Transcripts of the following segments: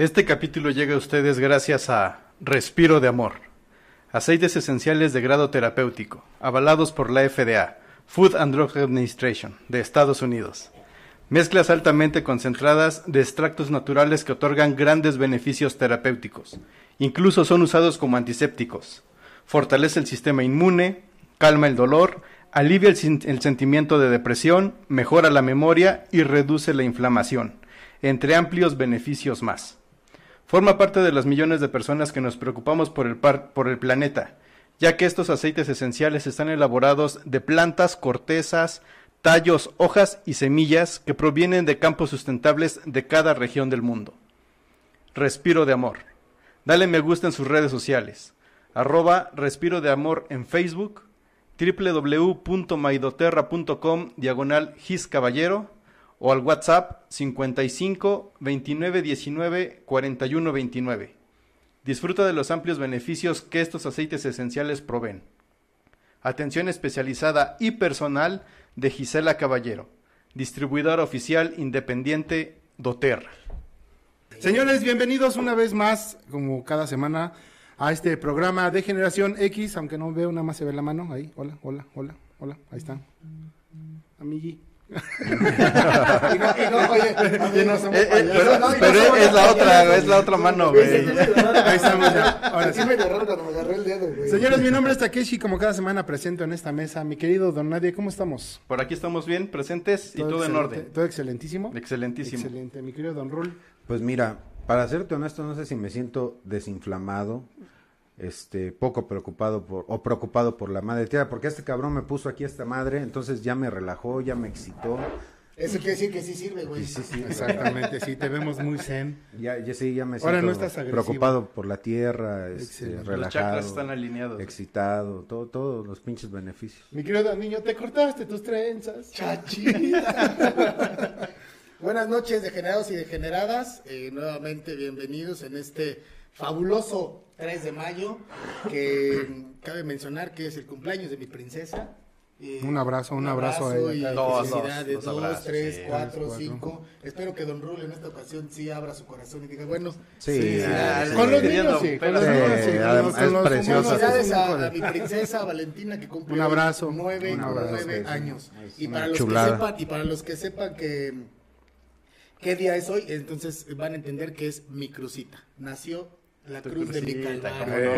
Este capítulo llega a ustedes gracias a Respiro de Amor, aceites esenciales de grado terapéutico, avalados por la FDA, Food and Drug Administration, de Estados Unidos. Mezclas altamente concentradas de extractos naturales que otorgan grandes beneficios terapéuticos. Incluso son usados como antisépticos. Fortalece el sistema inmune, calma el dolor, alivia el, el sentimiento de depresión, mejora la memoria y reduce la inflamación, entre amplios beneficios más. Forma parte de las millones de personas que nos preocupamos por el, par por el planeta, ya que estos aceites esenciales están elaborados de plantas, cortezas, tallos, hojas y semillas que provienen de campos sustentables de cada región del mundo. Respiro de Amor. Dale me gusta en sus redes sociales. Arroba Respiro de Amor en Facebook, www.maidoterra.com diagonal Gis Caballero o al WhatsApp 55 29 19 41 29. Disfruta de los amplios beneficios que estos aceites esenciales proveen. Atención especializada y personal de Gisela Caballero, distribuidora oficial independiente doTERRA. Señores, bienvenidos una vez más, como cada semana, a este programa de Generación X, aunque no veo, nada más se ve la mano, ahí, hola, hola, hola, hola, ahí están. Amigui. Pero, es la otra, es la otra mano, güey. Ahí estamos ya. Ahora sí. me cuando me agarré el dedo, güey. Señores, mi nombre es Takeshi, como cada semana presento en esta mesa. Mi querido Don Nadie, ¿cómo estamos? Por aquí estamos bien, presentes y todo en orden. Todo excelentísimo. Excelentísimo. Excelente. Mi querido Don Rul. Pues mira, para serte honesto, no sé si me siento desinflamado este, poco preocupado por, o preocupado por la madre tierra, porque este cabrón me puso aquí esta madre, entonces ya me relajó, ya me excitó. Eso quiere decir que sí sirve, güey. Sí, sí, exactamente, sí, te vemos muy zen. Ya, ya sí, ya me siento preocupado por la tierra, este, relajado. Los chakras están alineados. Excitado, todo, todos los pinches beneficios. Mi querido niño, te cortaste tus trenzas. Chachita. Buenas noches, degenerados y degeneradas. Eh, nuevamente bienvenidos en este fabuloso 3 de mayo, que cabe mencionar que es el cumpleaños de mi princesa. Eh, un abrazo, un, abrazo, a ella. Dos, felicidades, dos, tres, cuatro, cinco. Espero que Don Rul en esta ocasión sí abra su corazón y diga, bueno, sí, con los niños sí, con los niños sí. Felicidades a, mi princesa Valentina que cumple un abrazo, nueve, nueve años. Y para los que sepan, y para los que sepan que qué día es hoy, entonces van a entender que es mi crucita. Nació la cruz de mi Calvario.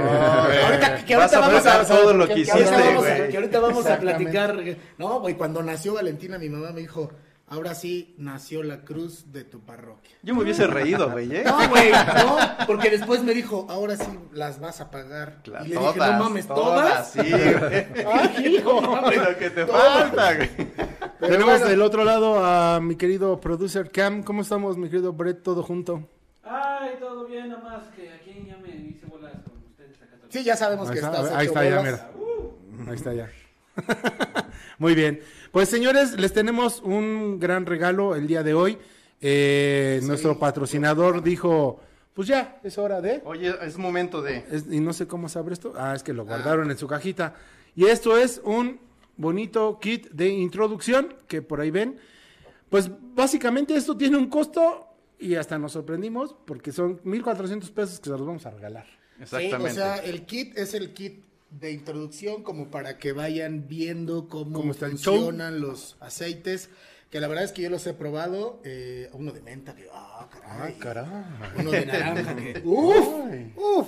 ahorita, que ahorita vamos a, todo lo que, hiciste, güey. Que ahorita vamos a platicar. No, güey, cuando nació Valentina, mi mamá me dijo, ahora sí nació la cruz de tu parroquia. Yo me hubiese reído, güey, ¿eh? No, güey, no, porque después me dijo, ahora sí las vas a pagar. y le dije, no mames, ¿todas? Sí, Ay, hijo. Pero que te falta, güey. Tenemos del otro lado a mi querido producer Cam. ¿Cómo estamos, mi querido Brett, todo junto? Ay, todo bien, nada más que aquí ya me hice bolas con ustedes acá. Sí, ya sabemos que estás Ahí está ya, mira. Ahí está ya. Muy bien. Pues señores, les tenemos un gran regalo el día de hoy. Eh, nuestro patrocinador dijo, pues ya, es hora de... Oye, es momento de... y no sé cómo se abre esto. Ah, es que lo guardaron en su cajita. Y esto es un bonito kit de introducción que por ahí ven. Pues básicamente esto tiene un costo y hasta nos sorprendimos porque son 1.400 pesos que se los vamos a regalar. Exactamente. o sea, el kit es el kit de introducción como para que vayan viendo cómo, funcionan los aceites. Que la verdad es que yo los he probado. Eh, uno de menta, que, ah, caray. Ah, uno de naranja, que, uf, uf.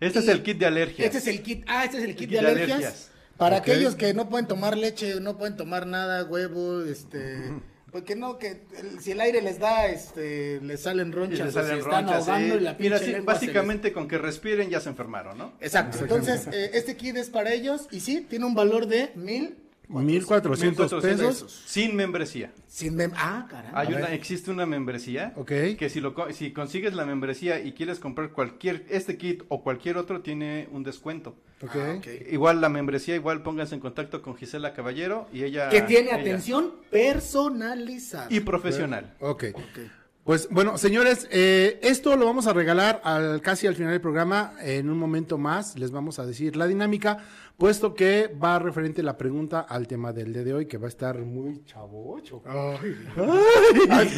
Este es el kit de alergias. Este es el kit, ah, este es el kit, de, alergias. Para aquellos que no pueden tomar leche, no pueden tomar nada, huevo, este... Porque no, que si el aire les da, este, les salen ronchas, les salen están ahogando y la Mira, sí, básicamente con que respiren ya se enfermaron, ¿no? Exacto. Entonces, eh, este kit es para ellos y sí, tiene un valor de mil 1400 pesos. Sin membresía. Sin mem ah, caramba. Hay una, existe una membresía. Ok. Que si, lo, si consigues la membresía y quieres comprar cualquier, este kit o cualquier otro, tiene un descuento. Okay. Ah, igual la membresía, igual pónganse en contacto con Gisela Caballero y ella. Que tiene atención personalizada. Y profesional. Ok. Pues bueno, señores, eh, esto lo vamos a regalar al, casi al final del programa. En un momento más les vamos a decir la dinámica, puesto que va referente la pregunta al tema del día de hoy, que va a estar muy chavocho.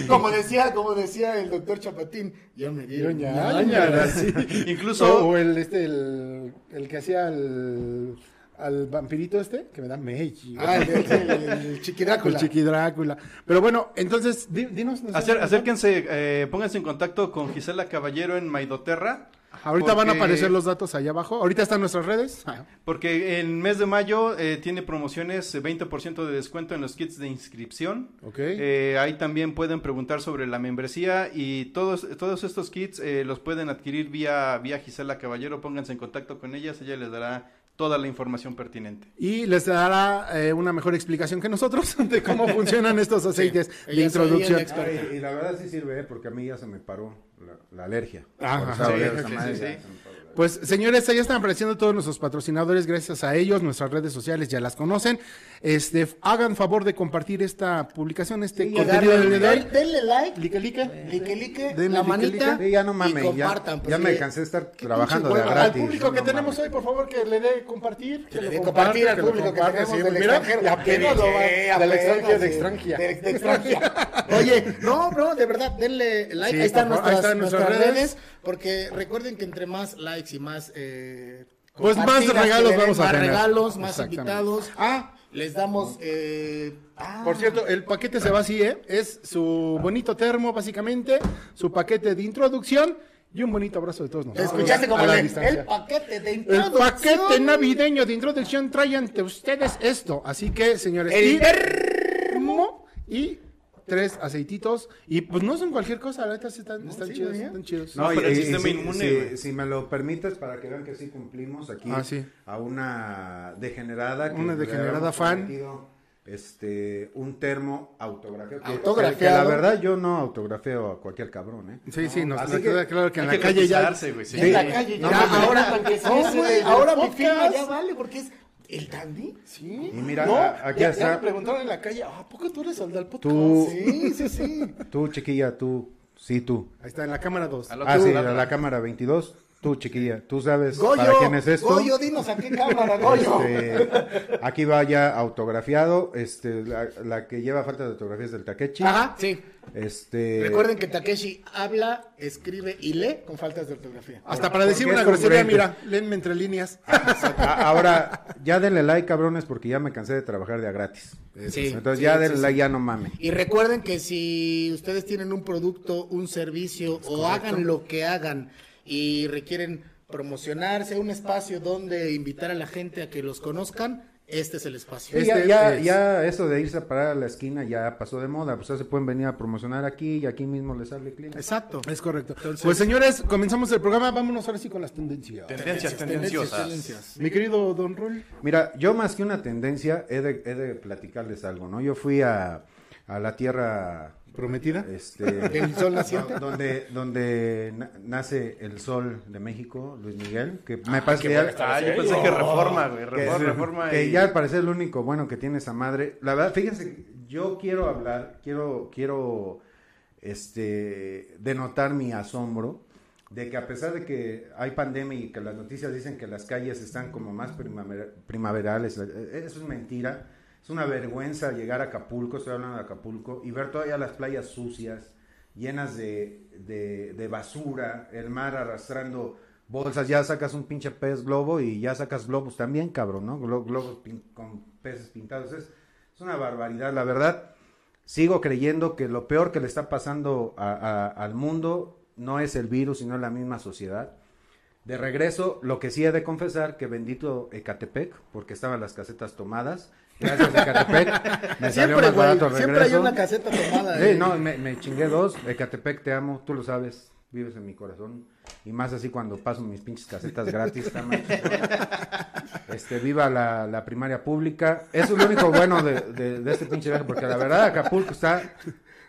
como decía, como decía el doctor Chapatín, ya me dieron ya. Incluso o, el este el, el que hacía el al vampirito este, que me da Meiji. Ah, el, el, Chiquidrácula. El Chiquidrácula. Pero bueno, entonces, dinos. acérquense, eh, pónganse en contacto con Gisela Caballero en Maidoterra. Ahorita van a aparecer los datos allá abajo. Ahorita están nuestras redes. Ah. Porque el mes de mayo eh, tiene promociones, 20% eh, de descuento en los kits de inscripción. Okay. Eh, ahí también pueden preguntar sobre la membresía y todos, todos estos kits los pueden adquirir vía, vía Gisela Caballero. Pónganse en contacto con ellas, ella les dará toda la información pertinente. Y les dará eh, una mejor explicación que nosotros de cómo funcionan estos aceites de introducción. y, la verdad sí sirve, ¿eh? porque a mí ya se me paró la, alergia. Pues señores, ahí están apareciendo todos nuestros patrocinadores, gracias a ellos, nuestras redes sociales ya las conocen. Este, hagan favor de compartir esta publicación, este contenido del día Denle like, like, like, like, la manita. ya no mames, ya, ya me cansé de estar trabajando de gratis. Al público que tenemos hoy, por favor, que le dé compartir. Que, le dé compartir al público que tenemos del extranjero. Del extranjero, de extranjera. De extranjera. Oye, no, bro, de verdad, denle like. Ahí están nuestras redes, porque recuerden que entre más likes y más... Eh, pues más regalos vamos a tener. Más regalos, más invitados. Ah, les damos... Eh, ah. Por cierto, el paquete se va así, ¿eh? Es su bonito termo, básicamente, su paquete de introducción y un bonito abrazo de todos nosotros. Escuchaste como el, el paquete de introducción. El paquete navideño de introducción trae ante ustedes esto. Así que, señores, el termo y tres aceititos y pues no son cualquier cosa, la verdad están, están chidos, están chidos. No, el sistema si, inmune. Si, me lo permites para que vean que sí cumplimos aquí ah, a una degenerada. una degenerada fan. Este, un termo autografiado. autografiado. Que, la verdad yo no autografeo a cualquier cabrón, ¿eh? Sí, sí, nos, queda claro que en la calle ya. En la calle ya. ahora, ahora mi firma ya vale porque es ¿El Dandy? Sí. Y mira, aquí ya, está. me preguntaron en la calle, ¿a poco tú eres el del podcast? Tú, sí, sí, sí. Tú, chiquilla, tú. Sí, tú. Ahí está, en la cámara 2. Ah, sí, en la cámara 22. Tú, chiquilla, tú sabes para quién es esto. Goyo, dinos a qué cámara, Goyo. Este, aquí va ya autografiado. Este, la, la, que lleva falta de autografía es del Takechi. Ajá, sí. Este... Recuerden que Takeshi habla, escribe y lee con faltas de ortografía. Hasta para decir una grosería, mira, léenme entre líneas. Ahora, ya denle like, cabrones, porque ya me cansé de trabajar de a gratis. Sí, Entonces ya denle like, ya no mames. Y recuerden que si ustedes tienen un producto, un servicio o hagan lo que hagan y requieren promocionarse, un espacio donde invitar a la gente a que los conozcan, este es el espacio. Este ya, ya, eso de irse a parar a la esquina ya pasó de moda. Pues ya se pueden venir a promocionar aquí y aquí mismo les sale cliente. Exacto. Es correcto. pues señores, comenzamos el programa. Vámonos ahora sí con las tendencias. Tendencias, tendenciosas. Mi querido Don Rul. Mira, yo más que una tendencia he de, he de platicarles algo, ¿no? Yo fui a, a la tierra prometida. Este, ¿El sol naciente? Donde, donde nace el sol de México, Luis Miguel, que me ah, parece que ya, ah, yo pensé que reforma, güey, reforma, que, reforma que ya al parecer el único bueno que tiene esa madre. La verdad, fíjense, yo quiero hablar, quiero, quiero, este, denotar mi asombro de que a pesar de que hay pandemia y que las noticias dicen que las calles están como más primaverales, eh, eso es mentira es una vergüenza llegar a Acapulco, estoy hablando de Acapulco, y ver todavía las playas sucias, llenas de, de, basura, el mar arrastrando bolsas, ya sacas un pinche pez globo y ya sacas globos también, cabrón, ¿no? globos con peces pintados. Es, es, una barbaridad, la verdad. Sigo creyendo que lo peor que le está pasando al mundo no es el virus, sino la misma sociedad. De regreso, lo que sí he de confesar, que bendito Ecatepec, porque estaban las casetas tomadas, Gracias, Ecatepec. Me salió más barato el Siempre hay una caseta tomada. Sí, no, me, me, chingué dos. Ecatepec, te amo, tú lo sabes. Vives en mi corazón. Y más así cuando paso mis pinches casetas gratis. este, viva la, la, primaria pública. Eso es lo único bueno de, de, de, este pinche viaje, porque la verdad Acapulco está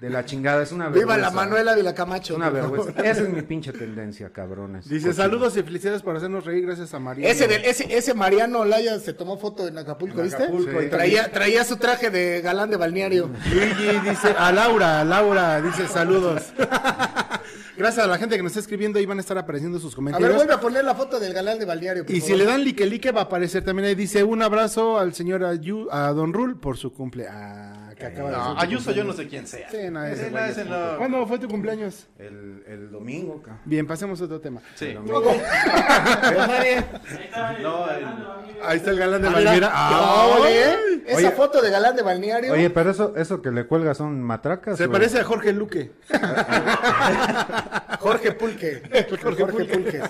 de la chingada, es una vergüenza. Viva la Manuela de la Camacho. Una vergüenza. Esa es mi pinche tendencia, cabrones. Dice, saludos y felicidades por hacernos reír gracias a Mariano. Ese, ese, ese Mariano Olaya se tomó foto en Acapulco, ¿viste? traía, traía su traje de galán de balneario. Luigi dice, a Laura, a Laura, dice saludos. Gracias a la gente que nos está escribiendo, ahí van a estar apareciendo sus comentarios. A ver, vuelve a poner la foto del galán de balneario. Y si le dan like like va a aparecer también ahí. Dice un abrazo al señor a Don Rul por su cumpleaños. Ah, que acaba no, de Ayuso yo no sé quién sea. Sí, no, ese, ese no. ¿Cuándo fue tu cumpleaños? El, el domingo. Bien, pasemos a otro tema. Sí. no, Ahí está el galán de balneario. Ah, oye, esa foto de galán de balneario. Oye, pero eso, eso que le cuelga son matracas. Se parece a Jorge Luque. Jorge Pulque. Jorge, Pulque.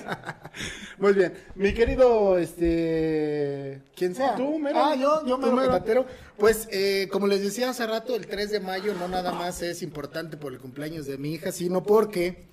Muy bien. Mi querido, este... ¿Quién sea? Tú, mero. Ah, yo, yo me Patero. Pues, eh, como les decía hace rato, el 3 de mayo no nada más es importante por el cumpleaños de mi hija, sino porque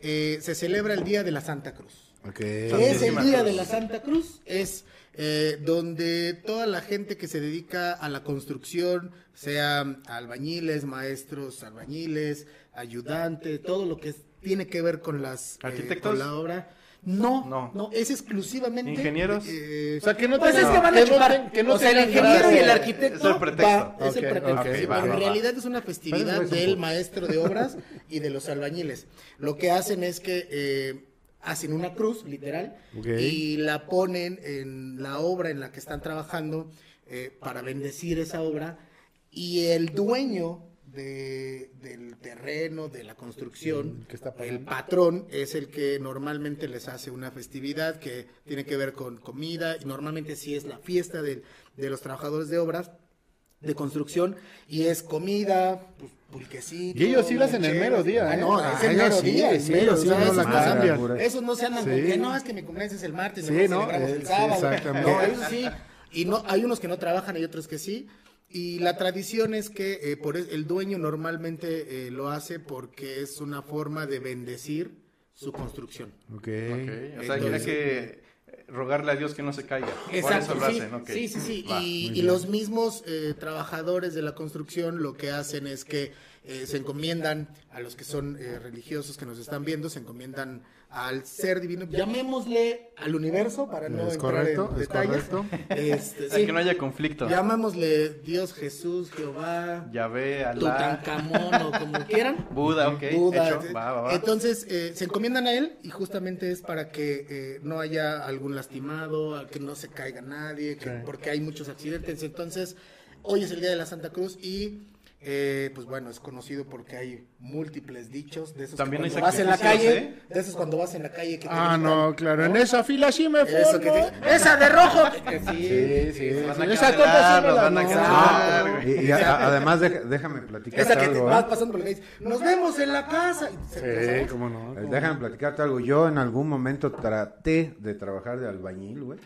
eh, se celebra el Día de la Santa Cruz. Okay. es el Día de la Santa Cruz? Es eh, donde toda la gente que se dedica a la construcción, sea albañiles, maestros albañiles, ayudantes, todo lo que tiene que ver con las eh, ¿Arquitectos? la obra. No, no, no, es exclusivamente. ¿Ingenieros? Eh, o sea, que no pues es que van a chupar. Que no o sea, el ingeniero y el arquitecto. Es el pretexto. es el pretexto. en realidad es una festividad del maestro de obras y de los albañiles. Lo que hacen es que eh, hacen una cruz, literal, y la ponen en la obra en la que están trabajando eh, para bendecir esa obra, y el dueño de, del terreno, de la construcción, el patrón es el que normalmente les hace una festividad que tiene que ver con comida, y normalmente sí es la fiesta de, de los trabajadores de obras, de construcción, y es comida, pues, pulquecito. Y ellos sí lo hacen el mero día. Ah, no, es el mero día. Es mero, sí, no la cambian. Esos no se andan con que no, es que mi cumpleaños es el martes, sí, no, el eh, sábado. No, eso sí. Y no, hay unos que no trabajan y otros que sí. Y la tradición es que eh, por el dueño normalmente eh, lo hace porque es una forma de bendecir su construcción. Ok. okay. O sea, Entonces, que rogarle a Dios que no se caiga. Exacto, Por eso lo sí, sí, sí, sí. y, los mismos eh, trabajadores de la construcción lo que hacen es que eh, se encomiendan a los que son eh, religiosos que nos están viendo, se encomiendan al ser divino, llamémosle al universo para no es correcto, en detalles. Es correcto. Este, que no haya conflicto. Llamémosle Dios, Jesús, Jehová, Yahvé, Alá, Tutankamón o como quieran. Buda, ok. Buda. Entonces eh, se encomiendan a él y justamente es para que eh, no haya algún lastimado, que no se caiga nadie, porque hay muchos accidentes. Entonces hoy es el día de la Santa Cruz y eh, pues bueno, es conocido porque hay múltiples dichos de esos También cuando vas en la calle, ¿eh? de esos cuando vas en la calle que Ah, no, claro, en esa fila sí me fue. Esa de rojo. sí, sí, esa sí van a Y, además déjame platicar esa que te vas ¿eh? pasando por la calle, nos vemos en la casa. Sí, cómo no. Déjame platicarte algo. Yo en algún momento traté de trabajar de albañil, güey.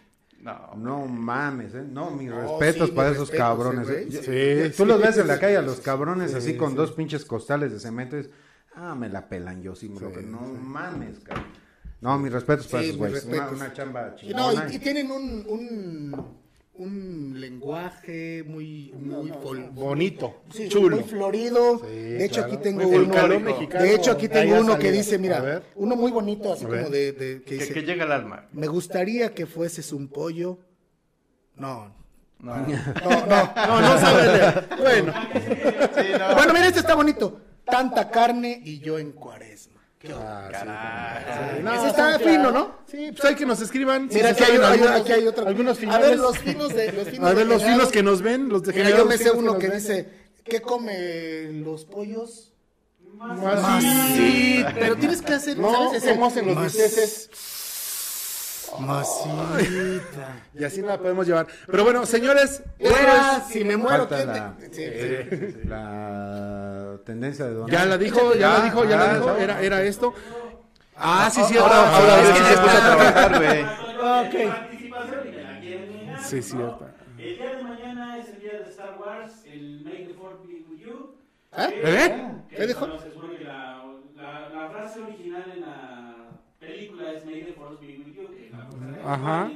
No, no mames, ¿eh? No, mis respetos para esos cabrones. ¿eh? Sí, tú los ves en la calle a los cabrones así con dos pinches costales de cemento. Y ah, me la pelan yo sí, me lo No mames, cabrón. No, mis respetos para esos güeyes. Una, chamba chingona. No, y, y tienen un, un un lenguaje muy, muy bonito, chulo, muy florido. de hecho aquí tengo uno, de hecho aquí tengo uno que dice, mira, uno muy bonito, así como de, que, que, llega al alma. Me gustaría que fueses un pollo. No. No, no, no, no, sabe Bueno. Bueno, mira, este está bonito. Tanta carne y yo en cuaresma. Ah, Ese está fino, ¿no? Sí, pues hay que nos escriban. Mira, aquí, hay, aquí, hay, otro. Algunos finales. A ver, los finos de. Los finos a ver, los finos que nos ven. Los de Mira, yo me sé uno que, dice: ¿Qué come los pollos? Más. Sí, pero tienes que hacer. No, ¿sabes? Ese, hacen los bisteces. Masita. Y así no la podemos llevar. Pero bueno, señores. Era, si me muero, ¿qué la, sí, sí. la tendencia de Ya la dijo, ya, la dijo, ya, la dijo. Era, era esto. Ah, sí, sí. Ahora, ahora, es que se puso a trabajar, güey. Ok. Sí, cierto. El día de mañana es el día de Star Wars, el Make the Force Be With You. ¿Eh? ¿Eh? ¿Qué dijo? la frase original en la película es Make the Force Be With You, que Ajá.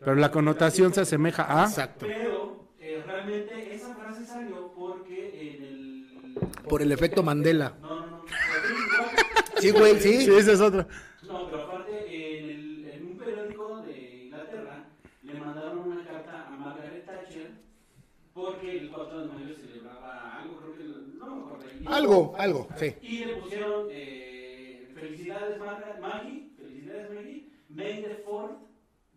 Pero la connotación se asemeja a. Exacto. Pero eh, realmente esa frase salió porque en el por el efecto Mandela. No, no, no. Sí, güey, sí. Sí, ese es otro. No, pero aparte, en, el, en un periódico de Inglaterra le mandaron una carta a Margaret Thatcher porque el 4 de mayo celebraba algo, creo que. No me acuerdo. Algo, algo, sí. Y le pusieron eh, felicidades Maggie, felicidades Maggie, may the fourth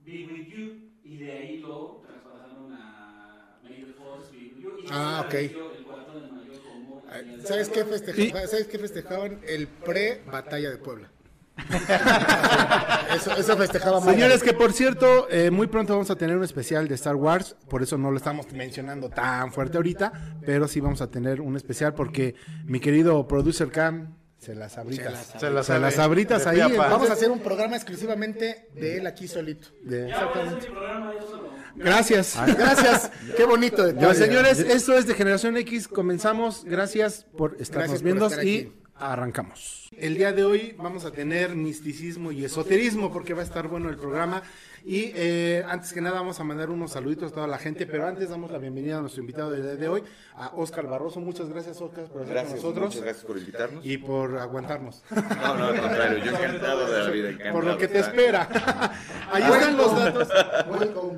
be with you. Y de ahí lo traspasaron a May the fourth be with you. Y Ah, ok. estableció El 4 de mayo como el día de- ¿Sabes qué, festejaban? ¿Sabes qué festejaban? El pre-batalla de Puebla. eso, eso festejaba más. Señores, que por cierto, eh, muy pronto vamos a tener un especial de Star Wars, por eso no lo estamos mencionando tan fuerte ahorita, pero sí vamos a tener un especial porque mi querido producer Cam se las abritas. Se las Se las sabe. abritas ahí. Vamos a hacer un programa exclusivamente de él aquí solito. de- Ya voy a hacer mi programa yo solo. Gracias. Gracias. Qué bonito de señores, esto es de Generación X. Comenzamos. Gracias por estarnos Gracias por viendo estar y aquí. Arrancamos. El día de hoy vamos a tener misticismo y esoterismo porque va a estar bueno el programa. Y eh, antes que nada vamos a mandar unos saluditos a toda la gente, pero antes damos la bienvenida a nuestro invitado del día de hoy, a Oscar Barroso. Muchas gracias, Oscar, por estar Gracias, con nosotros muchas gracias por invitarnos. y por aguantarnos. No, no, al contrario, yo encantado de la vida. Encantado por lo que te espera. Ahí están los datos.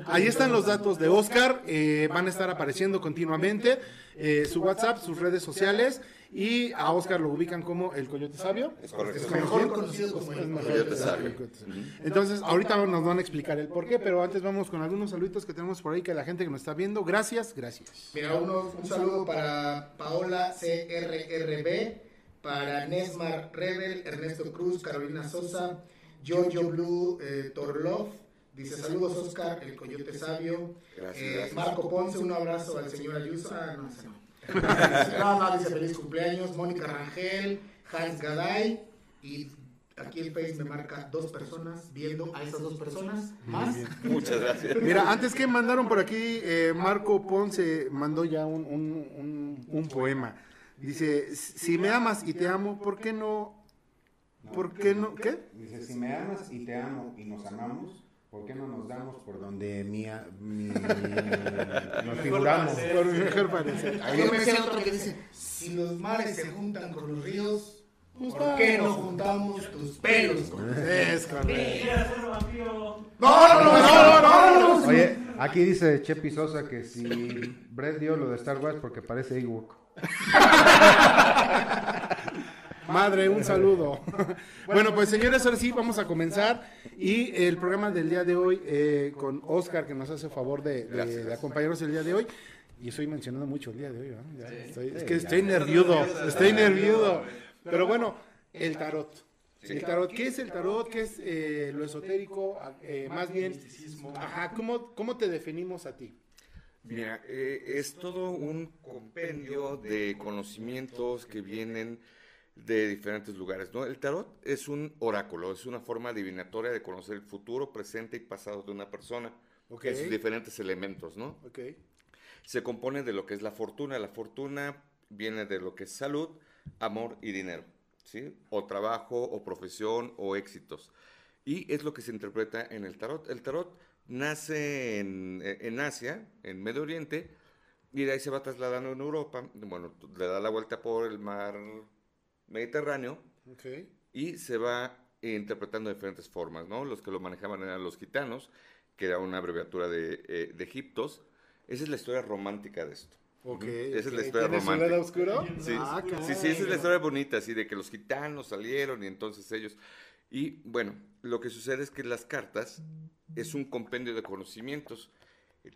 Ahí están los datos de Oscar, eh, van a estar apareciendo continuamente, eh, su WhatsApp, sus redes sociales y a Oscar lo ubican como el Coyote Sabio. Es correcto. Mejor conocido como el Coyote Sabio. Entonces, ahorita nos van a explicar el por qué, pero antes vamos con algunos saluditos que tenemos por ahí que la gente que nos está viendo. Gracias, gracias. Mira, uno- un saludo para Paola CRRB, para Nesmar Rebel, Ernesto Cruz, Carolina Sosa, Giorgio Blue eh, Torlov. Dice saludos Oscar, el Coyote Sabio. Gracias, Eh, gracias. Marco Ponce, un abrazo al señor Ayuso. Ah, no, no. No, dice feliz cumpleaños. Mónica Rangel, Hans Gaday. Y aquí el Face me marca dos personas viendo a esas dos personas. Más. Muchas gracias. Mira, antes que mandaron por aquí, eh, Marco Ponce mandó ya un, un- un- un poema. Dice, si me amas y te amo, ¿por qué no? ¿Por qué no? ¿Qué? Dice, si me amas y te amo y nos amamos, ¿por qué no nos damos por donde mi, a- mi- nos figuramos? Por mi mejor parecer. Yo me sé otro que dice, si los mares se juntan con los ríos, ¿por qué no juntamos tus pelos? con los. No, no, no, no, no, no. Oye, aquí dice Chepi Sosa que si Brett dio lo de Star Wars porque parece Ewok. Madre, un saludo. Bueno, pues señores, ahora sí vamos a comenzar. Y el programa del día de hoy eh, con Oscar, que nos hace favor de, de- de acompañarnos el día de hoy. Y estoy mencionando mucho el día de hoy, ¿no? Ya estoy- es que estoy nervioso, estoy nervioso. Pero bueno, el tarot. El tarot, ¿qué es el tarot? ¿Qué es eh, lo esotérico? Eh, más bien, ajá, ¿cómo, ¿cómo te definimos a ti? Mira, eh, es todo un compendio de conocimientos que vienen de diferentes lugares, ¿no? El tarot es un oráculo, es una forma adivinatoria de conocer el futuro, presente y pasado de una persona, Ok. en sus diferentes elementos, ¿no? Ok. Se compone de lo que es la fortuna. La fortuna viene de lo que es salud, amor y dinero, ¿sí? O trabajo, o profesión, o éxitos. Y es lo que se interpreta en el tarot. El tarot nace en, en Asia, en Medio Oriente, y de ahí se va trasladando en Europa. Bueno, le da la vuelta por el mar Mediterráneo Ok. y se va interpretando de diferentes formas, ¿no? Los que lo manejaban eran los gitanos, que era una abreviatura de, eh, de egiptos. Esa es la historia romántica de esto. Ok. Esa es la historia ¿Tiene su romántica. oscuro? Sí, Ah, sí, sí, esa es la historia bonita, así de que los gitanos salieron y entonces ellos... Y bueno, lo que sucede es que las cartas es un compendio de conocimientos.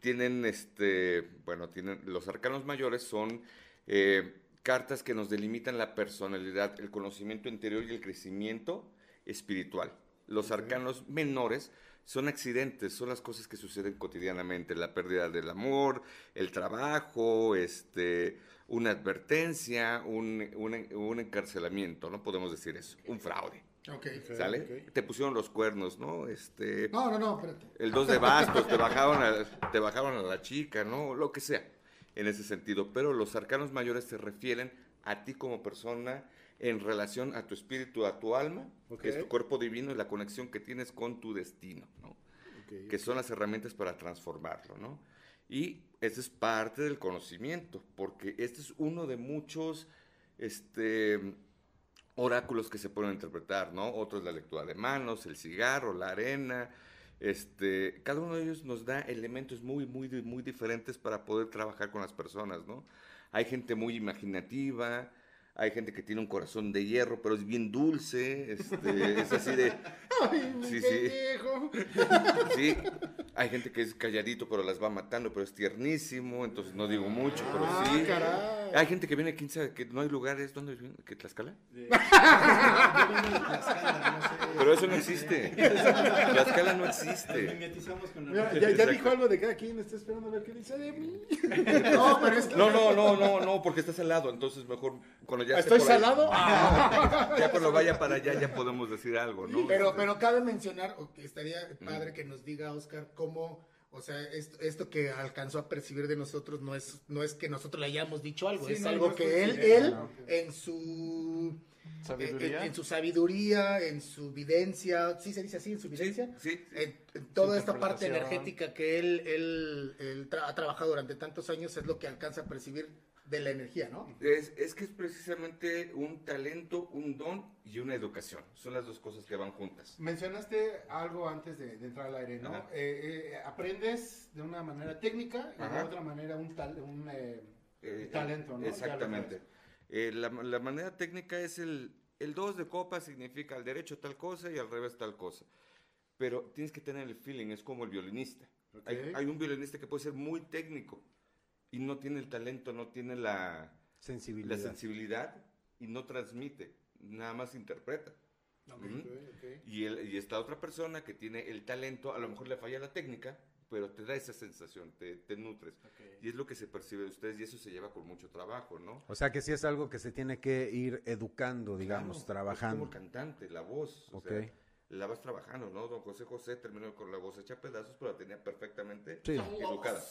Tienen, este, bueno, tienen, los arcanos mayores son eh, cartas que nos delimitan la personalidad, el conocimiento interior y el crecimiento espiritual. Los arcanos menores son accidentes, son las cosas que suceden cotidianamente, la pérdida del amor, el trabajo, este, una advertencia, un, un- un encarcelamiento, no podemos decir eso, un fraude, Ok. ¿sale? Te pusieron los cuernos, ¿no? Este, No, no, no, espérate. el dos de bastos, te bajaron, a, te bajaron a la chica, ¿no? Lo que sea, en ese sentido. Pero los arcanos mayores se refieren a ti como persona en relación a tu espíritu, a tu alma, que es tu cuerpo divino y la conexión que tienes con tu destino, ¿no? Que son las herramientas para transformarlo, ¿no? Y esta es parte del conocimiento, porque este es uno de muchos este, oráculos que se pueden interpretar, ¿no? Otro es la lectura de manos, el cigarro, la arena, este, cada uno de ellos nos da elementos muy, muy, muy diferentes para poder trabajar con las personas, ¿no? Hay gente muy imaginativa, hay gente que tiene un corazón de hierro, pero es bien dulce, este, es así de... sí, sí. sí, hay gente que es calladito, pero las va matando, pero es tiernísimo, entonces no digo mucho, pero ah, sí. Hay gente que viene, quién sabe, que no hay lugares, ¿dónde viene? ¿Que Tlaxcala? Pero eso no existe. Tlaxcala no existe. ya, dijo algo de cada quien, está esperando a ver qué dice de mí. No, pero es que... no, no, no, no, no, porque estás al lado, entonces mejor cuando ya ¿Estoy salado? ya cuando vaya para allá ya podemos decir algo, ¿no? Pero, pero cabe mencionar, o que estaría padre que nos diga, Oscar, cómo o sea, esto, que alcanzó a percibir de nosotros no es, no es que nosotros le hayamos dicho algo, es algo que él, él en su ¿Sabiduría? En, su sabiduría, en su videncia, sí se dice así, en su videncia, sí, En, toda esta parte energética que él, él, ha trabajado durante tantos años es lo que alcanza a percibir de la energía, ¿no? Es, es, que es precisamente un talento, un don y una educación. Son las dos cosas que van juntas. Mencionaste algo antes de, entrar al aire, ¿no? Eh, eh, aprendes de una manera técnica y de otra manera un, un, eh, talento, ¿no? Exactamente. La, la, manera técnica es el, el dos de copa significa al derecho tal cosa y al revés tal cosa. Pero tienes que tener el feeling, es como el violinista. Hay, hay un violinista que puede ser muy técnico, y no tiene el talento, no tiene la sensibilidad, la sensibilidad y no transmite, nada más interpreta. Y, y esta otra persona que tiene el talento, a lo mejor le falla la técnica, pero te da esa sensación, te, te nutres. Y es lo que se percibe de ustedes y eso se lleva con mucho trabajo, ¿no? O sea que sí es algo que se tiene que ir educando, digamos, trabajando. como cantante, la voz. O sea, la vas trabajando, ¿no? Don José José terminó con la voz hecha pedazos, pero la tenía perfectamente educada.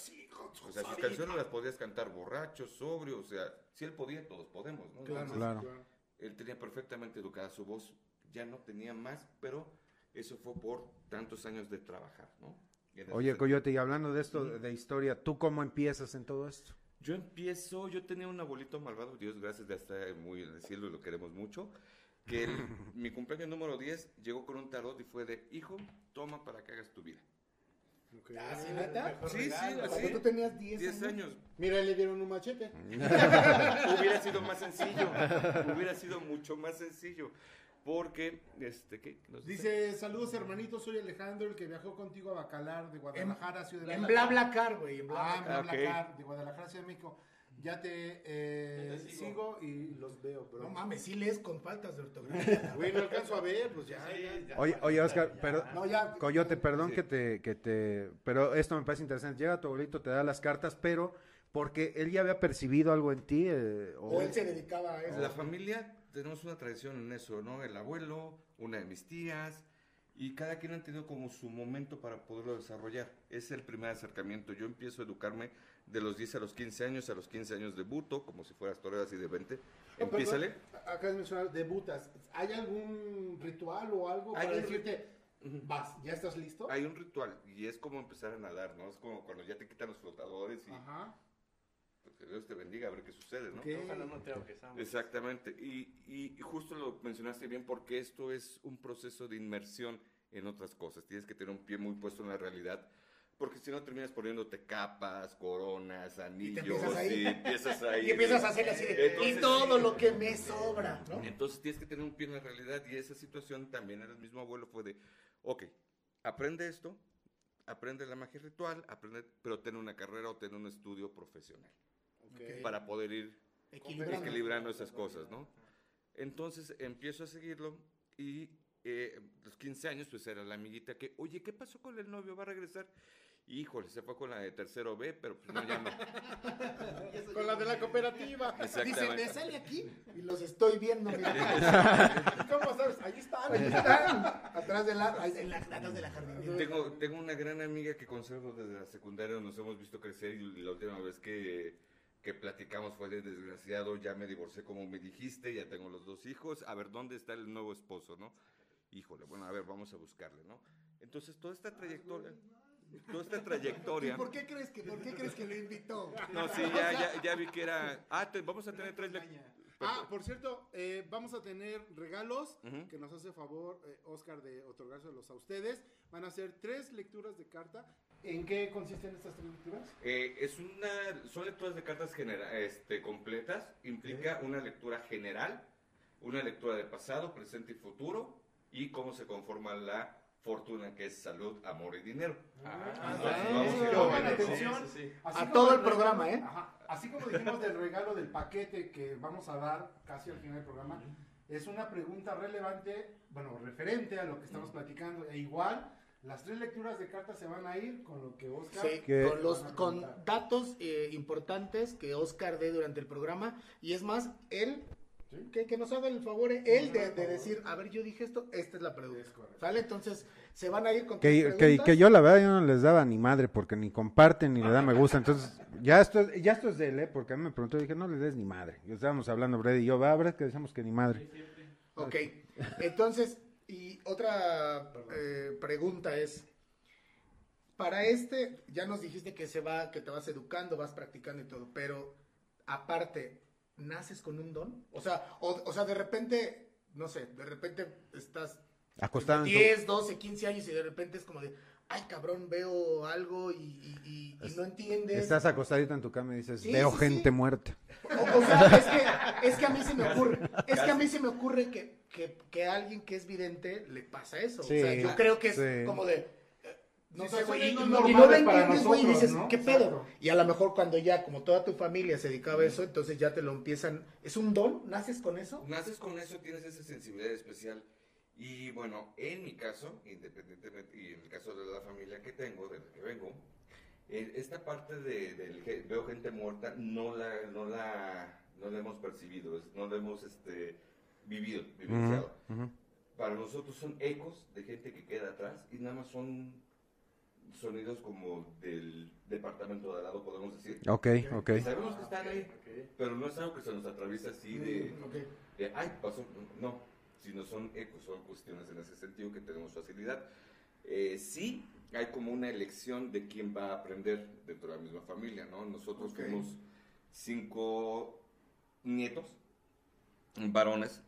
o sea, sus canciones las podías cantar borracho, sobrio, o sea, si él podía, todos podemos, ¿no? Claro, claro. Él tenía perfectamente educada su voz, ya no tenía más, pero eso fue por tantos años de trabajar, ¿no? Oye, Coyote, y hablando de esto, de historia, ¿tú cómo empiezas en todo esto? Yo empiezo, yo tenía un abuelito malvado, Dios gracias, de estar muy en el cielo y lo queremos mucho que mi cumpleaños número 10 llegó con un tarot y fue de, hijo, toma para que hagas tu vida. ¿Ah, sí, neta? Sí, sí, así. tú tenías 10 años. Mira, le dieron un machete. hubiera sido más sencillo. hubiera sido mucho más sencillo. Porque, este, ¿qué? dice, saludos hermanitos, soy Alejandro, el que viajó contigo a Bacalar de Guadalajara, Ciudad de En BlaBlaCar, güey. En ah, en BlaBlaCar, de Guadalajara, Ciudad de México. Ya te, eh, sigo. y los veo, bro. No mames, sí lees con faltas de ortografía. Güey, no alcanzo a ver, pues ya. Oye, oye, Oscar, pero, no, ya, Coyote, perdón que te, que te, pero esto me parece interesante. Llega tu abuelito, te da las cartas, pero porque él ya había percibido algo en ti. Eh, o... él se dedicaba a eso. La familia, tenemos una tradición en eso, ¿no? El abuelo, una de mis tías, y cada quien ha tenido como su momento para poderlo desarrollar. Es el primer acercamiento. Yo empiezo a educarme de los 10 a los 15 años, a los 15 años debuto, como si fueras torero así de 20. Empiézale. acá es mencionar, debutas. ¿Hay algún ritual o algo para decirte, vas, ya estás listo? Hay un ritual y es como empezar a nadar, ¿no? Es como cuando ya te quitan los flotadores y... Ajá. Pues que Dios te bendiga, a ver qué sucede, ¿no? Ojalá no te Exactamente. Y, y, justo lo mencionaste bien porque esto es un proceso de inmersión en otras cosas. Tienes que tener un pie muy puesto en la realidad porque si no terminas poniéndote capas, coronas, anillos, y, empiezas ahí. y empiezas a hacer así, y todo lo que me sobra, ¿no? Entonces tienes que tener un pie en la realidad y esa situación también era el mismo abuelo fue de, ok, aprende esto, aprende la magia ritual, aprende, pero ten una carrera o ten un estudio profesional para poder ir equilibrando, esas cosas, ¿no? Entonces empiezo a seguirlo y eh, los 15 años pues era la amiguita que, oye, ¿qué pasó con el novio? ¿Va a regresar? Híjole, se fue con la de tercero B, pero pues no llama. con la de la cooperativa. Dice, me sale aquí y los estoy viendo. ¿Cómo sabes? Ahí están, ahí están. Atrás de la, en la, atrás de la jardinera. Tengo, tengo una gran amiga que conservo desde la secundaria, nos hemos visto crecer y la última vez que, que platicamos fue de desgraciado, ya me divorcié como me dijiste, ya tengo los dos hijos, a ver, ¿dónde está el nuevo esposo, no? Híjole, bueno, a ver, vamos a buscarle, ¿no? Entonces, toda esta trayectoria toda esta trayectoria. ¿Y por qué crees que, por qué crees que lo invitó? No, sí, ya, ya, ya vi que era. Ah, vamos a tener tres, Ah, por cierto, eh, vamos a tener regalos que nos hace favor eh, Oscar de otorgárselos a ustedes. Van a ser tres lecturas de carta. ¿En qué consisten estas tres lecturas? Eh, es una, son lecturas de cartas este, completas. Implica una lectura general, una lectura de pasado, presente y futuro y cómo se conforma la fortuna que es salud, amor y dinero. a todo el programa, ¿eh? Así como dijimos del regalo del paquete que vamos a dar casi al final del programa, es una pregunta relevante, bueno, referente a lo que estamos platicando. E igual, las tres lecturas de cartas se van a ir con lo que Oscar... Sí, con, los, con datos eh, importantes que Oscar dé durante el programa. Y es más, él que, nos haga el favor él de, decir, a ver, yo dije esto, esta es la pregunta. ¿Sale? Entonces, se van a ir con que, que, que, yo la verdad yo no les daba ni madre porque ni comparten ni le da me gusta. Entonces, ya esto, ya esto es de él, ¿eh? porque a mí me preguntó dije, no le des ni madre. Y estábamos hablando, Brady y yo, va, Brad, que decíamos que ni madre. Ok, entonces, y otra eh, pregunta es, para este, ya nos dijiste que se va, que te vas educando, vas practicando y todo, pero aparte, naces con un don? O sea, o, sea, de repente, no sé, de repente estás acostado 10, 12, 15 años y de repente es como de, ay cabrón, veo algo y, no entiendes. Estás acostadito en tu cama y dices, veo gente muerta. O, sea, es que, a mí se me ocurre, es que a mí se me ocurre que, que, a alguien que es vidente le pasa eso. o sea, yo creo que es como de, no sé, güey, y, no, lo entiendes, güey, y dices, ¿qué pedo? Y a lo mejor cuando ya, como toda tu familia se dedicaba a eso, entonces ya te lo empiezan, ¿es un don? ¿Naces con eso? Naces con eso, tienes esa sensibilidad especial. Y bueno, en mi caso, independientemente, y en el caso de la familia que tengo, de la que vengo, eh, esta parte de, veo gente muerta, no la, no la, no la hemos percibido, no la hemos este, vivido, vivenciado. Para nosotros son ecos de gente que queda atrás y nada más son sonidos como del departamento de al lado, podemos decir. Ok, ok. sabemos que están ahí, pero no es algo que se nos atraviesa así de, de ay, pasó, no, sino son ecos, son cuestiones en ese sentido que tenemos facilidad. Eh, sí, hay como una elección de quién va a aprender dentro de la misma familia, ¿no? Nosotros fuimos cinco nietos, varones,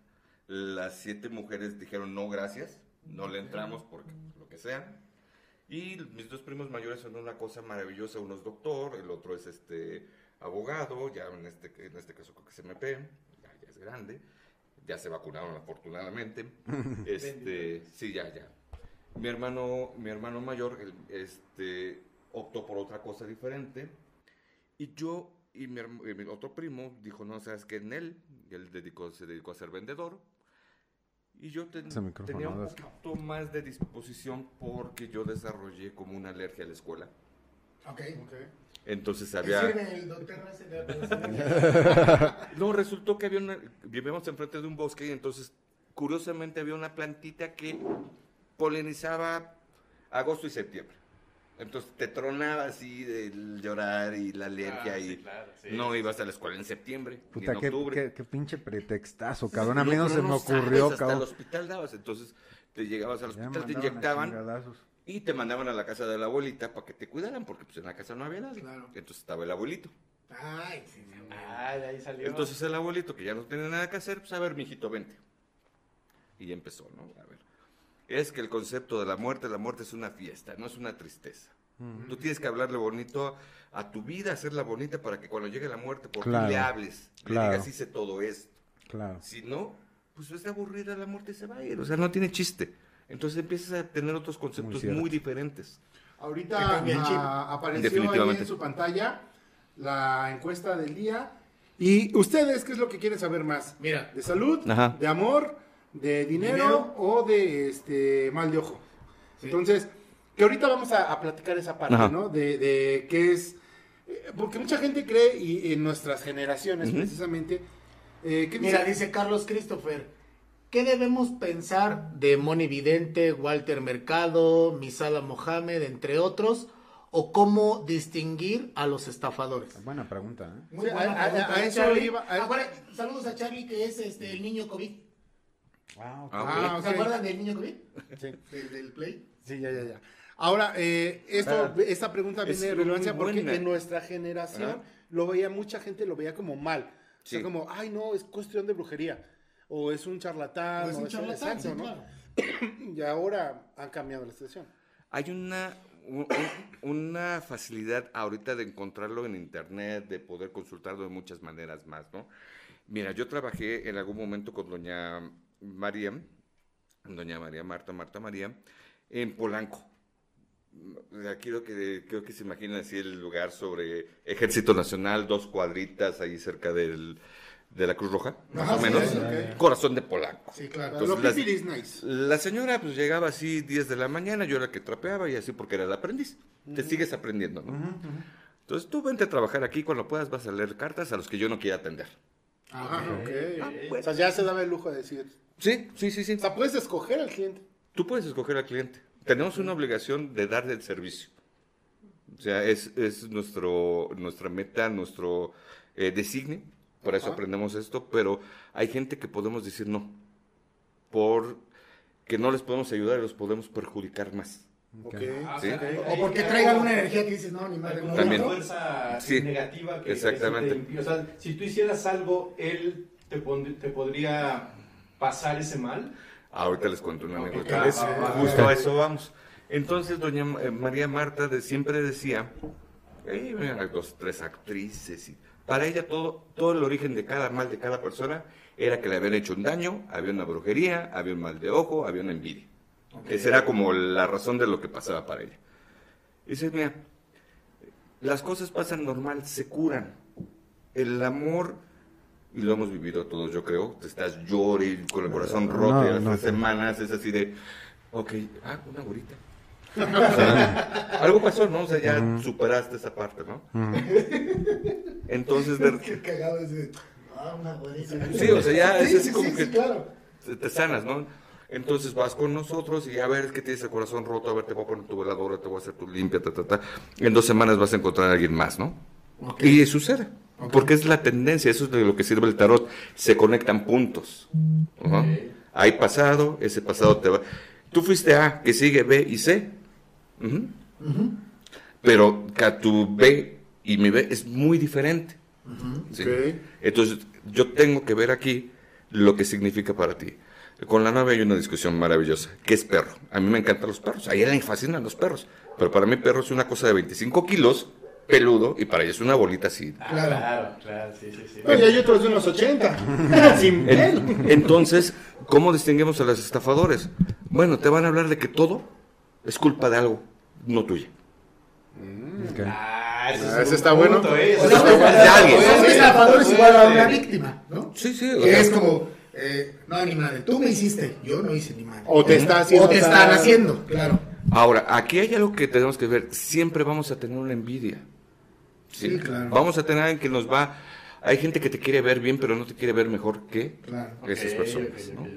las siete mujeres dijeron no gracias, no le entramos porque lo que sea y mis dos primos mayores son una cosa maravillosa, uno es doctor, el otro es este abogado, ya en este, en este caso creo que se me ya, ya es grande, ya se vacunaron afortunadamente. este, sí, ya, ya. Mi hermano, mi hermano mayor este, optó por otra cosa diferente. Y yo y mi, mi otro primo dijo, no, sabes que en él, él dedicó, se dedicó a ser vendedor y yo tenía un poquito más de disposición porque yo desarrollé como una alergia a la escuela. Ok. okay. Entonces había... el no, resultó que había una... Vivíamos enfrente de un bosque y entonces, curiosamente, había una plantita que polinizaba agosto y septiembre. Entonces te tronaba así de llorar y la alergia ah, y no ibas a la escuela en septiembre Puta, en octubre. Qué, pinche pretextazo, cabrón. a mí no, se me ocurrió, sabes, Hasta el hospital dabas, entonces te llegabas al hospital, te inyectaban y te mandaban a la casa de la abuelita para que te cuidaran, porque pues en la casa no había nada. Entonces estaba el abuelito. Ay, sí, Ay, ahí salió. Entonces el abuelito, que ya no tenía nada que hacer, pues a ver, mijito, vente. Y empezó, ¿no? A ver es que el concepto de la muerte, la muerte es una fiesta, no es una tristeza. Tú tienes que hablarle bonito a tu vida, hacerla bonita para que cuando llegue la muerte, por claro, le hables, claro. le digas, hice todo esto. Claro. Si no, pues es aburrida la muerte se va a ir, o sea, no tiene chiste. Entonces empiezas a tener otros conceptos muy, diferentes. Ahorita ah, apareció ahí en su pantalla la encuesta del día. ¿Y ustedes qué es lo que quieren saber más? Mira, de salud, de amor, de dinero, o de este mal de ojo. Entonces, que ahorita vamos a, platicar esa parte, ¿no? De, de qué es, eh, porque mucha gente cree, y en nuestras generaciones precisamente, eh, Mira, dice? Carlos Christopher, ¿qué debemos pensar de Moni Vidente, Walter Mercado, Misala Mohamed, entre otros? ¿O cómo distinguir a los estafadores? Buena pregunta, ¿eh? Muy buena pregunta. A, eso iba. saludos a Charlie, que es este, el niño COVID. Ah, ah, ¿Se acuerdan del niño COVID? Sí. ¿Del, Play? Sí, ya, ya, ya. Ahora, eh, esto, esta pregunta viene de relevancia porque en nuestra generación lo veía, mucha gente lo veía como mal. O sea, como, ay, no, es cuestión de brujería. O es un charlatán. O es un charlatán, ¿no? y ahora han cambiado la situación. Hay una, una facilidad ahorita de encontrarlo en internet, de poder consultarlo de muchas maneras más, ¿no? Mira, yo trabajé en algún momento con doña María, doña María Marta, Marta María, en Polanco. Aquí creo que, creo que se imagina así el lugar sobre Ejército Nacional, dos cuadritas ahí cerca del, de la Cruz Roja, más o menos. Corazón de Polanco. Sí, claro. Entonces, la, nice. la, señora pues llegaba así 10 de la mañana, yo era la que trapeaba y así porque era el aprendiz. Te sigues aprendiendo, ¿no? Entonces tú vente a trabajar aquí, cuando puedas vas a leer cartas a los que yo no quiera atender. Ajá, ok. Ah, o sea, ya se daba el lujo de decir. Sí, sí, sí, sí. O sea, puedes escoger al cliente. Tú puedes escoger al cliente. Tenemos una obligación de darle el servicio. O sea, es, es nuestro, nuestra meta, nuestro eh, designe. Por eso aprendemos esto, pero hay gente que podemos decir no. Por que no les podemos ayudar y los podemos perjudicar más. Okay. ¿Sí? O porque traigan una energía que dices, no, ni madre, no. También. Una fuerza negativa que, exactamente. o sea, si tú hicieras algo, él te, te podría pasar ese mal. Ahorita les cuento una anécdota. Justo a eso vamos. Entonces, doña eh, María Marta de, siempre decía, hay dos, tres actrices, y para ella todo, todo el origen de cada mal de cada persona era que le habían hecho un daño, había una brujería, había un mal de ojo, había una envidia. Esa era como la razón de lo que pasaba para ella. dice, mira, las cosas pasan normal, se curan. El amor y lo hemos vivido todos, yo creo. Te estás llorando con el corazón roto y las semanas es así de, ok, ah, una gorita. algo pasó, ¿no? O sea, ya superaste esa parte, ¿no? Entonces, ver... Qué cagado ese, ah, una gorita. Sí, o sea, ya es así como que te sanas, ¿no? Entonces vas con nosotros y a ver que tienes el corazón roto, a ver, te voy a poner tu veladora, te voy a hacer tu limpia, ta, ta, ta. En dos semanas vas a encontrar a alguien más, ¿no? Y sucede. Porque es la tendencia, eso es de lo que sirve el tarot. Se conectan puntos. Hay pasado, ese pasado te va. Tú fuiste A, que sigue B y C. Pero que tu B y mi B es muy diferente. Entonces, yo tengo que ver aquí lo que significa para ti. Con la nave hay una discusión maravillosa. ¿Qué es perro? A mí me encantan los perros. A ella le fascinan los perros. Pero para mí perro es una cosa de 25 kilos peludo y para ella es una bolita así. Claro, claro, sí, sí, sí. y hay otros de unos 80. entonces, ¿cómo distinguimos a los estafadores? Bueno, te van a hablar de que todo es culpa de algo, no tuya. Mm. Ah, eso, está bueno. ¿eh? Un estafador es igual a una víctima, ¿no? Sí, sí. Que es como, eh, no, ni madre, tú me hiciste, yo no hice ni madre. O te, está haciendo, o te están haciendo, claro. Ahora, aquí hay algo que tenemos que ver. Siempre vamos a tener una envidia. ¿sí? claro. Vamos a tener alguien que nos va... Hay gente que te quiere ver bien, pero no te quiere ver mejor que esas personas. ¿no?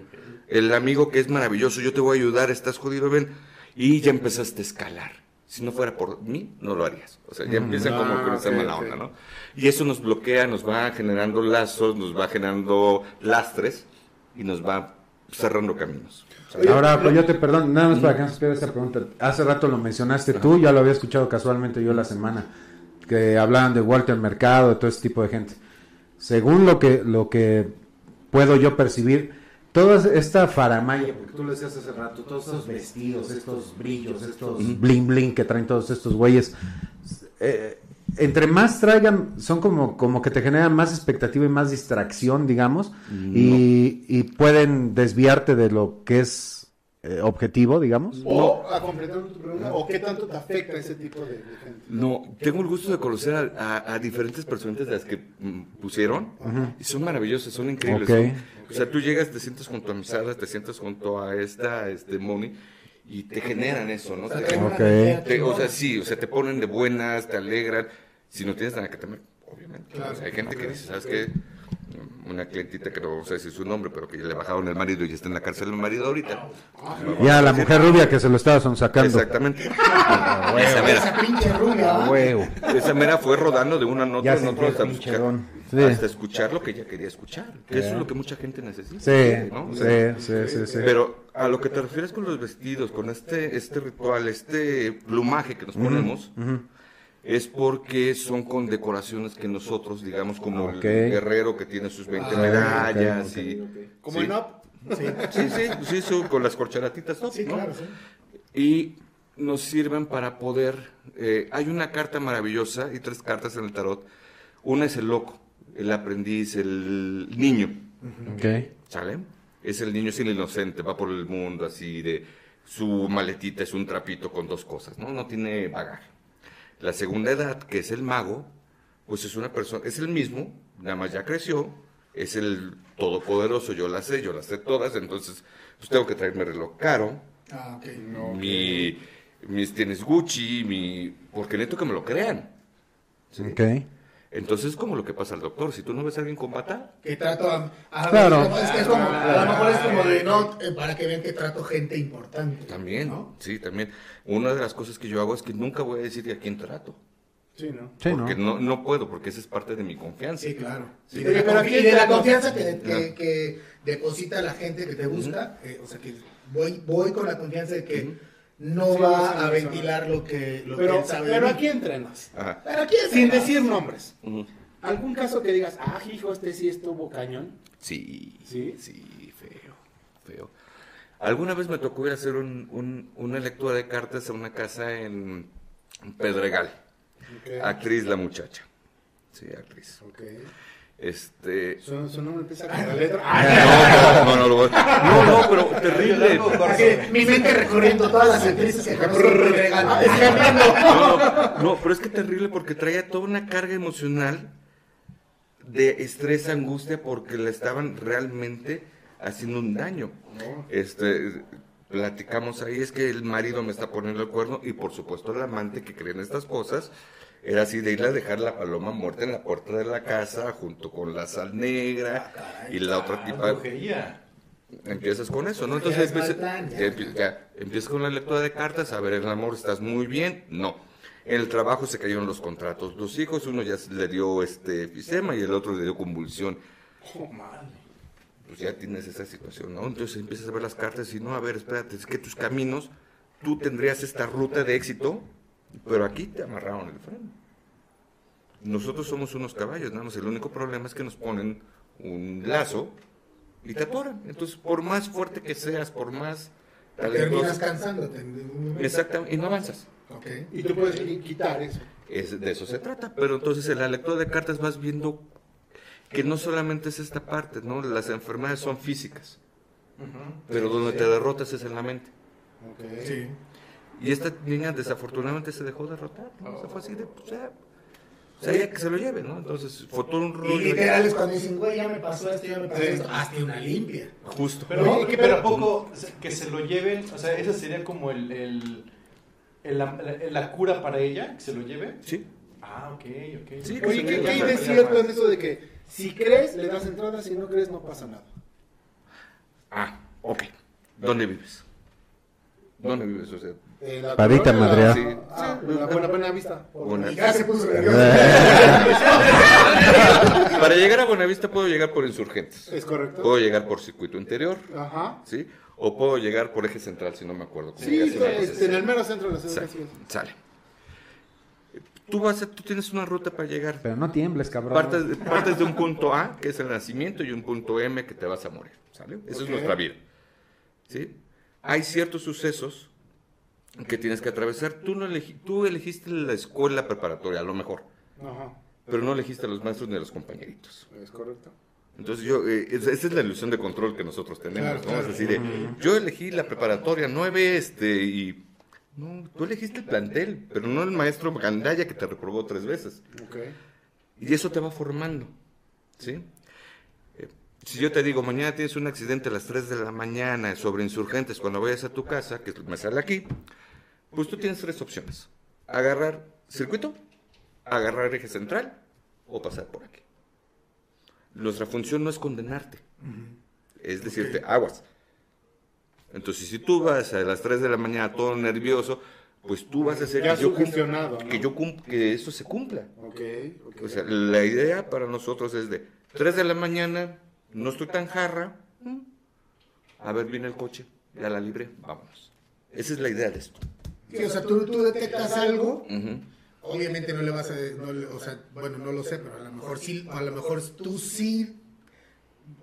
El amigo que es maravilloso, yo te voy a ayudar, estás jodido, ven. Y ya empezaste a escalar. Si no fuera por mí, no lo harías. O sea, ya mm. empiezan como con esa mala onda, ¿no? Y eso nos bloquea, nos va generando lazos, nos va generando lastres y nos va cerrando caminos. Ahora, pues yo te perdón, nada más para que no se esta pregunta. Hace rato lo mencionaste tú, ya lo había escuchado casualmente yo la semana que hablaban de Walter Mercado, de todo ese tipo de gente. Según lo que, lo que puedo yo percibir, toda esta faramaya, porque tú lo decías hace rato, todos estos vestidos, estos brillos, estos bling bling que traen todos estos güeyes, eh, entre más traigan, son como, como que te generan más expectativa y más distracción, digamos, y, y pueden desviarte de lo que es eh, objetivo, digamos. O, a completar tu pregunta, ¿o qué tanto te afecta ese tipo de, gente? No, tengo el gusto de conocer a, diferentes personas de las que mm, pusieron y son maravillosas, son increíbles. O sea, tú llegas, te sientes junto a Misada, te sientes junto a esta, este, Moni, y te generan eso, ¿no? Te, o sea, sí, o sea, te ponen de buenas, te alegran. Si no tienes nada que temer, obviamente. hay gente que dice, ¿sabes qué? una clientita que no sé si su nombre, pero que ya le bajaron el marido y está en la cárcel el marido ahorita. Ya, la mujer rubia que se lo estaba sacando. Exactamente. esa mera. Esa pinche rubia. Esa mera fue rodando de una nota a otra hasta escuchar, hasta escuchar lo que ella quería escuchar. Que eso es lo que mucha gente necesita. Sí, sí, sí, sí, Pero a lo que te refieres con los vestidos, con este, este ritual, este plumaje que nos ponemos, es porque son con decoraciones que nosotros, digamos, como el guerrero que tiene sus 20 ah, medallas y... Como el NOP. Sí, sí, sí, sí, con las corcharatitas Sí, claro, sí. Y nos sirven para poder... Eh, hay una carta maravillosa y tres cartas en el tarot. Una es el loco, el aprendiz, el niño. Ok. ¿Sale? Es el niño, es el inocente, va por el mundo así de... Su maletita es un trapito con dos cosas, ¿no? No tiene bagaje. La segunda edad, que es el mago, pues es una persona, es el mismo, nada más ya creció, es el todopoderoso, yo la sé, yo las sé todas, entonces pues tengo que traerme reloj caro, ah, mi, mis tienes Gucci, mi, porque necesito que me lo crean. Entonces es como lo que pasa al doctor. Si tú no ves a alguien con bata... Que trato a... claro. Es que es como, a lo mejor es como de no, eh, para que vean que trato gente importante. También, ¿no? sí, también. Una de las cosas que yo hago es que nunca voy a decir a quién trato. Sí, ¿no? porque ¿no? no, puedo, porque esa es parte de mi confianza. Sí, claro. y, de la, confianza que, que, deposita la gente que te gusta, eh, o sea, que voy, voy con la confianza de que no va a ventilar lo que, lo pero, él sabe. Pero aquí entrenas. Pero aquí Sin decir nombres. ¿Algún caso que digas, ah, hijo, este sí estuvo cañón? Sí. ¿Sí? Sí, feo, feo. Alguna vez me tocó ir a hacer un, una lectura de cartas a una casa en Pedregal. Actriz la muchacha. Sí, actriz. Okay. Este. ¿Su, su nombre empieza con la letra? No, no, no, no, no, pero terrible. Mi mente recorriendo todas las actrices que no, no, pero es que terrible porque traía toda una carga emocional de estrés, angustia, porque le estaban realmente haciendo un daño. Este, platicamos ahí, es que el marido me está poniendo el cuerno y por supuesto el amante que cree en estas cosas era así de ir a dejar la paloma muerta en la puerta de la casa junto con la sal negra ah, y la otra tipa. Empiezas con eso, ¿no? Entonces empiezas, con la lectura de cartas, a ver, el amor, ¿estás muy bien? No. En el trabajo se cayeron los contratos. Los hijos, uno ya le dio este fisema y el otro le dio convulsión. Oh, pues ya tienes esa situación, ¿no? Entonces empiezas a ver las cartas y no, a ver, espérate, es que tus caminos, tú tendrías esta ruta de éxito pero aquí te amarraron el freno. Nosotros somos unos caballos, nada más. El único problema es que nos ponen un lazo y te atoran. Entonces, por más fuerte que seas, por más Terminas cansándote. Exactamente, y no avanzas. Okay. Y tú puedes quitar eso. Es, de eso se trata. Pero entonces en la lectura de cartas vas viendo que no solamente es esta parte, ¿no? Las enfermedades son físicas. Pero donde te derrotas es en la mente. Okay. Sí. Y esta niña desafortunadamente se dejó derrotar, ¿no? fue así de, pues ya, o sea, que se lo lleve, ¿no? Entonces, fue todo un rollo. Y literal es cuando dicen, güey, ya me pasó esto, ya me pasó esto, hazte una limpia. Justo. Pero, pero poco que se lo lleven, o sea, esa sería como el, el, la, cura para ella, que se lo lleve. Sí. Ah, ok, ok. Sí, Oye, ¿qué, hay de cierto en eso de que si crees, le das entrada, si no crees, no pasa nada? Ah, ok. ¿Dónde vives? ¿Dónde vives? O sea, Padita Madrea. Sí. Ah, la buena, buena vista. Para llegar a Buenavista puedo llegar por Insurgentes. Es correcto. Puedo llegar por Circuito Interior. Ajá. ¿Sí? O puedo llegar por Eje Central, si no me acuerdo. Sí, en el mero centro de la ciudad. Sale. Tú, vas tú tienes una ruta para llegar. Pero no tiembles, cabrón. Partes, partes de un punto A, que es el nacimiento, y un punto M, que te vas a morir. ¿Sale? Esa es nuestra vida. ¿Sí? Hay ciertos sucesos que tienes que atravesar. Tú, no tú elegiste la escuela preparatoria, a lo mejor. Pero no elegiste a los maestros ni a los compañeritos. Es correcto. Entonces yo, eh, esa es la ilusión de control que nosotros tenemos, ¿no? Es decir, yo elegí la preparatoria nueve, este, y no, tú elegiste el plantel, pero no el maestro Gandaya que te reprobó tres veces. Y eso te va formando, ¿sí? Si yo te digo, mañana tienes un accidente a las 3 de la mañana sobre insurgentes cuando vayas a tu casa, que me sale aquí, pues tú tienes tres opciones. Agarrar circuito, agarrar eje central o pasar por aquí. Nuestra función no es condenarte, es decirte, aguas. Entonces, si tú vas a las 3 de la mañana todo nervioso, pues tú vas a hacer que, yo que, yo que eso se cumpla. O sea, la idea para nosotros es de 3 de la mañana, no estoy tan jarra, a ver, viene el coche, ya la libre, vámonos. Esa es la idea de esto. O sea, tú, detectas algo. Obviamente no le vas a, no o sea, bueno, no lo sé, pero a lo mejor sí, a lo mejor tú sí,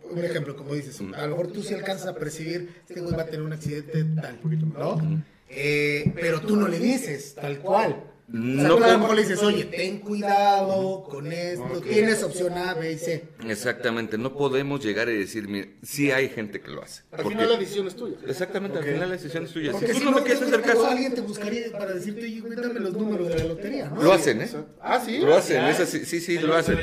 un ejemplo, como dices, a lo mejor tú sí alcanzas a percibir, este güey va a tener un accidente tal, ¿no? Eh, pero tú no le dices tal cual. No, a lo mejor le dices, oye, ten cuidado con esto, tienes opción A, B y C. Exactamente, no podemos llegar y decir, mire, sí hay gente que lo hace. Al final la decisión es tuya. Exactamente, al final la decisión es tuya. Porque si, no, me quieres hacer caso. Alguien te buscaría para decirte, oye, cuéntame los números de la lotería, ¿no? Lo hacen, ¿eh? Ah, sí. Lo hacen, es así, sí, sí, lo hacen.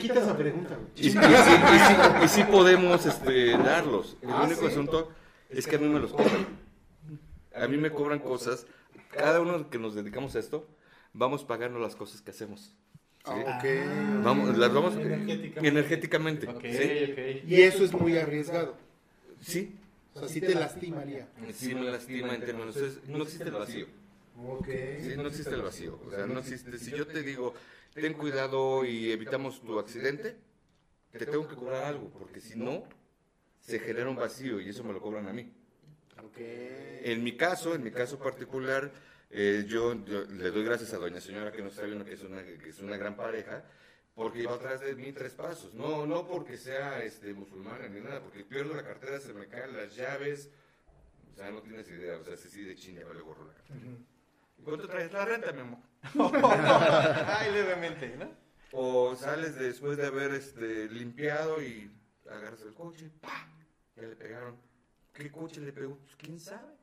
Quitas la pregunta. Y, y, sí, podemos este, darlos. El ah, único asunto es que a mí me los cobran. A mí me cobran cosas. Cada uno que nos dedicamos a esto, vamos pagando las cosas que hacemos. Ah, vamos, las vamos energéticamente. Y eso es muy arriesgado. Sí. O sea, sí te lastimaría. Sí me lastima en términos. No existe el vacío. Sí, no existe el vacío. O sea, no existe. Si yo te digo, ten cuidado y evitamos tu accidente, te tengo que cobrar algo, porque si no, se genera un vacío y eso me lo cobran a mí. En mi caso, en mi caso particular, eh, yo, le doy gracias a doña señora que nos está viendo que es una, que es una gran pareja, porque iba atrás de mí tres pasos. No, no porque sea este, musulmana ni nada, porque pierdo la cartera, se me caen las llaves. O sea, no tienes idea, o sea, se sigue de chinga, vale gorro la cartera. ¿Y cuánto traes la renta, mi amor? Ay, levemente, ¿no? O sales después de haber este, limpiado y agarras el coche, ¡pah! Ya le pegaron. ¿Qué coche le pegó? Pues quién sabe.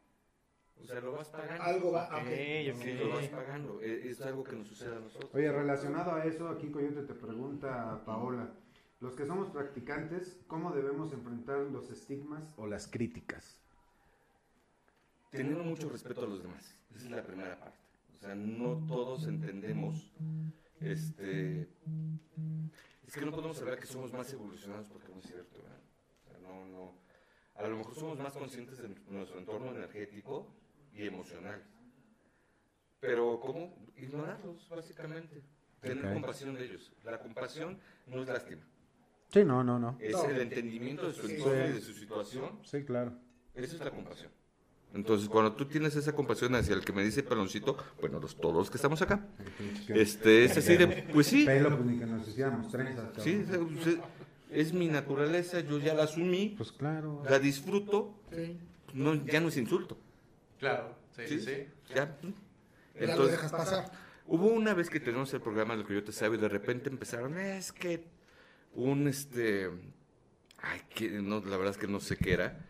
O sea, lo vas pagando. Algo va, okay. Sí, lo vas pagando. E, es, algo que nos sucede a nosotros. Oye, relacionado a eso, aquí Coyote te pregunta, Paola, los que somos practicantes, ¿cómo debemos enfrentar los estigmas o las críticas? Teniendo mucho respeto a los demás. Esa es la primera parte. O sea, no todos entendemos, este, es que no podemos hablar que somos más evolucionados porque no es cierto, ¿verdad? O sea, no, no, a lo mejor somos más conscientes de nuestro entorno energético y emocional. Pero ¿cómo? Ignorarlos, básicamente. Tener compasión de ellos. La compasión no es lástima. Sí, no, no, no. Es el entendimiento de su entorno y de su situación. Sí, claro. Esa es la compasión. Entonces, cuando tú tienes esa compasión hacia el que me dice peloncito, bueno, los, todos los que estamos acá, este, es así de, pues sí. Pelo, pues ni que nos hiciéramos trenzas. Sí, es mi naturaleza, yo ya la asumí. Pues claro. La disfruto. Sí. No, ya no es insulto. Claro, sí, sí. Ya. Entonces, lo dejas pasar. Hubo una vez que tenemos el programa del que yo te sabe y de repente empezaron, es que un este ay, que no, la verdad es que no sé qué era.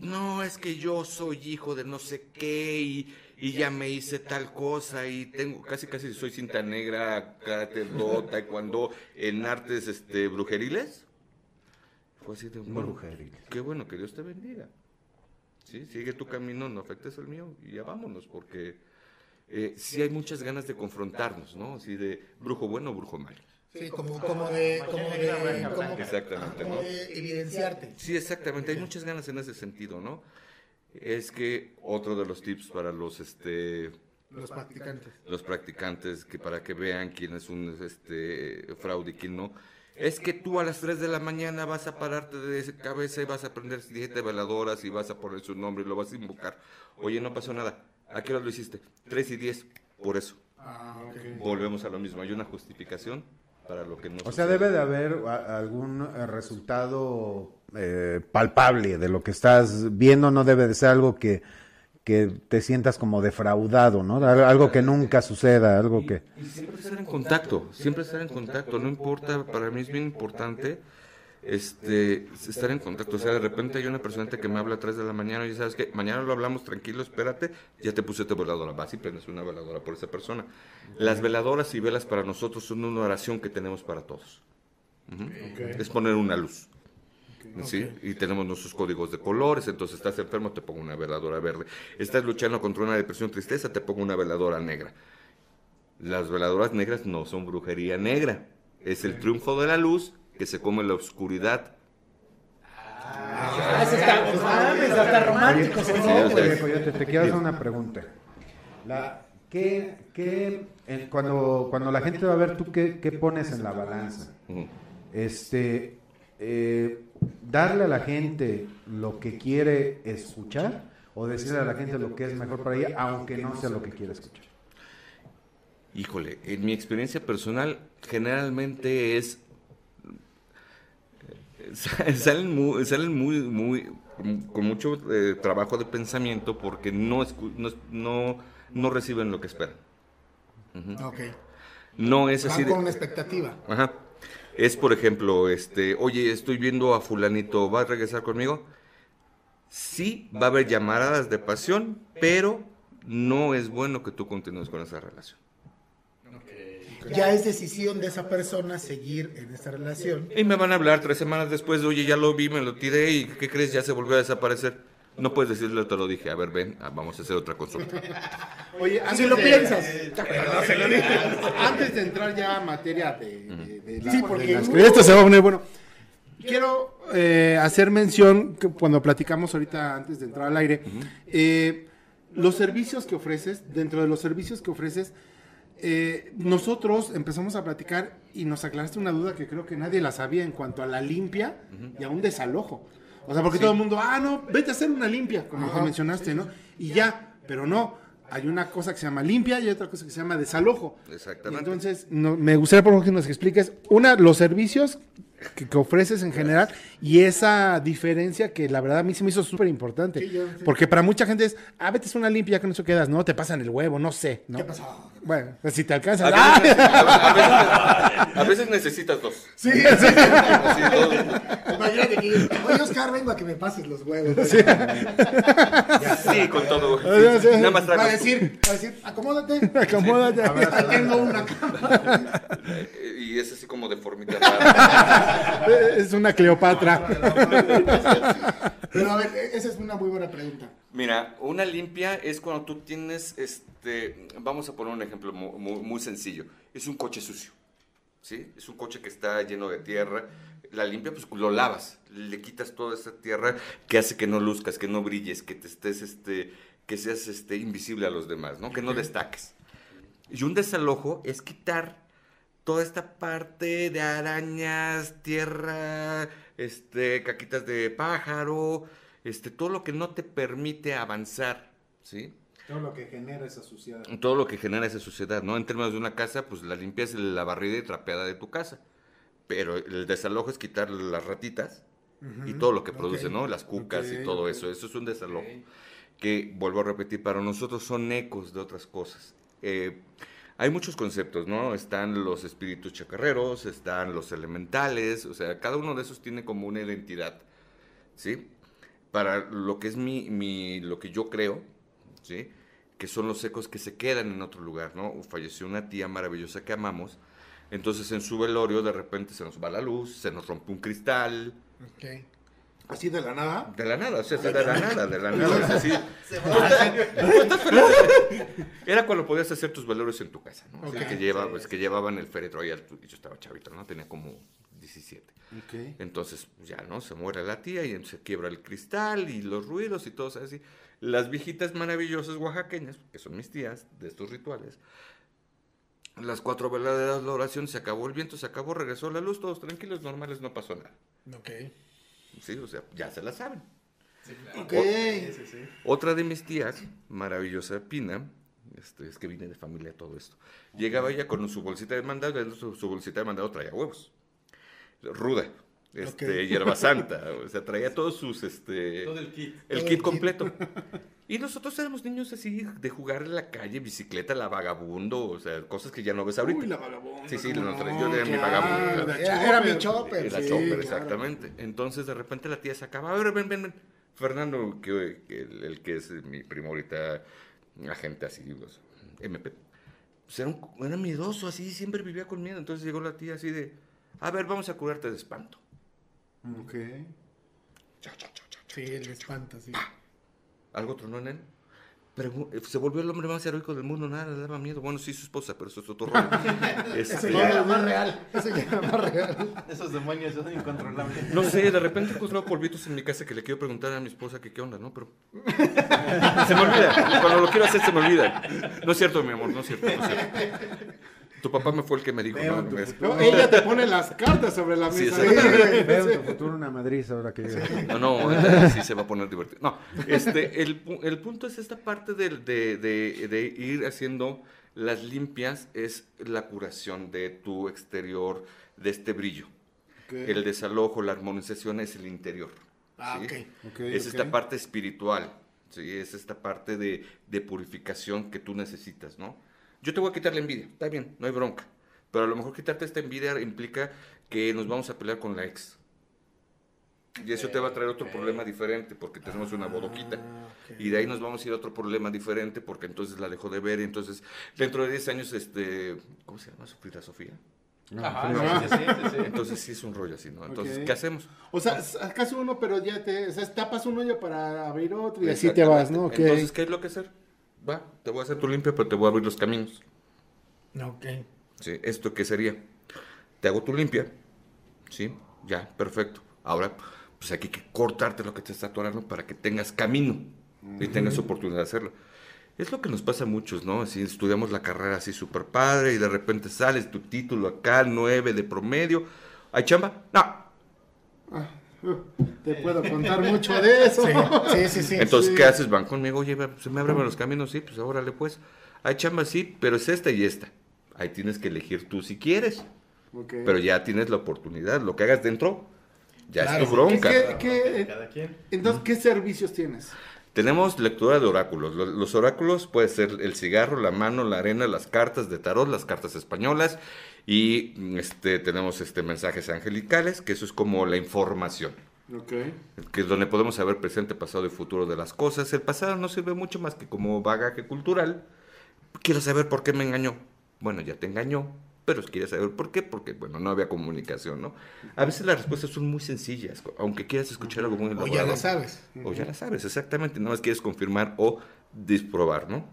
No, es que yo soy hijo de no sé qué y, y ya me hice tal cosa y tengo casi casi soy cinta negra, karate do, taekwondo en artes este brujeriles. Fue así de bueno, Qué bueno que Dios te bendiga. ¿Sí? Sigue tu camino, no afectes el mío y ya vámonos, porque eh, sí hay muchas ganas de confrontarnos, ¿no? Así de brujo bueno, brujo malo. Sí, como, como de, como de, como, exactamente, como de evidenciarte. Sí, exactamente, hay muchas ganas en ese sentido, ¿no? Es que otro de los tips para los, este... Los practicantes. Los practicantes, que para que vean quién es un este, fraude y quién no, es que tú a las 3 de la mañana vas a pararte de cabeza y vas a prender siete veladoras y vas a poner su nombre y lo vas a invocar. Oye, no pasó nada. ¿A qué hora lo hiciste? 3 y 10. Por eso. Ah, Volvemos a lo mismo. Hay una justificación para lo que no O sea, debe de haber algún eh, resultado eh, palpable de lo que estás viendo. No debe de ser algo que que te sientas como defraudado, ¿no? Algo que nunca suceda, algo que... Y siempre estar en contacto, siempre estar en contacto, no importa, para mí es bien importante este, estar en contacto. O sea, de repente hay una persona que me habla a 3 de la mañana y sabes que mañana lo hablamos tranquilo, espérate, ya te puse tu veladora. Vas y prendes una veladora por esa persona. Las veladoras y velas para nosotros son una oración que tenemos para todos. Es poner una luz. ¿Sí? Y tenemos nuestros códigos de colores, entonces estás enfermo, te pongo una veladora verde. Estás luchando contra una depresión, tristeza, te pongo una veladora negra. Las veladoras negras no son brujería negra, es el triunfo de la luz que se come la oscuridad. Ah, eso está, romántico. te quiero hacer una pregunta. La, ¿qué, cuando, cuando la gente va a ver tú qué, qué pones en la balanza? Este, eh, darle a la gente lo que quiere escuchar o decirle a la gente lo que es mejor para ella, aunque no sea lo que quiere escuchar. Híjole, en mi experiencia personal generalmente es salen muy, salen muy, muy con mucho eh, trabajo de pensamiento porque no, no, no, reciben lo que esperan. No es así. con una expectativa. Ajá. Es, por ejemplo, este, oye, estoy viendo a fulanito, ¿va a regresar conmigo? Sí, va a haber llamadas de pasión, pero no es bueno que tú continúes con esa relación ya es decisión de esa persona seguir en esta relación. Y me van a hablar tres semanas después, oye, ya lo vi, me lo tiré y ¿qué crees? Ya se volvió a desaparecer. No puedes decirle, te lo dije, a ver, ven, ah, vamos a hacer otra consulta. Oye, si lo piensas. antes de entrar ya a materia de, la, sí, porque esto se va a poner bueno. Quiero eh, hacer mención que cuando platicamos ahorita antes de entrar al aire, eh, los servicios que ofreces, dentro de los servicios que ofreces, eh, nosotros empezamos a platicar y nos aclaraste una duda que creo que nadie la sabía en cuanto a la limpia y a un desalojo. O sea, porque todo el mundo, ah, no, vete a hacer una limpia, como mencionaste, ¿no? Y ya, pero no, hay una cosa que se llama limpia y otra cosa que se llama desalojo. Exactamente. entonces, me gustaría por favor que nos expliques, una, los servicios que, ofreces en general y esa diferencia que la verdad a mí se me hizo súper importante. Porque para mucha gente es, ah, vete a una limpia, con eso quedas, no, te pasan el huevo, no sé. ¿no? ¿Qué pasó? Bueno, pues si te alcanza. A, veces, a, veces, necesitas dos. Sí, sí. Imagínate que, oye Oscar, vengo a que me pases los huevos. Sí, sí con todo. Nada más Va a decir, va a decir, acomódate. Acomódate. Tengo una cama. Y es así como de formita Es una Cleopatra. Pero a ver, esa es una muy buena pregunta. Mira, una limpia es cuando tú tienes, este, vamos a poner un ejemplo muy, sencillo, es un coche sucio, ¿sí? Es un coche que está lleno de tierra, la limpia pues lo lavas, le quitas toda esa tierra que hace que no luzcas, que no brilles, que te estés, este, que seas, este, invisible a los demás, ¿no? Que no destaques. Y un desalojo es quitar toda esta parte de arañas, tierra, este, caquitas de pájaro, este, todo lo que no te permite avanzar, ¿sí? Todo lo que genera esa suciedad. Todo lo que genera esa suciedad, ¿no? En términos de una casa, pues la limpieza es la barrida y trapeada de tu casa. Pero el desalojo es quitar las ratitas y todo lo que produce, ¿no? Las cucas y todo eso. Eso es un desalojo. Que, vuelvo a repetir, para nosotros son ecos de otras cosas. Eh, hay muchos conceptos, ¿no? Están los espíritus chacarreros, están los elementales, o sea, cada uno de esos tiene como una identidad, ¿sí? Para lo que es mi, mi lo que yo creo, ¿sí? Que son los ecos que se quedan en otro lugar, ¿no? Falleció una tía maravillosa que amamos, entonces en su velorio de repente se nos va la luz, se nos rompe un cristal. Okay. ¿Así de la nada? De la nada, o sea, de la nada, de la nada. así. Era cuando podías hacer tus valores en tu casa, ¿no? que, lleva, pues, que llevaban el féretro ahí, yo estaba chavito, ¿no? Tenía como 17. Entonces, ya, ¿no? Se muere la tía y se quiebra el cristal y los ruidos y todo así. Las viejitas maravillosas oaxaqueñas, que son mis tías de estos rituales, las cuatro veladas de la oración, se acabó el viento, se acabó, regresó la luz, todos tranquilos, normales, no pasó nada. Ok. Sí, o sea, ya se la saben. Otra de mis tías, maravillosa Pina, este, es que vine de familia todo esto. Llegaba ella con su bolsita de mandado, su, su bolsita de mandado traía huevos. Ruda, este, hierba santa, o sea, traía todos sus, este... Todo el kit. El kit completo. Y nosotros éramos niños así de jugar en la calle, bicicleta, la vagabundo, o sea, cosas que ya no ves ahorita. Uy, la vagabundo. Sí, sí, no, yo era mi vagabundo. Era, mi chopper. Era chopper, exactamente. Entonces, de repente la tía sacaba, a ver, ven, ven, ven. Fernando, que, el, que es mi primo ahorita, agente así, pues, MP. Pues era, un, era miedoso, así, siempre vivía con miedo. Entonces llegó la tía así de, a ver, vamos a curarte de espanto. Ok. Sí, el espanto, sí algo tronó en él. Pero eh, se volvió el hombre más heroico del mundo, nada le daba miedo. Bueno, sí, su esposa, pero eso es otro rollo. Eso este, ya era más real. Eso ya era más real. Esos demonios son incontrolables. No sé, de repente encontrado polvitos en mi casa que le quiero preguntar a mi esposa que qué onda, ¿no? Pero. se me olvida. Cuando lo quiero hacer, se me olvida. No es cierto, mi amor, no es cierto. No es cierto. Tu papá me fue el que me dijo. No, no, ella te pone las cartas sobre la mesa. Sí, Veo tu futuro una Madrid ahora que No, no, sí se va a poner divertido. No, este, el, el punto es esta parte de, de, de, ir haciendo Las limpias es la curación de tu exterior, de este brillo. El desalojo, la armonización es el interior. Ah, es esta parte espiritual, ¿sí? es esta parte de, de, purificación que tú necesitas, ¿no? Yo te voy a quitar la envidia, está bien, no hay bronca. Pero a lo mejor quitarte esta envidia implica que nos vamos a pelear con la ex. Y eso te va a traer otro problema diferente porque tenemos una bodoquita. Ah, y de ahí nos vamos a ir a otro problema diferente porque entonces la dejó de ver y entonces dentro de 10 años, este, ¿cómo se llama? ¿Sufrirá Sofía? Ajá, sí, sí, Entonces sí es un rollo así, ¿no? Entonces, ¿qué hacemos? O sea, sacas uno, pero ya te, o sea, tapas un hoyo para abrir otro y así te vas, ¿no? Entonces, ¿qué es lo que hacer? Va, te voy a hacer tu limpia, pero te voy a abrir los caminos. Ok. Sí, ¿esto qué sería? Te hago tu limpia, ¿sí? Ya, perfecto. Ahora, pues aquí hay que cortarte lo que te está atorando para que tengas camino y tengas oportunidad de hacerlo. Es lo que nos pasa a muchos, ¿no? Si estudiamos la carrera así súper padre y de repente sales tu título acá, nueve de promedio. ¿Hay chamba? No. Ah, uh, te puedo contar mucho de eso. Sí, sí, sí. Entonces, ¿qué haces? Van conmigo, oye, se me abren los caminos, sí, pues órale pues. Hay chamba, sí, pero es esta y esta. Ahí tienes que elegir tú si quieres. Pero ya tienes la oportunidad. Lo que hagas dentro, ya es tu bronca. entonces, ¿qué servicios tienes? Tenemos lectura de oráculos. Los, oráculos puede ser el cigarro, la mano, la arena, las cartas de tarot, las cartas españolas y este tenemos este mensajes angelicales, que eso es como la información. Okay. Que es donde podemos saber presente, pasado y futuro de las cosas. El pasado no sirve mucho más que como bagaje cultural. Quiero saber por qué me engañó. Bueno, ya te engañó, pero quieres saber por qué, porque, bueno, no había comunicación, ¿no? A veces las respuestas son muy sencillas, aunque quieras escuchar algo muy elaborado. O ya la sabes. O ya la sabes, exactamente, no más quieres confirmar o disprobar, ¿no?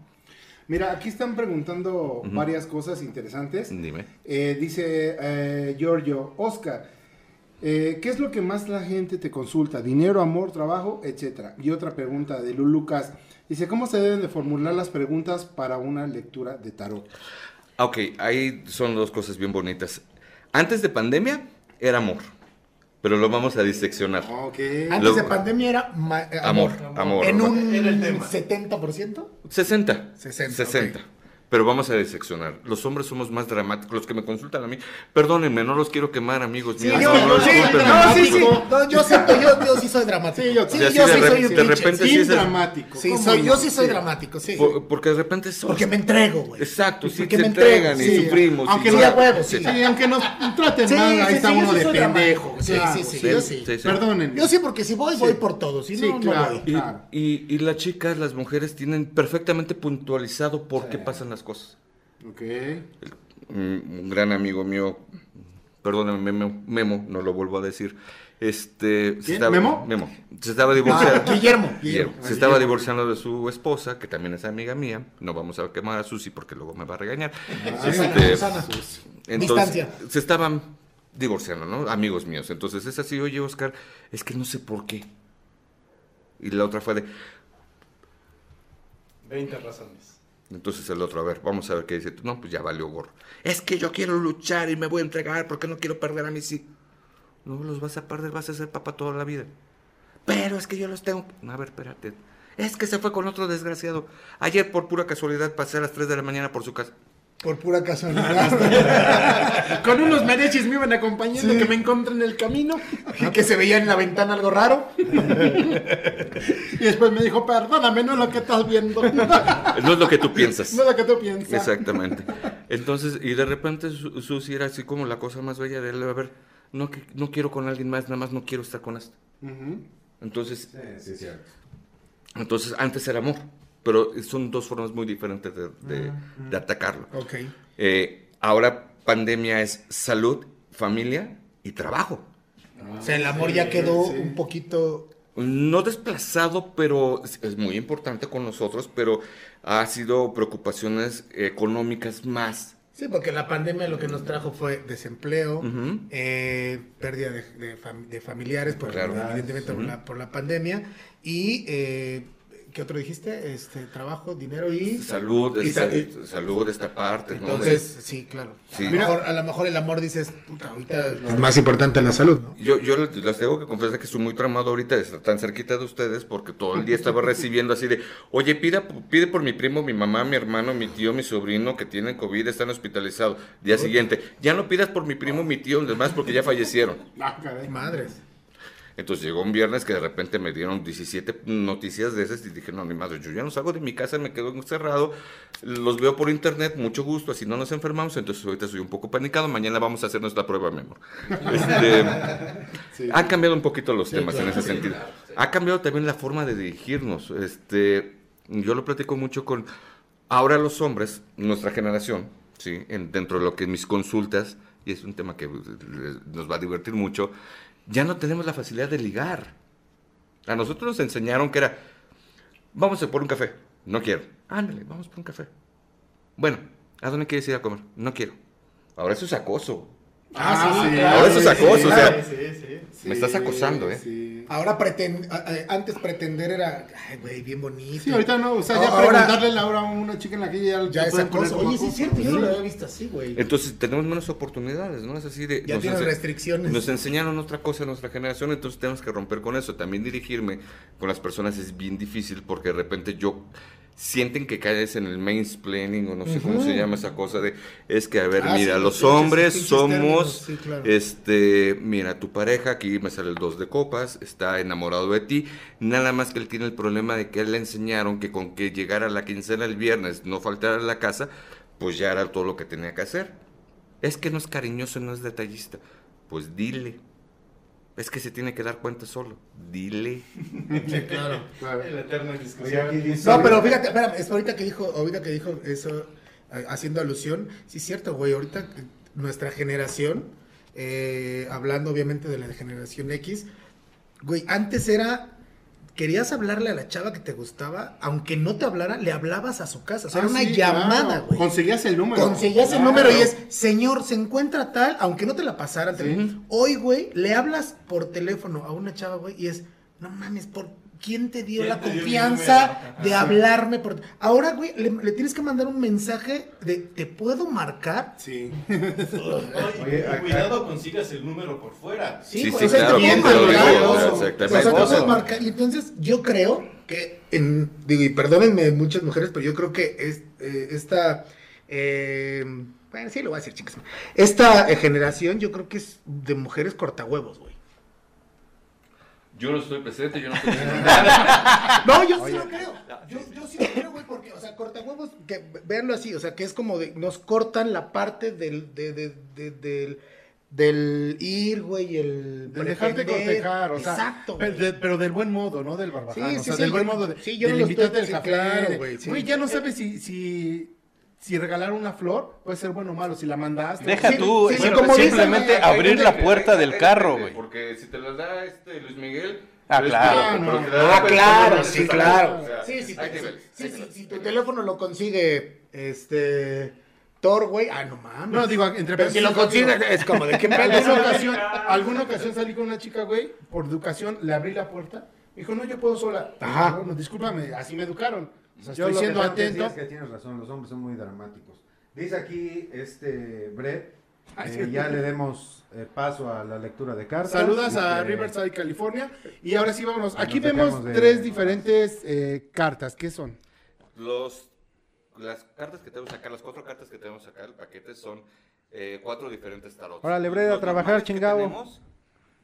Mira, aquí están preguntando varias cosas interesantes. Dime. Eh, dice eh, Giorgio, Oscar, eh, ¿qué es lo que más la gente te consulta? ¿Dinero, amor, trabajo, etcétera? Y otra pregunta de Lucas. Dice, ¿cómo se deben de formular las preguntas para una lectura de tarot? Ok, ahí son dos cosas bien bonitas. Antes de pandemia era amor, pero lo vamos a diseccionar. Okay. Antes de pandemia era eh, amor, amor, ¿En un 70%? 60. 60. 60 pero vamos a diseccionar. Los hombres somos más dramáticos, los que me consultan a mí. Perdónenme, no los quiero quemar, amigos míos. Yo, no, sí, no, sí, sí, no, yo, siento, yo, yo, sí soy dramático. Sí, yo, sí, yo sí soy de repente sí es dramático. Sí, soy, yo sí soy dramático, sí. porque de repente somos... Porque me entrego, güey. Exacto, sí, se entregan y sufrimos. Aunque sí, a huevo, sí. aunque nos traten mal, ahí está uno de pendejo. Sí, sí, sí, yo sí. Perdónenme. Yo sí, porque si voy, voy por todo, si no, no voy. Y las chicas, las mujeres tienen perfectamente puntualizado por qué pasan las cosas. Ok. un gran amigo mío, perdóname, Memo, no lo vuelvo a decir. Este, se estaba, ¿Memo? Memo. Se estaba divorciando. Ah, Guillermo. Guillermo. Se estaba divorciando de su esposa, que también es amiga mía. No vamos a quemar a Susi porque luego me va a regañar. Ah, este, entonces, se estaban divorciando, ¿no? Amigos míos. Entonces es así, oye, Oscar, es que no sé por qué. Y la otra fue de... 20 razones. Entonces el otro, a ver, vamos a ver qué dice. No, pues ya valió gorro. Es que yo quiero luchar y me voy a entregar porque no quiero perder a mis hijos. No los vas a perder, vas a ser papá toda la vida. Pero es que yo los tengo. A ver, espérate. Es que se fue con otro desgraciado. Ayer por pura casualidad pasé a las 3 de la mañana por su casa. Por pura casualidad. Con unos merechis me iban acompañando que me encontré en el camino, y que se veía en la ventana algo raro. y después me dijo, perdóname, no es lo que estás viendo. no es lo que tú piensas. No es lo que tú piensas. Exactamente. Entonces, y de repente Susi era así como la cosa más bella de él. A ver, no, no quiero con alguien más, nada más no quiero estar con esto. Entonces, sí, sí, entonces antes era amor pero son dos formas muy diferentes de, de, ah, atacarlo. Okay. Eh, ahora pandemia es salud, familia y trabajo. o sea, el amor ya quedó un poquito... No desplazado, pero es muy importante con nosotros, pero ha sido preocupaciones económicas más. Sí, porque la pandemia lo que nos trajo fue desempleo, eh, pérdida de, familiares, por, evidentemente por, la, por, la, pandemia, y eh, ¿qué otro dijiste? Este, trabajo, dinero y... Salud, salud, esta parte. Entonces, sí, claro. A, lo mejor, el amor dices, puta, ahorita es más importante la salud, ¿no? Yo, yo les tengo que confesar que estoy muy tramado ahorita de estar tan cerquita de ustedes porque todo el día estaba recibiendo así de, oye, pida, pide por mi primo, mi mamá, mi hermano, mi tío, mi sobrino que tienen COVID, están hospitalizados. Día siguiente, ya no pidas por mi primo, mi tío, demás porque ya fallecieron. Ah, Madres. Entonces llegó un viernes que de repente me dieron 17 noticias de esas y dije, no, mi madre, yo ya no salgo de mi casa, me quedo encerrado, los veo por internet, mucho gusto, así no nos enfermamos, entonces ahorita soy un poco panicado, mañana vamos a hacer nuestra prueba, mi amor. Este, Han cambiado un poquito los temas en ese sentido. Ha cambiado también la forma de dirigirnos. Este, yo lo platico mucho con, ahora los hombres, nuestra generación, ¿sí? dentro de lo que mis consultas, y es un tema que nos va a divertir mucho, ya no tenemos la facilidad de ligar. A nosotros nos enseñaron que era, vamos a por un café. No quiero. Ándale, vamos por un café. Bueno, ¿a dónde quieres ir a comer? No quiero. Ahora eso es acoso. Ah, sí, Ahora eso es acoso, o sea, me estás acosando, ¿eh? Ahora pretend, antes pretender era, ay, güey, bien bonito. Sí, ahorita no, o sea, ya ahora, preguntarle la hora a una chica en la calle ya, ya es acoso. Oye, sí es cierto, yo no lo había visto así, güey. Entonces tenemos menos oportunidades, ¿no? Es así de... Ya tienes restricciones. Nos enseñaron otra cosa en nuestra generación, entonces tenemos que romper con eso. También dirigirme con las personas es bien difícil porque de repente yo sienten que caes en el mansplaining o no sé cómo se llama esa cosa de es que a ver, ah, mira, los hombres somos este, mira, tu pareja aquí me sale el dos de copas, está enamorado de ti, nada más que él tiene el problema de que él le enseñaron que con que llegara la quincena el viernes, no faltara a la casa, pues ya era todo lo que tenía que hacer. Es que no es cariñoso, no es detallista. Pues dile. Es que se tiene que dar cuenta solo. Dile. Sí, claro. claro. El eterno No, pero fíjate, espérame, es ahorita que dijo, ahorita que dijo eso, haciendo alusión, sí es cierto, güey, ahorita nuestra generación, eh, hablando obviamente de la generación X, güey, antes era querías hablarle a la chava que te gustaba, aunque no te hablara, le hablabas a su casa. O sea, era ah, una llamada, güey. Conseguías el número. Conseguías el número y es, señor, se encuentra tal, aunque no te la pasaran. Hoy, güey, le hablas por teléfono a una chava, güey, y es, no mames, por ¿Quién te dio la confianza de hablarme? Por... Ahora, güey, le, tienes que mandar un mensaje de ¿te puedo marcar? Sí. Oye, cuidado consigas el número por fuera. Sí, sí, pues, sí claro, marcar. Y entonces yo creo que, en, digo, y perdónenme muchas mujeres, pero yo creo que es, eh, esta... Eh, bueno, sí, lo voy a decir, chicas. Esta eh, generación yo creo que es de mujeres cortahuevos, güey. Yo no estoy presente, yo no estoy No, yo sí lo creo. Yo, yo sí lo creo, güey, porque, o sea, cortahuevos, que verlo así, o sea, que es como de, nos cortan la parte del, de, de, de, del, del ir, güey, el... De dejarte cortejar, o sea. Exacto. Pero, del buen modo, ¿no? Del barbaján, sí, sí, o sea, del buen modo de, sí, yo del no invitarte al café. Claro, güey. Güey, ya no sabes si, si si regalar una flor puede ser bueno o malo, si la mandaste. Deja tú, simplemente abrir la puerta del carro, güey. Porque si te lo da este Luis Miguel. Ah, claro. ah, claro, sí, claro. Sí, sí, si tu teléfono lo consigue, este... Thor, güey, ah, no mames. No, digo, entre Pero si lo consigue, es como de qué pedo. ¿Alguna ocasión, alguna ocasión salí con una chica, güey, por educación, le abrí la puerta, dijo, no, yo puedo sola. Ajá. Bueno, discúlpame, así me educaron. O sea, estoy siendo atento. Es que tienes razón, los hombres son muy dramáticos. Dice aquí este Brett, eh, ya le demos eh, paso a la lectura de cartas. Saludas a Riverside, California. Y ahora sí, vámonos. Aquí vemos tres diferentes eh, cartas. ¿Qué son? Los, las cartas que tenemos acá, las cuatro cartas que tenemos acá, el paquete, son cuatro diferentes tarots. Órale, Brett, a trabajar, chingado.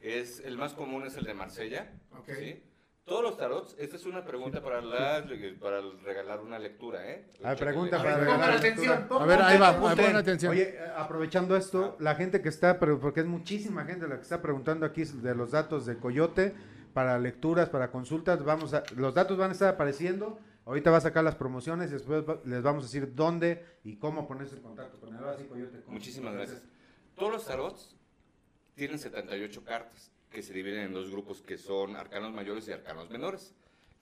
Es, el más común es el de Marsella. Okay. Todos los tarots, esta es una pregunta para, la, para regalar una lectura, ¿eh? Ah, pregunta para regalar atención. A ver, ahí va, pon atención. Oye, aprovechando esto, la gente que está, pero porque es muchísima gente la que está preguntando aquí de los datos de Coyote para lecturas, para consultas, vamos a, los datos van a estar apareciendo. Ahorita va a sacar las promociones y después les vamos a decir dónde y cómo ponerse en contacto con el Coyote. Muchísimas gracias. Todos los tarots tienen 78 cartas que se dividen en dos grupos que son arcanos mayores y arcanos menores.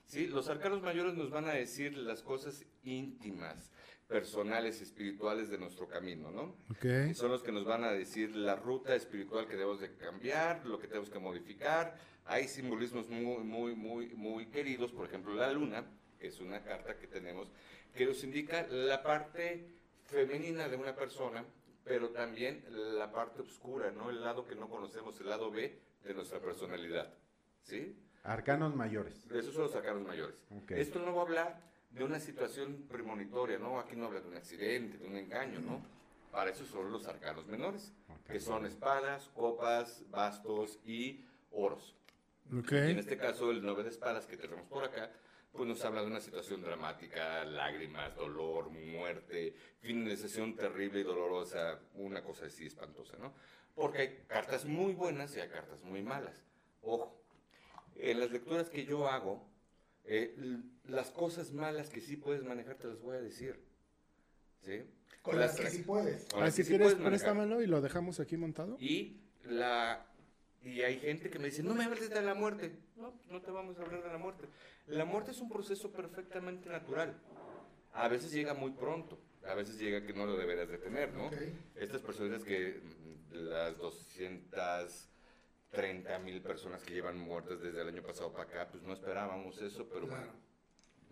¿Sí? Los arcanos mayores nos van a decir las cosas íntimas, personales, espirituales de nuestro camino, ¿no? Okay. Son los que nos van a decir la ruta espiritual que debemos de cambiar, lo que tenemos que modificar. Hay simbolismos muy, muy, muy, muy queridos, por ejemplo, la luna que es una carta que tenemos que nos indica la parte femenina de una persona, pero también la parte oscura, ¿no? El lado que no conocemos, el lado B de nuestra personalidad, ¿sí? Arcanos mayores. Esos son los arcanos mayores. Esto no va a hablar de una situación premonitoria, ¿no? Aquí no habla de un accidente, de un engaño, ¿no? Para eso son los arcanos menores, que son espadas, copas, bastos y oros. en este caso, el 9 de espadas que tenemos por acá, pues nos habla de una situación dramática, lágrimas, dolor, muerte, finalización terrible y dolorosa, una cosa así espantosa, ¿no? Porque hay cartas muy buenas y hay cartas muy malas. Ojo, en las lecturas que yo hago, eh, las cosas malas que sí puedes manejar te las voy a decir. ¿Sí? Con las, que sí puedes. Ah, si quieres, préstamelo y lo dejamos aquí montado. Y la y hay gente que me dice, no me hables de la muerte. No, no te vamos a hablar de la muerte. La muerte es un proceso perfectamente natural. A veces llega muy pronto, a veces llega que no lo deberás de tener, ¿no? Estas personas que las 230 mil personas que llevan muertas desde el año pasado para acá, pues no esperábamos eso, pero bueno.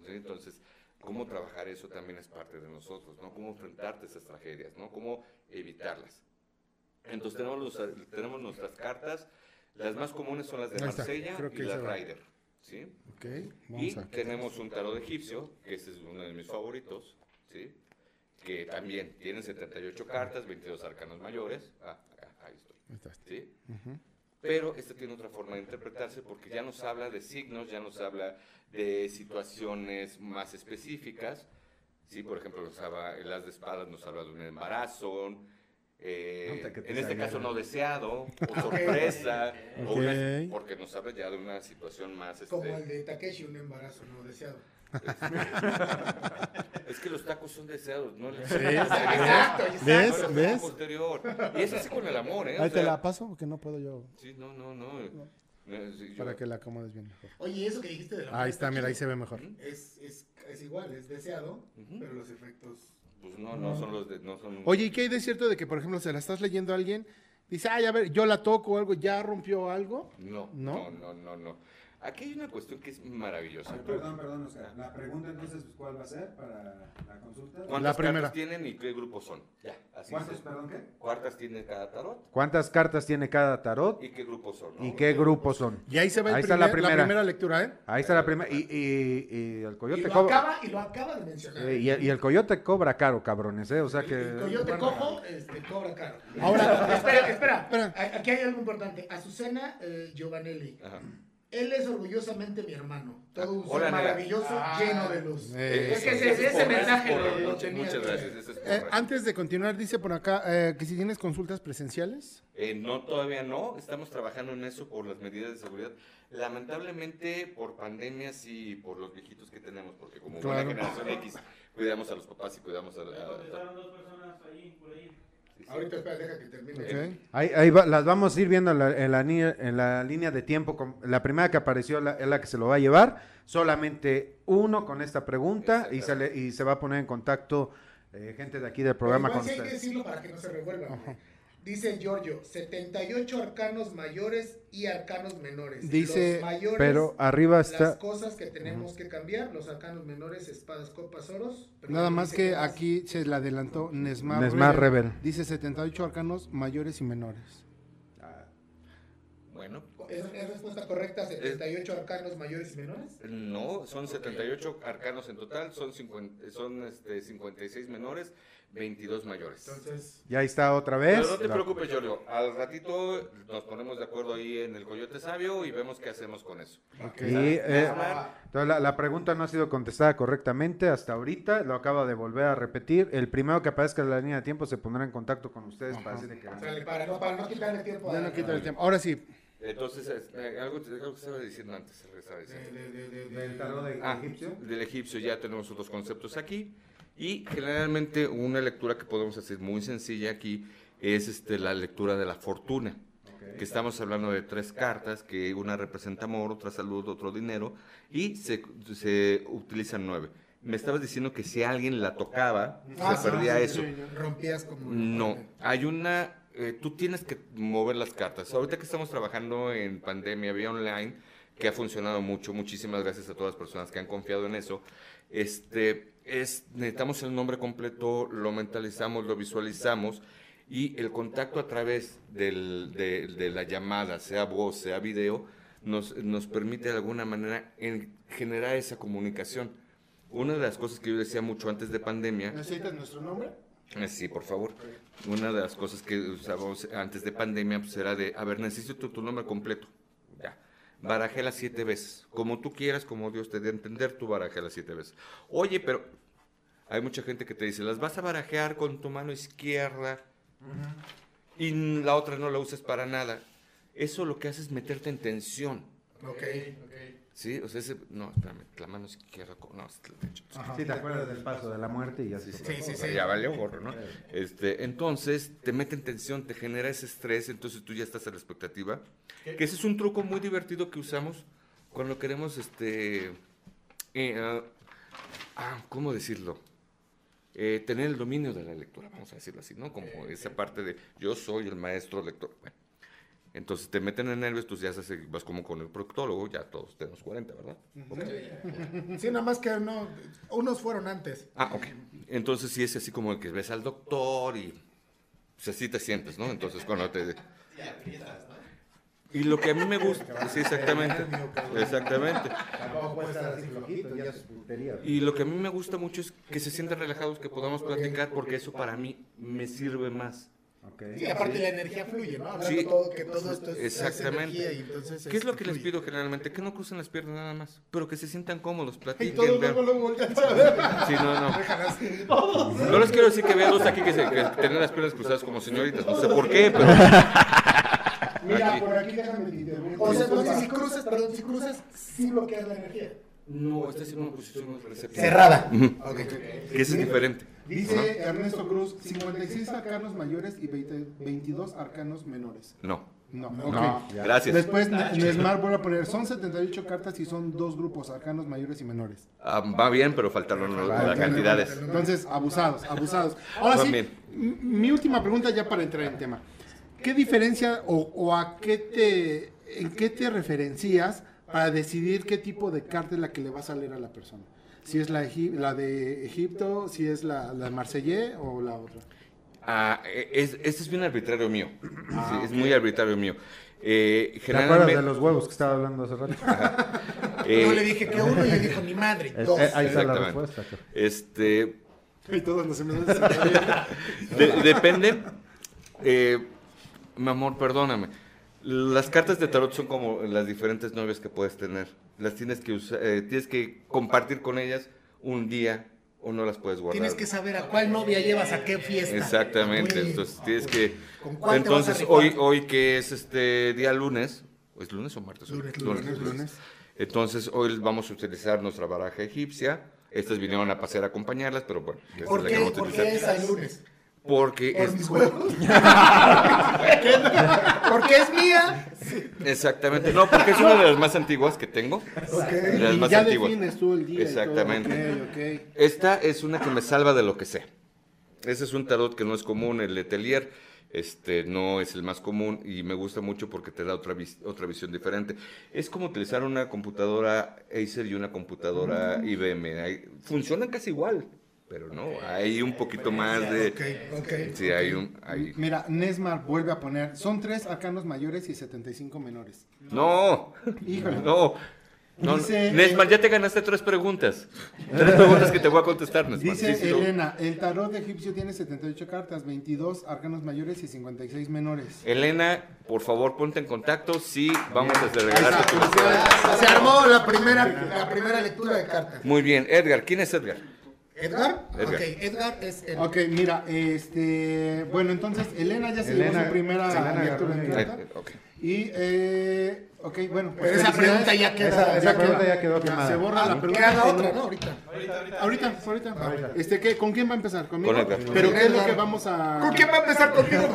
Entonces, cómo trabajar eso también es parte de nosotros, ¿no? Cómo enfrentarte a esas tragedias, ¿no? Cómo evitarlas. Entonces tenemos, tenemos nuestras cartas, las más comunes son las de Marsella y las Ryder. ¿sí? Okay, y tenemos un tarot egipcio, que ese es uno de mis favoritos, ¿sí? Que también tiene 78 cartas, 22 arcanos mayores. Ah, ahí estoy. ¿sí? Pero este tiene otra forma de interpretarse porque ya nos habla de signos, ya nos habla de situaciones más específicas. ¿sí? Por ejemplo, nos habla, el as de espadas nos habla de un embarazo, eh, en este caso no deseado, o sorpresa, porque nos habla ya de una situación más... Como este, el de Takeshi, un embarazo no deseado. Es que los tacos son deseados, ¿no? Sí, exacto, ¿Ves? ¿Ves? Posterior. Y es así con el amor, ¿eh? Ahí te la paso porque no puedo yo. Sí, no, no, no. Eh, Para que la acomodes bien mejor. Oye, eso que dijiste de la Ahí está, mira, ahí se ve mejor. Es, es, es igual, es deseado, pero los efectos pues no, no son los de, no son... Oye, ¿y qué hay de cierto de que, por ejemplo, se la estás leyendo a alguien, dice, ay, a ver, yo la toco o algo, ¿ya rompió algo? No, no, no, no, no. Aquí hay una cuestión que es maravillosa. perdón, perdón, Oscar. La pregunta entonces, ¿cuál va a ser para la consulta? ¿Cuántas cartas tienen y qué grupos son? Ya, así ¿Cuántas, perdón, qué? ¿Cuántas tiene cada tarot? ¿Cuántas cartas tiene cada tarot? ¿Y qué grupos son? ¿Y qué grupos son? Y ahí se ve ahí está la, primera. la, primera. lectura, ¿eh? Ahí está la primera. Y, y, y el coyote y lo cobra... Acaba, y lo acaba de mencionar. Eh, y, el coyote cobra caro, cabrones, ¿eh? O sea que... El coyote cojo este, cobra caro. Ahora, espera, espera, espera. Aquí hay algo importante. Azucena eh, Giovanelli. Ajá. Él es orgullosamente mi hermano. Todo un ser maravilloso, ah. lleno de luz. Eh, es que ese, ese mensaje lo, tenía. Muchas gracias. Eh, antes de continuar, dice por acá eh, que si tienes consultas presenciales. no, todavía no. Estamos trabajando en eso por las medidas de seguridad. Lamentablemente, por pandemias y por los viejitos que tenemos, porque como claro. buena generación X, cuidamos a los papás y cuidamos a, la... dos personas ahí, por ahí. Ahorita espera, deja que termine. Ahí, las vamos a ir viendo en la, en la, línea de tiempo. la primera que apareció es la que se lo va a llevar. Solamente uno con esta pregunta y se, le, y se va a poner en contacto eh, gente de aquí del programa. con sí hay que decirlo para que no se revuelva. Dice Giorgio, 78 arcanos mayores y arcanos menores. Dice, los mayores, pero arriba está... Las cosas que tenemos que cambiar, los arcanos menores, espadas, copas, oros. Nada más que aquí se le adelantó Nesmar, Nesmar Rebel. Dice 78 arcanos mayores y menores. Ah, bueno. ¿Es, respuesta correcta 78 arcanos mayores y menores? No, son 78 arcanos en total, son, 50, son este, 56 menores 22 mayores. Entonces, ya está otra vez. Pero no te preocupes, Giorgio. Al ratito nos ponemos de acuerdo ahí en el Coyote Sabio y vemos qué hacemos con eso. Okay. Eh, la, la, pregunta no ha sido contestada correctamente hasta ahorita. Lo acabo de volver a repetir. El primero que aparezca en la línea de tiempo se pondrá en contacto con ustedes para decirle que para, no, para no quitarle tiempo. no el tiempo. Ahora sí. Entonces, eh, algo, algo, que estaba diciendo antes. ¿Del tarot de, ah, egipcio? Del egipcio ya tenemos otros conceptos aquí. Y generalmente una lectura que podemos hacer muy sencilla aquí es este, la lectura de la fortuna. Que estamos hablando de tres cartas, que una representa amor, otra salud, otro dinero, y se, se utilizan nueve. Me estabas diciendo que si alguien la tocaba, se perdía eso. Rompías como... No, hay una... Eh, tú tienes que mover las cartas. Ahorita que estamos trabajando en pandemia, vía online, que ha funcionado mucho. Muchísimas gracias a todas las personas que han confiado en eso. Este, es, necesitamos el nombre completo, lo mentalizamos, lo visualizamos y el contacto a través de, la llamada, sea voz, sea video, nos, permite de alguna manera en generar esa comunicación. Una de las cosas que yo decía mucho antes de pandemia... ¿Necesitas nuestro nombre? Sí, por favor. Una de las cosas que usábamos antes de pandemia pues era de, a ver, necesito tu nombre completo. Ya. las siete veces. Como tú quieras, como Dios te dé a entender, tú las siete veces. Oye, pero hay mucha gente que te dice, las vas a barajear con tu mano izquierda y la otra no la usas para nada. Eso lo que hace es meterte en tensión. Ok, ok. Sí, o sea, ese, no, espérame, la mano izquierda, no, Sí, te acuerdas del paso de la muerte y ya sí, sí, sí, sí, ya valió gorro, ¿no? Este, entonces, te mete en tensión, te genera ese estrés, entonces tú ya estás a la expectativa. Que ese es un truco muy divertido que usamos cuando queremos, este, eh, ah, ah, ¿cómo decirlo? Eh, tener el dominio de la lectura, vamos a decirlo así, ¿no? Como esa parte de yo soy el maestro lector. Bueno, entonces te meten en nervios, tú ya vas como con el proctólogo, ya todos tenemos 40, ¿verdad? Sí, nada más que no, unos fueron antes. Ah, ok. Entonces sí es así como el que ves al doctor y pues así te sientes, ¿no? Entonces cuando te... Y lo que a mí me gusta, sí, exactamente, exactamente. Y lo que a mí me gusta mucho es que se sientan relajados, que podamos platicar, porque eso para mí me sirve más. Okay. Y aparte la energía fluye, ¿no? Hablando sí, todo, que todo esto es, exactamente. y entonces, ¿Qué es lo que les pido generalmente? Que no crucen las piernas nada más, pero que se sientan cómodos, platiquen. Y todos luego lo voltean a ver. Sí, no, no. no les quiero decir que vean dos aquí que, se, que tienen las piernas cruzadas como señoritas, no sé por qué, pero... Mira, por aquí déjame O sea, entonces si cruzas, perdón, si cruzas, sí bloqueas la energía. No, esta es una posición receptiva. Cerrada. okay. Que es diferente. Dice Ernesto Cruz, 56 arcanos mayores y 22 arcanos menores. No. No, no. Gracias. Después Nesmar vuelve a poner, son 78 cartas y son dos grupos, arcanos mayores y menores. Ah, va bien, pero faltaron las cantidades. Entonces, abusados, abusados. Ahora sí, mi última pregunta ya para entrar en tema. ¿Qué diferencia o, o a qué te, en qué te referencias para decidir qué tipo de carta es la que le vas a leer a la persona? si es la, la de Egipto, si es la, la de Marsellé o la otra. Ah, e, es, este es bien arbitrario mío. Ah, es muy arbitrario mío. Eh, generalmente... ¿Te acuerdas de los huevos que estaba hablando hace rato? eh, Yo le dije que uno y le dijo mi madre. Dos. ahí está la respuesta. Este... Y todos nos hemos... de, depende. Eh, mi amor, perdóname. Las cartas de tarot son como las diferentes novias que puedes tener. Las tienes que usar, eh, tienes que compartir con ellas un día o no las puedes guardar. Tienes que saber a cuál novia llevas a qué fiesta. Exactamente, entonces tienes que entonces hoy hoy que es este día lunes, ¿es lunes o martes? Lunes, lunes, lunes. Entonces hoy vamos a utilizar nuestra baraja egipcia. Estas vinieron a pasear a acompañarlas, pero bueno, ¿Por, qué, ¿Por qué es el lunes? Porque es... porque es mía. Exactamente. No, porque es una de las más antiguas que tengo. De las más ya antiguas. defines tú el día. Exactamente. Esta es una que me salva de lo que sé. Ese es un tarot que no es común, el Letelier. Este no es el más común y me gusta mucho porque te da otra, otra visión diferente. Es como utilizar una computadora Acer y una computadora IBM. Funcionan casi igual pero no, hay un poquito más de... Sí, hay un... Mira, Nesmar vuelve a poner, son tres arcanos mayores y 75 menores. No, no. No, Nesmar, ya te ganaste tres preguntas. Tres preguntas que te voy a contestar, Nesmar. Dice Elena, el tarot egipcio tiene 78 cartas, 22 arcanos mayores y 56 menores. Elena, por favor, ponte en contacto. Sí, vamos a regalarte Se armó la primera, la primera lectura de cartas. Muy bien. Edgar, ¿quién es Edgar? ¿Edgar? Ok, Edgar es el... Ok, mira, este... Bueno, entonces, Elena ya se Elena, su primera lectura de carta. Okay. Y, eh... Ok, bueno. Pues Pero esa pregunta ya queda. Esa, esa pregunta ya quedó quemada. Se borra la pregunta. Queda otra, ¿no? Ahorita. Ahorita, ahorita. ahorita. Este, ¿qué, ¿Con quién va a empezar? ¿Conmigo? Con Edgar. ¿Pero qué es lo que vamos a...? ¿Con quién va a empezar conmigo?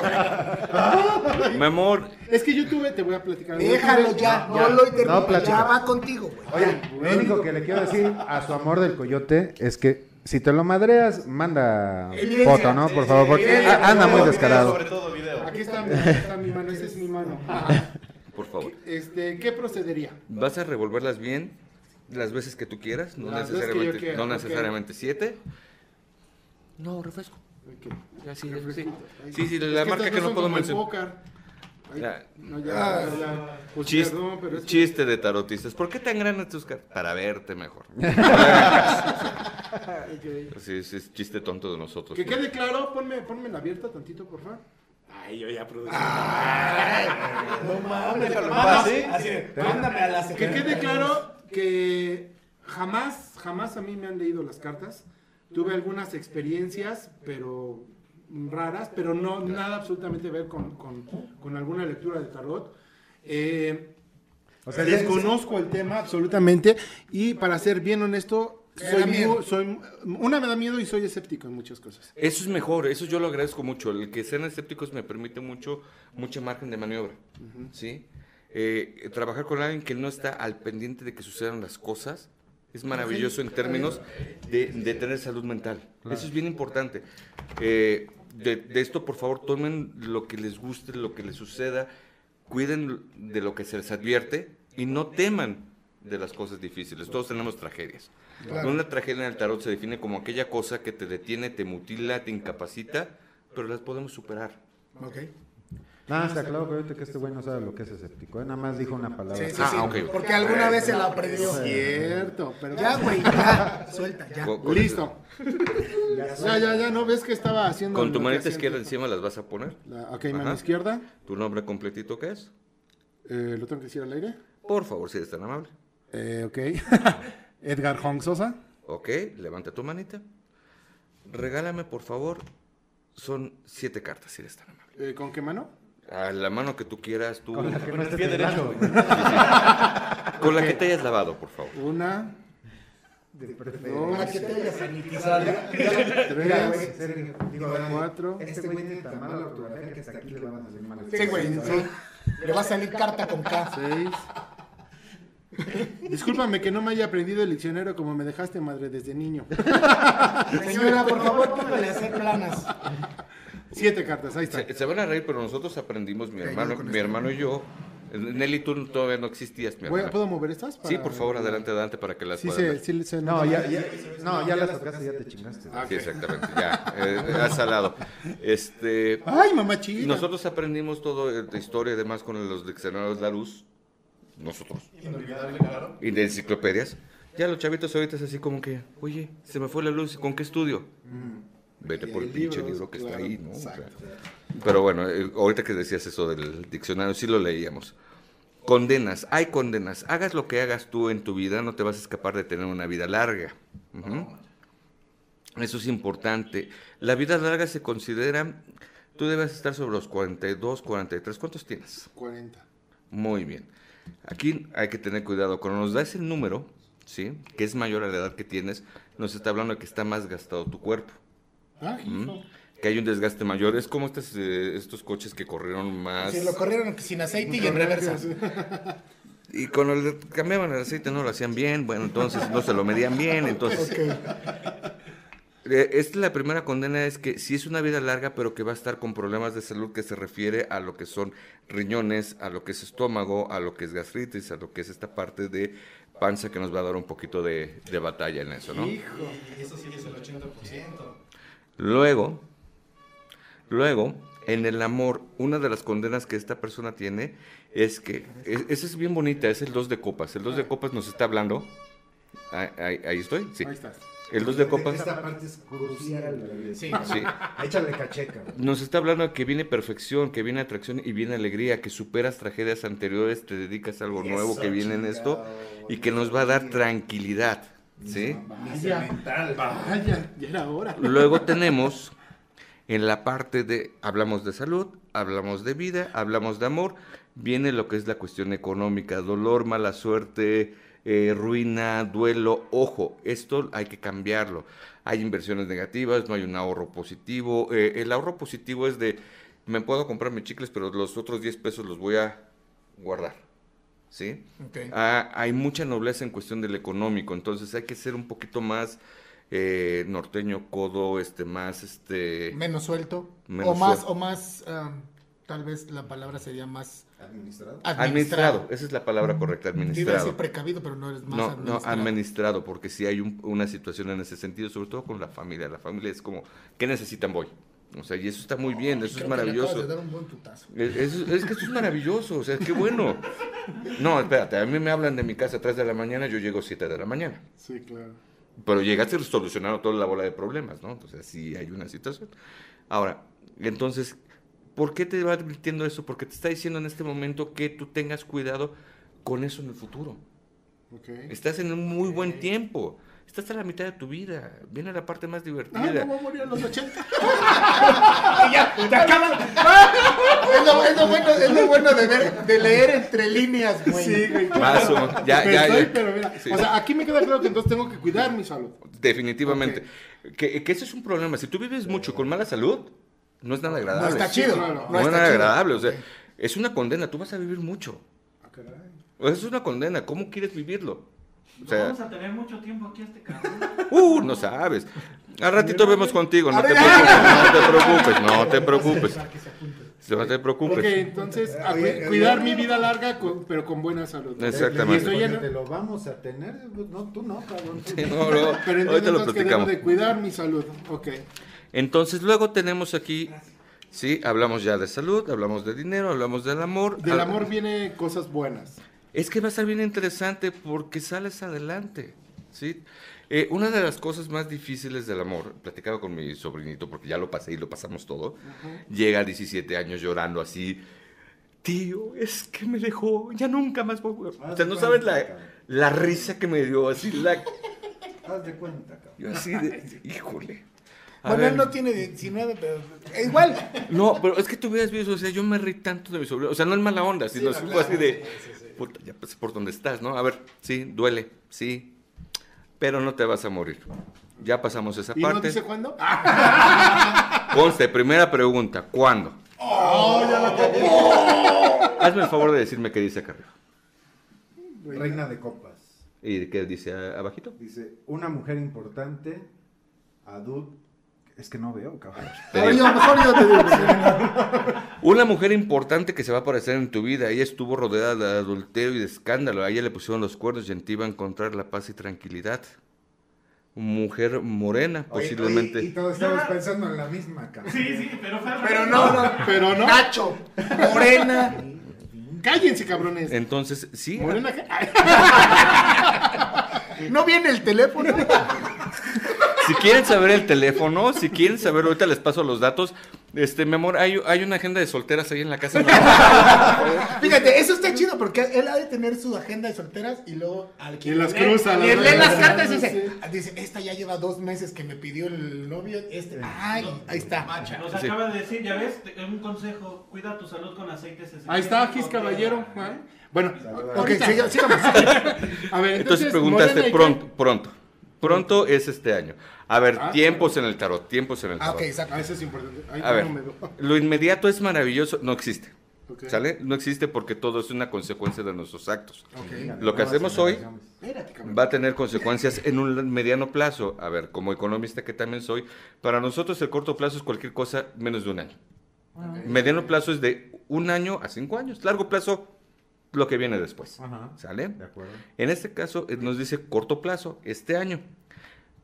Mi amor. Es que yo tuve, te voy a platicar. Déjalo ya, no lo interrumpo. No, ya va contigo, güey. Oye, lo único que le quiero decir a su amor del coyote es que si te lo madreas, manda foto, ¿no? Por favor, porque anda muy descarado. Aquí está, está mi mano, esa es mi mano. por favor. Este, ¿Qué procedería? Vas a revolverlas bien las veces que tú quieras, no necesariamente, no necesariamente siete. No, refresco. sí, sí, sí, la marca que, no puedo mencionar. no, ya, ah. pues chiste, chiste de tarotistas. ¿Por qué tan grande tus cartas? Para verte mejor. es chiste tonto de nosotros. Que quede claro, ponme, ponme la abierta tantito, por favor. Ay, yo ya producí. no mames, Así, a la Que quede claro que jamás, jamás a mí me han leído las cartas. Tuve algunas experiencias, pero raras, pero no nada absolutamente ver con, con, alguna lectura de tarot. Eh, o sea, desconozco el tema absolutamente y para ser bien honesto, soy, soy, una me da miedo y soy escéptico en muchas cosas. Eso es mejor, eso yo lo agradezco mucho. El que sean escépticos me permite mucho, mucha margen de maniobra, ¿sí? Eh, trabajar con alguien que no está al pendiente de que sucedan las cosas es maravilloso en términos de, tener salud mental. Eso es bien importante. Eh, de, de, esto, por favor, tomen lo que les guste, lo que les suceda, cuiden de lo que se les advierte y no teman de las cosas difíciles. Todos tenemos tragedias. Una tragedia en el tarot se define como aquella cosa que te detiene, te mutila, te incapacita, pero las podemos superar. Okay. Nada, está claro que ahorita que este güey no sabe lo que es escéptico. ¿eh? Nada más dijo una palabra. Sí, sí, ah, Porque alguna vez se la aprendió. Cierto, pero. Ya, güey, ya. Suelta, ya. Listo. ya, ya, ya, ¿no ves que estaba haciendo? Con tu manita izquierda encima las vas a poner. ok, mano izquierda. ¿Tu nombre completito qué es? Eh, ¿Lo tengo que decir al aire? Por favor, si eres tan amable. Eh, ok. Edgar Hong Sosa. Ok, levanta tu manita. Regálame, por favor, son siete cartas, si eres tan amable. Eh, ¿Con qué mano? A la mano que tú quieras, tú. Con la que no esté pie derecho. Con la que te hayas lavado, por favor. Una. Dos. que te hayas sanitizado. Tres. Cuatro. Este güey tiene tan mala ortografía que hasta aquí le van a salir mal. Sí, güey. Le va a salir carta con K. Seis. Discúlpame que no me haya aprendido el diccionario como me dejaste, madre, desde niño. Señora, por favor, póngale a hacer planas. Siete cartas, ahí está. Se, van a reír, pero nosotros aprendimos, mi hermano, mi hermano y yo. Nelly, tú todavía no existías, mi hermano. ¿Puedo mover estas? Sí, por favor, adelante, adelante para que las sí, puedan sí, sí, no, ya, ya, no, ya las tocaste, ya te chingaste. Sí, exactamente, ya, eh, has salado. Este, Ay, mamá chida. Nosotros aprendimos todo de historia, además, con los diccionarios Nosotros. Y de enciclopedias. Ya los chavitos ahorita es así como que, oye, se me fue la luz, ¿con qué estudio? Mm. Vete por el, pinche libro que está ahí, ¿no? pero bueno, eh, ahorita que decías eso del diccionario, sí lo leíamos. Condenas, hay condenas. Hagas lo que hagas tú en tu vida, no te vas a escapar de tener una vida larga. Eso es importante. La vida larga se considera, tú debes estar sobre los 42, 43. ¿Cuántos tienes? 40. Muy bien. Aquí hay que tener cuidado. Cuando nos da ese número, ¿sí? que es mayor a la edad que tienes, nos está hablando de que está más gastado tu cuerpo. Ah, Que hay un desgaste mayor. Es como estos, eh, estos coches que corrieron más. Sí, lo corrieron sin aceite y en reversa. Y cuando le cambiaban el aceite no lo hacían bien, bueno, entonces no se lo medían bien, entonces... esta la primera condena es que si es una vida larga, pero que va a estar con problemas de salud que se refiere a lo que son riñones, a lo que es estómago, a lo que es gastritis, a lo que es esta parte de panza que nos va a dar un poquito de, batalla en eso, ¿no? Hijo, eso sí es el 80%. Luego, luego, en el amor, una de las condenas que esta persona tiene es que, esa es bien bonita, es el 2 de copas. El 2 de copas nos está hablando, ahí, ahí estoy, sí. Ahí estás. El 2 de copas. Esta parte es crucial. Sí. sí. Échale cacheca. Nos está hablando de que viene perfección, que viene atracción y viene alegría, que superas tragedias anteriores, te dedicas a algo nuevo que viene en esto y que nos va a dar tranquilidad. ¿Sí? Vaya, vaya, ya era hora. Luego tenemos en la parte de, hablamos de salud, hablamos de vida, hablamos de amor, viene lo que es la cuestión económica, dolor, mala suerte, eh, ruina, duelo. Ojo, esto hay que cambiarlo. Hay inversiones negativas, no hay un ahorro positivo. Eh, el ahorro positivo es de, me puedo comprar mis chicles, pero los otros 10 pesos los voy a guardar. ¿Sí? Ah, hay mucha nobleza en cuestión del económico, entonces hay que ser un poquito más eh, norteño, codo, este, más, este... Menos suelto. o más, o más, tal vez la palabra sería más Administrado. administrado. esa es la palabra correcta, administrado. Iba precavido, pero no es más no, administrado. No, administrado, porque si hay una situación en ese sentido, sobre todo con la familia. La familia es como, ¿qué necesitan voy? O sea, y eso está muy bien, eso es maravilloso. Es, es, que eso es maravilloso, o sea, qué bueno. No, espérate, a mí me hablan de mi casa a 3 de la mañana, yo llego a 7 de la mañana. Sí, claro. Pero llegaste solucionando toda la bola de problemas, ¿no? Entonces, sí hay una situación. Ahora, entonces, ¿por qué te va advirtiendo eso? Porque te está diciendo en este momento que tú tengas cuidado con eso en el futuro. Okay. Estás en un muy buen tiempo. Estás a la mitad de tu vida. Viene la parte más divertida. Ah, no voy a morir a los 80. ya, te acaban. es, lo, es, lo, bueno, es lo bueno de, ver, de leer entre líneas, güey. Sí, güey. Más o Ya, ya, ya. Pero mira, O sea, aquí me queda claro que entonces tengo que cuidar mi salud. Definitivamente. Que, que ese es un problema. Si tú vives mucho con mala salud, no es nada agradable. No está chido. No, es nada agradable. O sea, es una condena. Tú vas a vivir mucho. Ah, caray. es una condena. ¿Cómo quieres vivirlo? vamos a tener mucho tiempo aquí este cabrón. Uh, no sabes. Al ratito vemos contigo, no te preocupes, no te preocupes, no te preocupes. Ok, entonces, cuidar mi vida larga, pero con buena salud. Exactamente. Y te lo vamos a tener, no, tú no, cabrón. no, no, pero entonces lo platicamos. Que debo de cuidar mi salud, ok. Entonces, luego tenemos aquí, sí, hablamos ya de salud, hablamos de dinero, hablamos del amor. Del amor viene cosas buenas es que va a ser bien interesante porque sales adelante, ¿sí? Eh, una de las cosas más difíciles del amor, platicaba con mi sobrinito porque ya lo pasé y lo pasamos todo, llega a 17 años llorando así, tío, es que me dejó, ya nunca más voy a... O sea, no sabes la, la, risa que me dio, así la... Haz de cuenta, cabrón. Yo así de, híjole. Bueno, él no tiene 19, pero igual. No, pero es que tú hubieras visto, o sea, yo me reí tanto de mi sobrino, o sea, no es mala onda, sino sí, así de ya pues por donde estás, ¿no? A ver, sí, duele, sí, pero no te vas a morir. Ya pasamos esa ¿Y parte. no dice cuándo? Conste, primera pregunta, ¿cuándo? Oh, ya la Hazme el favor de decirme qué dice acá arriba. Reina de copas. ¿Y qué dice abajito? Dice, una mujer importante, adulta, es que no veo, cabrón. Una mujer importante que se va a aparecer en tu vida. Ella estuvo rodeada de adulterio y de escándalo. A ella le pusieron los cuernos y en ti iba a encontrar la paz y tranquilidad. Mujer morena, posiblemente. y todos estamos pensando en la misma, cabrón. Sí, sí, pero, pero no, no, pero no. Nacho, morena. Cállense, cabrones. Entonces, sí. Morena. ¿No viene el teléfono? si quieren saber el teléfono, si quieren saber, ahorita les paso los datos. Este, mi amor, hay, hay una agenda de solteras ahí en la casa. Fíjate, eso está chido porque él ha de tener su agenda de solteras y luego al que y las cruza. Y lee las cartas y dice, dice, esta ya lleva dos meses que me pidió el novio, este, ay, ahí está. Nos acaba de decir, ya ves, un consejo, cuida tu salud con aceites esenciales. Ahí está, Gis Caballero. Bueno, ok, sigamos. A ver, entonces, entonces preguntaste pronto, pronto. Pronto es este año. A ver, ah, tiempos en el tarot, tiempos en el ah, tarot. Ah, ok, exacto. Eso es importante. a ver, lo inmediato es maravilloso, no existe. ¿Sale? No existe porque todo es una consecuencia de nuestros actos. Lo que hacemos hoy va a tener consecuencias en un mediano plazo. A ver, como economista que también soy, para nosotros el corto plazo es cualquier cosa menos de un año. Mediano plazo es de un año a cinco años. Largo plazo, lo que viene después. ¿Sale? De acuerdo. En este caso eh, nos dice corto plazo, este año.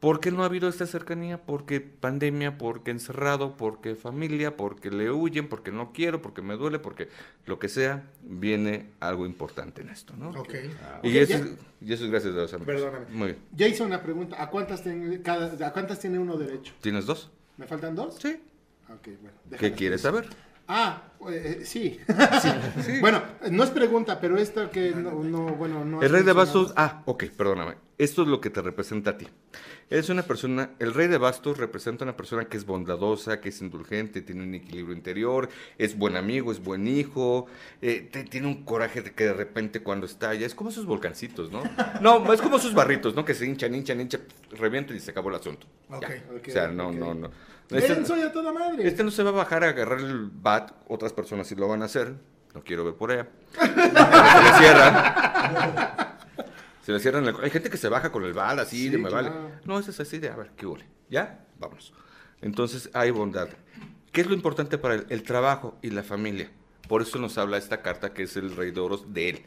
¿Por qué no ha habido esta cercanía? Porque pandemia, porque encerrado, porque familia, porque le huyen, porque no quiero, porque me duele, porque lo que sea, viene algo importante en esto, ¿no? Ok. y, eso, es gracias a los amigos. Perdóname. Muy bien. Ya hice una pregunta. ¿A cuántas, tiene, cada, ¿A cuántas tiene uno derecho? ¿Tienes dos? ¿Me faltan dos? Sí. Ok, bueno. ¿Qué quieres saber? Ah, eh, sí. Bueno, no es pregunta, pero esto que no, bueno, no. El rey de bastos, ah, ok, perdóname. Esto es lo que te representa a ti. Es una persona, el rey de bastos representa a una persona que es bondadosa, que es indulgente, tiene un equilibrio interior, es buen amigo, es buen hijo, eh, tiene un coraje de que de repente cuando estalla, es como sus volcancitos, ¿no? No, es como sus barritos, ¿no? Que se hinchan, hinchan, hinchan, revientan y se acabó el asunto. Okay, o sea, no, no, no. Este, soy a toda madre. Este no se va a bajar a agarrar el bat, otras personas sí lo van a hacer. No quiero ver por ella. se le cierran. Se le cierran el... Hay gente que se baja con el bat así, de me vale. No, eso es así de, a ver, qué huele. ¿Ya? Vámonos. Entonces hay bondad. ¿Qué es lo importante para el, el trabajo y la familia? Por eso nos habla esta carta que es el rey de oros de él.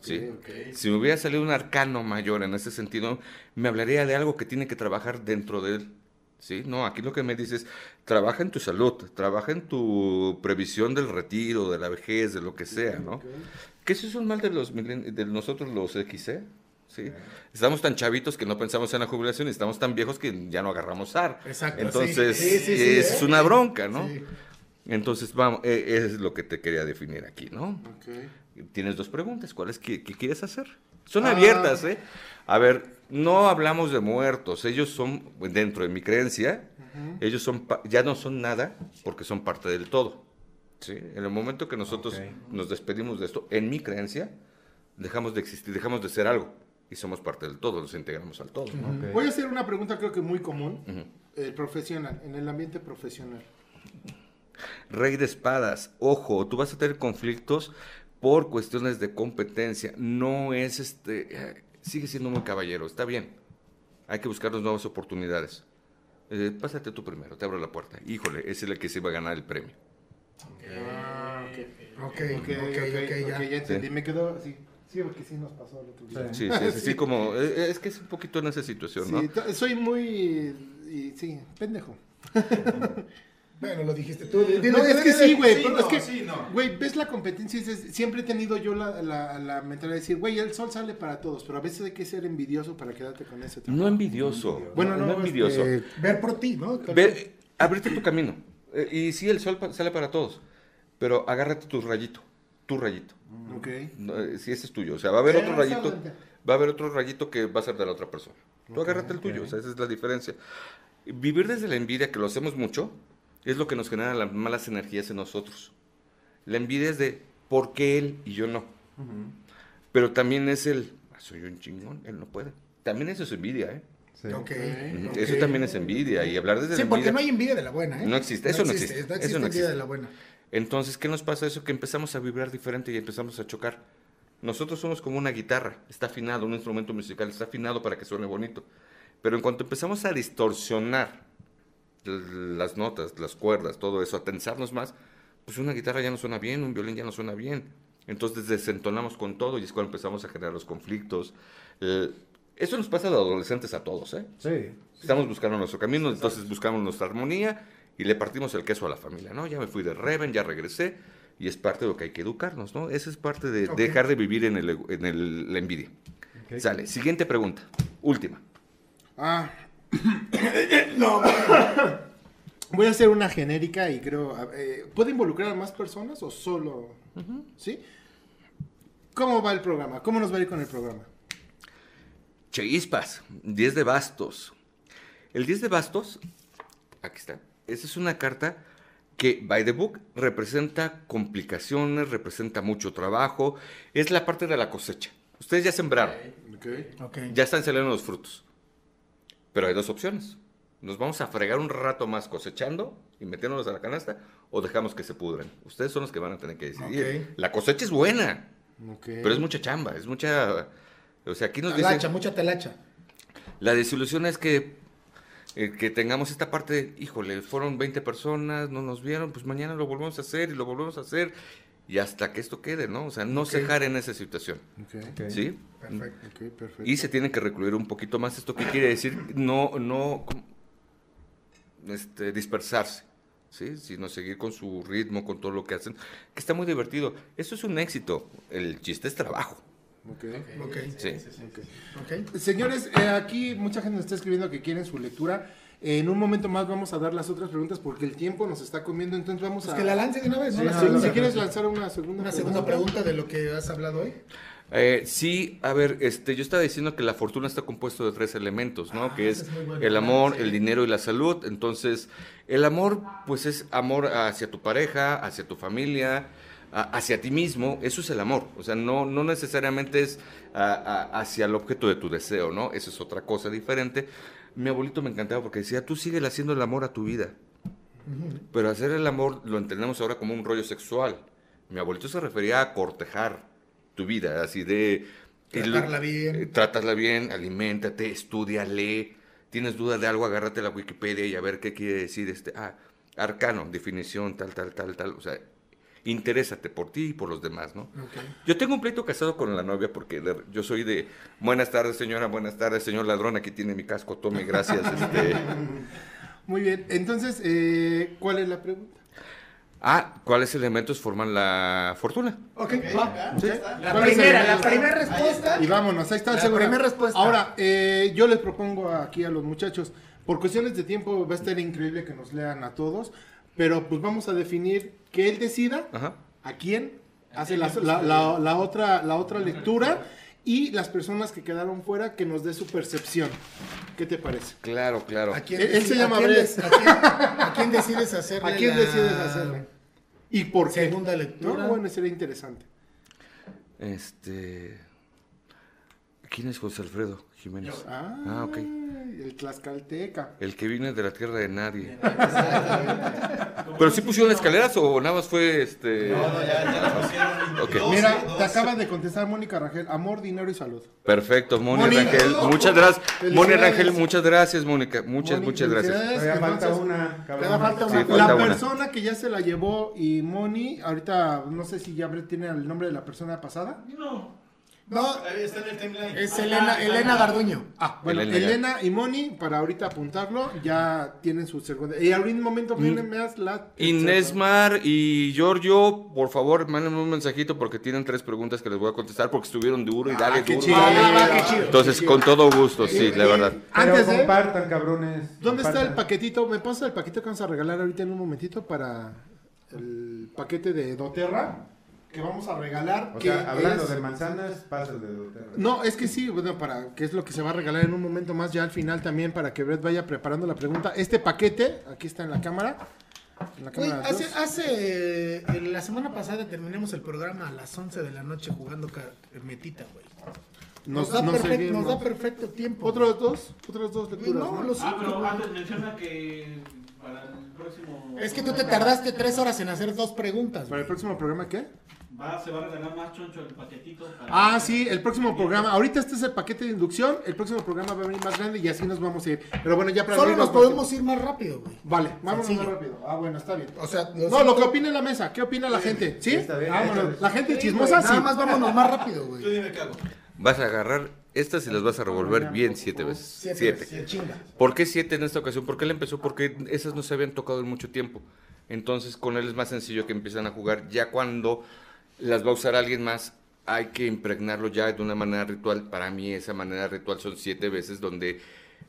¿sí? Si me hubiera salido un arcano mayor en ese sentido, me hablaría de algo que tiene que trabajar dentro de él. ¿Sí? No, aquí lo que me dices, trabaja en tu salud, trabaja en tu previsión del retiro, de la vejez, de lo que sea, ¿no? Que eso es un mal de, los, de nosotros los XC. ¿sí? Estamos tan chavitos que no pensamos en la jubilación y estamos tan viejos que ya no agarramos SAR. Exacto. Entonces, es una bronca, ¿no? Entonces, vamos, e, es lo que te quería definir aquí, ¿no? Tienes dos preguntas. ¿Cuáles qué, quieres hacer? Son ah. abiertas, ¿eh? A ver, no hablamos de muertos. Ellos son, dentro de mi creencia, ellos son ya no son nada porque son parte del todo. ¿sí? En el momento que nosotros nos despedimos de esto, en mi creencia, dejamos de existir, dejamos de ser algo y somos parte del todo, nos integramos al todo. Voy a hacer una pregunta creo que muy común, el profesional, en el ambiente profesional. Rey de espadas, ojo, tú vas a tener conflictos por cuestiones de competencia, no es este, eh, sigue siendo muy caballero, está bien, hay que buscar nuevas oportunidades. Eh, pásate tú primero, te abro la puerta. Híjole, ese es el que se va a ganar el premio. Ah, ok, ok, ok, okay, ya. entendí, me quedó así. Sí, porque sí nos pasó el otro día. Sí, sí, sí, sí, como, eh, es que es un poquito en esa situación, ¿no? Sí, soy muy, sí, pendejo. Bueno, lo dijiste tú. no, es que sí, güey. es que, güey, ves la competencia. siempre he tenido yo la, la, la mentalidad de decir, güey, el sol sale para todos, pero a veces hay que ser envidioso para quedarte con ese trabajo. No envidioso. Bueno, no, envidioso. Este, ver por ti, ¿no? Ver, abrirte tu camino. Eh, y sí, el sol sale para todos, pero agárrate tu rayito, tu rayito. Ok. Eh, si ese es tuyo. O sea, va a haber otro rayito, va a haber otro rayito que va a ser de la otra persona. Tú agárrate el tuyo, o sea, esa es la diferencia. Vivir desde la envidia, que lo hacemos mucho, es lo que nos genera las malas energías en nosotros. La envidia es de por qué él y yo no. Pero también es el ah, soy un chingón, él no puede. También eso es envidia, ¿eh? Eso también es envidia y hablar desde sí, porque no hay envidia de la buena, ¿eh? No existe, eso no existe. No existe, envidia de la buena. Entonces, ¿qué nos pasa eso? Que empezamos a vibrar diferente y empezamos a chocar. Nosotros somos como una guitarra, está afinado, un instrumento musical, está afinado para que suene bonito. Pero en cuanto empezamos a distorsionar las notas, las cuerdas, todo eso, a tensarnos más, pues una guitarra ya no suena bien, un violín ya no suena bien. Entonces desentonamos con todo y es cuando empezamos a generar los conflictos. Eh, eso nos pasa a los adolescentes a todos, ¿eh? Sí. Estamos buscando nuestro camino, entonces buscamos nuestra armonía y le partimos el queso a la familia, ¿no? Ya me fui de Reven, ya regresé y es parte de lo que hay que educarnos, ¿no? Esa es parte de dejar de vivir en, el, en el, la envidia. Sale, siguiente pregunta, última. Ah, no, voy a hacer una genérica y creo, eh, ¿puede involucrar a más personas o solo? ¿Sí? ¿Cómo va el programa? ¿Cómo nos va a ir con el programa? Cheispas, 10 de bastos. El 10 de bastos, aquí está, esa es una carta que, by the book, representa complicaciones, representa mucho trabajo, es la parte de la cosecha. Ustedes ya sembraron, ya están saliendo los frutos. Pero hay dos opciones. Nos vamos a fregar un rato más cosechando y metiéndonos a la canasta o dejamos que se pudren. Ustedes son los que van a tener que decidir. La cosecha es buena, pero es mucha chamba, es mucha... O sea, aquí nos talacha, mucha talacha. La desilusión es que, eh, que tengamos esta parte de, híjole, fueron 20 personas, no nos vieron, pues mañana lo volvemos a hacer y lo volvemos a hacer y hasta que esto quede, ¿no? O sea, no cejar en esa situación. ¿Sí? Perfecto. Y se tiene que recluir un poquito más. ¿Esto qué quiere decir? No, no este, dispersarse, ¿sí? Sino seguir con su ritmo, con todo lo que hacen, que está muy divertido. Eso es un éxito. El chiste es trabajo. Ok, sí. Señores, eh, aquí mucha gente nos está escribiendo que quieren su lectura. En un momento más vamos a dar las otras preguntas porque el tiempo nos está comiendo, entonces vamos pues a... que la lance de una vez, ¿no? si quieres lanzar una segunda Una segunda pregunta de lo que has hablado hoy. Eh, sí, a ver, este, yo estaba diciendo que la fortuna está compuesto de tres elementos, ¿no? Ah, que es, el amor, el dinero y la salud. Entonces, el amor, pues es amor hacia tu pareja, hacia tu familia, hacia ti mismo. Eso es el amor. O sea, no, no necesariamente es hacia el objeto de tu deseo, ¿no? Eso es otra cosa diferente mi abuelito me encantaba porque decía, tú sigue haciendo el amor a tu vida. Pero hacer el amor lo entendemos ahora como un rollo sexual. Mi abuelito se refería a cortejar tu vida, así de... Tratarla bien. Eh, tratarla bien, aliméntate, estudia, lee. Tienes duda de algo, agárrate la Wikipedia y a ver qué quiere decir este... Ah, arcano, definición, tal, tal, tal, tal. O sea, Interésate por ti y por los demás, ¿no? Yo tengo un pleito casado con la novia porque yo soy de buenas tardes, señora, buenas tardes, señor ladrón, aquí tiene mi casco, tome, gracias. este... Muy bien, entonces, eh, ¿cuál es la pregunta? Ah, ¿cuáles elementos forman la fortuna? Ok, va. La primera, la primera respuesta. Y vámonos, ahí está la primera respuesta. Ahora, eh, yo les propongo aquí a los muchachos, por cuestiones de tiempo va a estar increíble que nos lean a todos, pero pues vamos a definir que él decida a quién hace la, otra, la otra lectura y las personas que quedaron fuera que nos dé su percepción. ¿Qué te parece? Claro, claro. ¿A quién, Él se llama ¿a quién, decides hacerle? ¿A quién decides hacerle? ¿Y por qué? Segunda lectura. No, bueno, sería interesante. Este. ¿Quién es José Alfredo Jiménez? Ah, ah, ok el Tlaxcalteca. El que viene de la tierra de nadie. ¿Pero sí pusieron escaleras o nada más fue este.? No, no, ya, ya pusieron. Mira, te acaba de contestar Mónica Rangel: amor, dinero y salud. Perfecto, Mónica Rangel. Muchas gracias. Mónica Rangel, muchas gracias, Mónica. Muchas, muchas gracias. falta una. falta una. la persona que ya se la llevó y Moni, ahorita no sé si ya tiene el nombre de la persona pasada. No. No, está en el timeline. Es Elena, Elena Garduño. Ah, bueno, Elena, y Moni, para ahorita apuntarlo, ya tienen su segunda. Y ahorita un momento, mm. me das la. Inesmar y Giorgio, por favor, mándenme un mensajito porque tienen tres preguntas que les voy a contestar porque estuvieron duro y dale ah, duro. Chido, qué chido, Entonces, con todo gusto, sí, la verdad. Antes de. compartan, cabrones. ¿Dónde está el paquetito? ¿Me pasa el paquetito que vamos a regalar ahorita en un momentito para el paquete de Doterra? Que vamos a regalar. O sea, hablando de manzanas, pasa el de No, es que sí, bueno, para que es lo que se va a regalar en un momento más, ya al final también, para que Brett vaya preparando la pregunta. Este paquete, aquí está en la cámara. hace, hace la semana pasada terminamos el programa a las 11 de la noche jugando metita, güey. Nos, da, perfecto, nos da perfecto tiempo. ¿Otros dos? ¿Otros dos lecturas? No, Los ah, pero antes menciona que para el próximo... Es que tú te tardaste tres horas en hacer dos preguntas. ¿Para el próximo programa qué? Va, se va a regalar más choncho el paquetito. ah, sí, el próximo programa. Ahorita este es el paquete de inducción. El próximo programa va a venir más grande y así nos vamos a ir. Pero bueno, ya para Solo nos podemos ir más rápido, güey. Vale, vamos más rápido. Ah, bueno, está bien. O sea, no, lo que opine la mesa. ¿Qué opina la gente? ¿Sí? Está bien. la gente chismosa, sí. Nada más vámonos más rápido, güey. Tú dime qué hago. Vas a agarrar estas y las vas a revolver bien siete veces. Siete. siete. ¿Por qué siete en esta ocasión? ¿Por qué él empezó? Porque esas no se habían tocado en mucho tiempo. Entonces con él es más sencillo que empiezan a jugar ya cuando las va a usar alguien más, hay que impregnarlo ya de una manera ritual. Para mí esa manera ritual son siete veces donde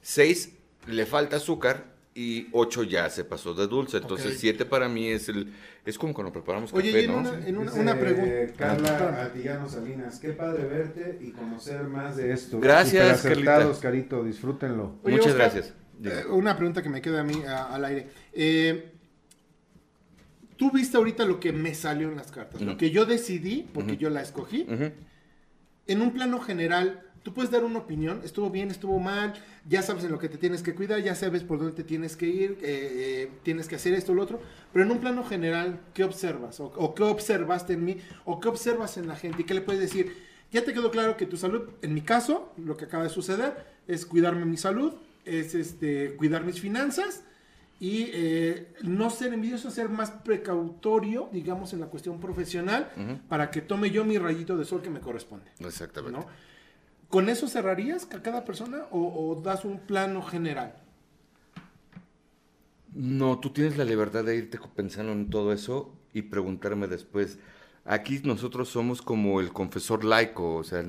seis le falta azúcar y ocho ya se pasó de dulce. Entonces siete para mí es el es como cuando preparamos Oye, café, en Una, en una, pregunta. Carla Artillano Salinas, qué padre verte y conocer más de esto. Gracias, Carlita. Carito, disfrútenlo. Muchas gracias. Eh, una pregunta que me queda a mí al aire. Eh, tú viste ahorita lo que me salió en las cartas, lo que yo decidí, porque yo la escogí. En un plano general, tú puedes dar una opinión, estuvo bien, estuvo mal, ya sabes en lo que te tienes que cuidar, ya sabes por dónde te tienes que ir, eh, eh, tienes que hacer esto o lo otro, pero en un plano general, ¿qué observas? O, qué observaste en mí? ¿O qué observas en la gente? ¿Y qué le puedes decir? Ya te quedó claro que tu salud, en mi caso, lo que acaba de suceder, es cuidarme mi salud, es este, cuidar mis finanzas, y eh, no ser envidioso, ser más precautorio, digamos, en la cuestión profesional, para que tome yo mi rayito de sol que me corresponde. Exactamente. ¿Con eso cerrarías a cada persona o, das un plano general? No, tú tienes la libertad de irte pensando en todo eso y preguntarme después. Aquí nosotros somos como el confesor laico, o sea,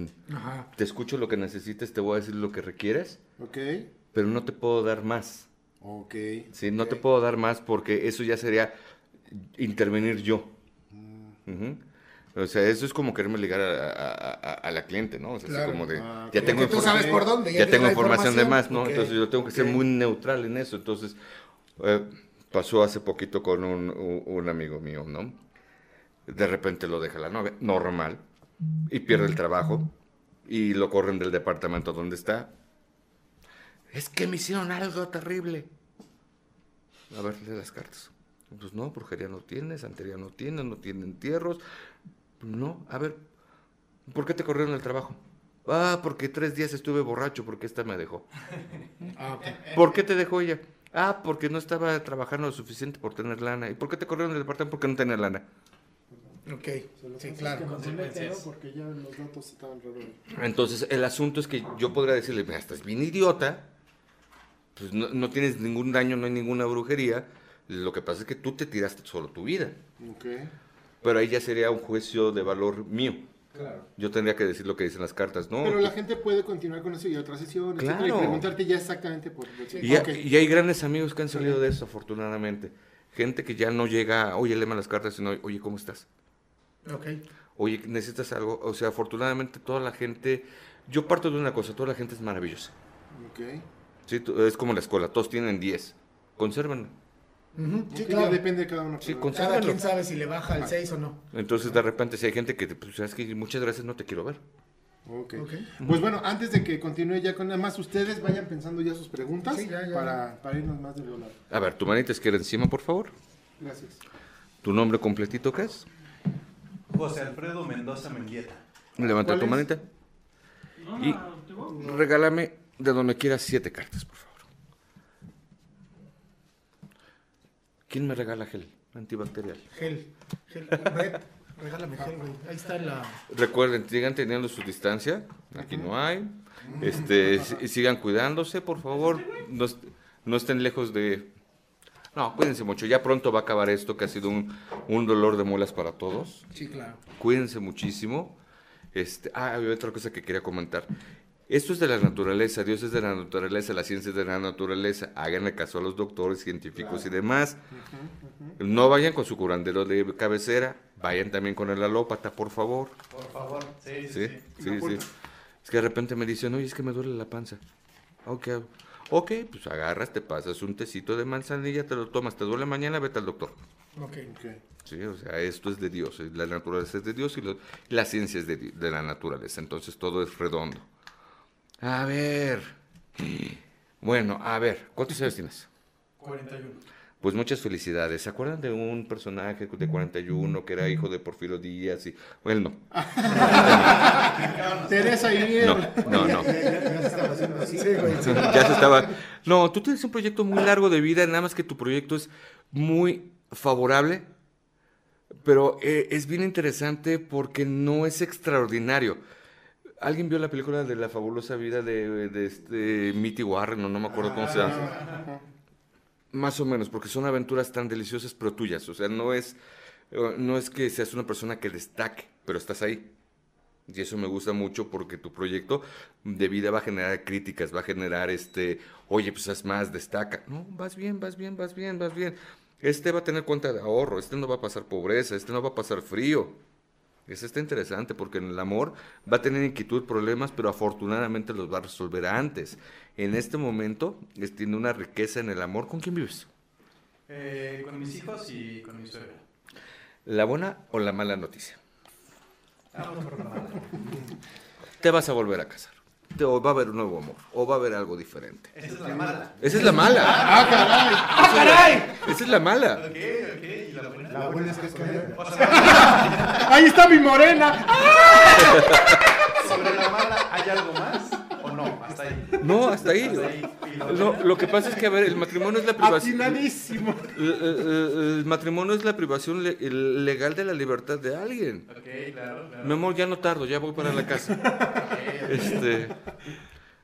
te escucho lo que necesites, te voy a decir lo que requieres, okay. pero no te puedo dar más. Ok. Sí, no te puedo dar más porque eso ya sería intervenir yo. Mm. O sea, eso es como quererme ligar a, la cliente, ¿no? O sea, así como de... Ah, ya tengo, tú sabes por dónde, ya, tengo información, de más, ¿no? Entonces yo tengo que ser muy neutral en eso. Entonces, eh, pasó hace poquito con un, un, amigo mío, ¿no? De repente lo deja la novia, normal, y pierde el trabajo, y lo corren del departamento donde está, es que me hicieron algo terrible. A ver, lee las cartas. Pues no, brujería no tiene, santería no tiene, no tiene entierros. No, a ver, ¿por qué te corrieron el trabajo? Ah, porque tres días estuve borracho porque esta me dejó. Ah, ¿Por qué te dejó ella? Ah, porque no estaba trabajando lo suficiente por tener lana. ¿Y por qué te corrieron del departamento? Porque no tenía lana. Ok, sí, claro. Porque ya los datos estaban raros. Entonces, el asunto es que yo podría decirle, mira, estás bien idiota, pues no, no, tienes ningún daño, no hay ninguna brujería, lo que pasa es que tú te tiraste solo tu vida. Ok. Pero ahí ya sería un juicio de valor mío. Claro. Yo tendría que decir lo que dicen las cartas, ¿no? Pero la gente puede continuar con eso y otras sesiones, claro. y preguntarte ya exactamente por... Y, y, hay grandes amigos que han salido de eso, afortunadamente. Gente que ya no llega, oye, léeme las cartas, sino, oye, ¿cómo estás? Ok. Oye, ¿necesitas algo? O sea, afortunadamente toda la gente... Yo parto de una cosa, toda la gente es maravillosa. Ok. Sí, es como la escuela, todos tienen 10. Consérvanlo. Sí, claro, depende de cada uno. Sí, cada quien sabe si le baja el 6 o no. Entonces, de repente, si hay gente que, pues, sabes que muchas gracias, no te quiero ver. Okay. Pues bueno, antes de que continúe ya con nada más, ustedes vayan pensando ya sus preguntas Para, para, irnos más de volar. A ver, tu manita izquierda encima, por favor. Gracias. ¿Tu nombre completito qué es? José Alfredo Mendoza Mendieta. Levanta tu manita. y regálame de donde quieras siete cartas, por favor. ¿Quién me regala gel antibacterial? Gel. Gel. regálame gel, güey. Ahí está la. Recuerden, sigan teniendo su distancia. Aquí no hay. Este, sigan cuidándose, por favor. No, no, estén lejos de. No, cuídense mucho. Ya pronto va a acabar esto, que ha sido un, un dolor de muelas para todos. Sí, claro. Cuídense muchísimo. Este, ah, había otra cosa que quería comentar. Esto es de la naturaleza, Dios es de la naturaleza, la ciencia es de la naturaleza. Háganle caso a los doctores, científicos y demás. No vayan con su curandero de cabecera, vayan también con el alópata, por favor. Por favor, sí, sí. sí, sí, Es que de repente me dicen, oye, es que me duele la panza. Ok, ok, pues agarras, te pasas un tecito de manzanilla, te lo tomas, te duele mañana, vete al doctor. Ok, ok. Sí, o sea, esto es de Dios, la naturaleza es de Dios y la ciencia es de, de la naturaleza, entonces todo es redondo. A ver. Bueno, a ver, ¿cuántos años tienes? 41. Pues muchas felicidades. ¿Se acuerdan de un personaje de 41 que era hijo de Porfirio Díaz? Y... Bueno, no. Teresa y No, no, no. ya se estaba. No, tú tienes un proyecto muy largo de vida, nada más que tu proyecto es muy favorable, pero eh, es bien interesante porque no es extraordinario ¿Alguien vio la película de la fabulosa vida de, este Mitty Warren o no me acuerdo cómo se llama? Más o menos, porque son aventuras tan deliciosas pero tuyas. O sea, no es, no es que seas una persona que destaque, pero estás ahí. Y eso me gusta mucho porque tu proyecto de vida va a generar críticas, va a generar este, oye, pues haz más, destaca. No, vas bien, vas bien, vas bien, vas bien. Este va a tener cuenta de ahorro, este no va a pasar pobreza, este no va a pasar frío. Eso está interesante porque en el amor va a tener inquietud, problemas, pero afortunadamente los va a resolver antes. En este momento tiene una riqueza en el amor. ¿Con quién vives? Eh, con mis hijos y con mi suegra. ¿La buena o la mala noticia? Vamos por la mala. Te vas a volver a casar o va a haber un nuevo amor, o va a haber algo diferente. Esa es la mala. Esa es la mala. ¡Ah, caray! ¡Ah, caray! Esa es la mala. Ok, ok. ¿Y la buena? La buena es que es que... ¡Ahí está mi morena! ¿Sobre la mala hay algo más? ¿O no? Hasta ahí. No, hasta ahí. Hasta ahí. No, lo que pasa es que, a ver, el matrimonio es la privación. El, el, el, matrimonio es la privación le, legal de la libertad de alguien. Ok, claro, claro. Mi amor, ya no tardo, ya voy para la casa. okay. Este.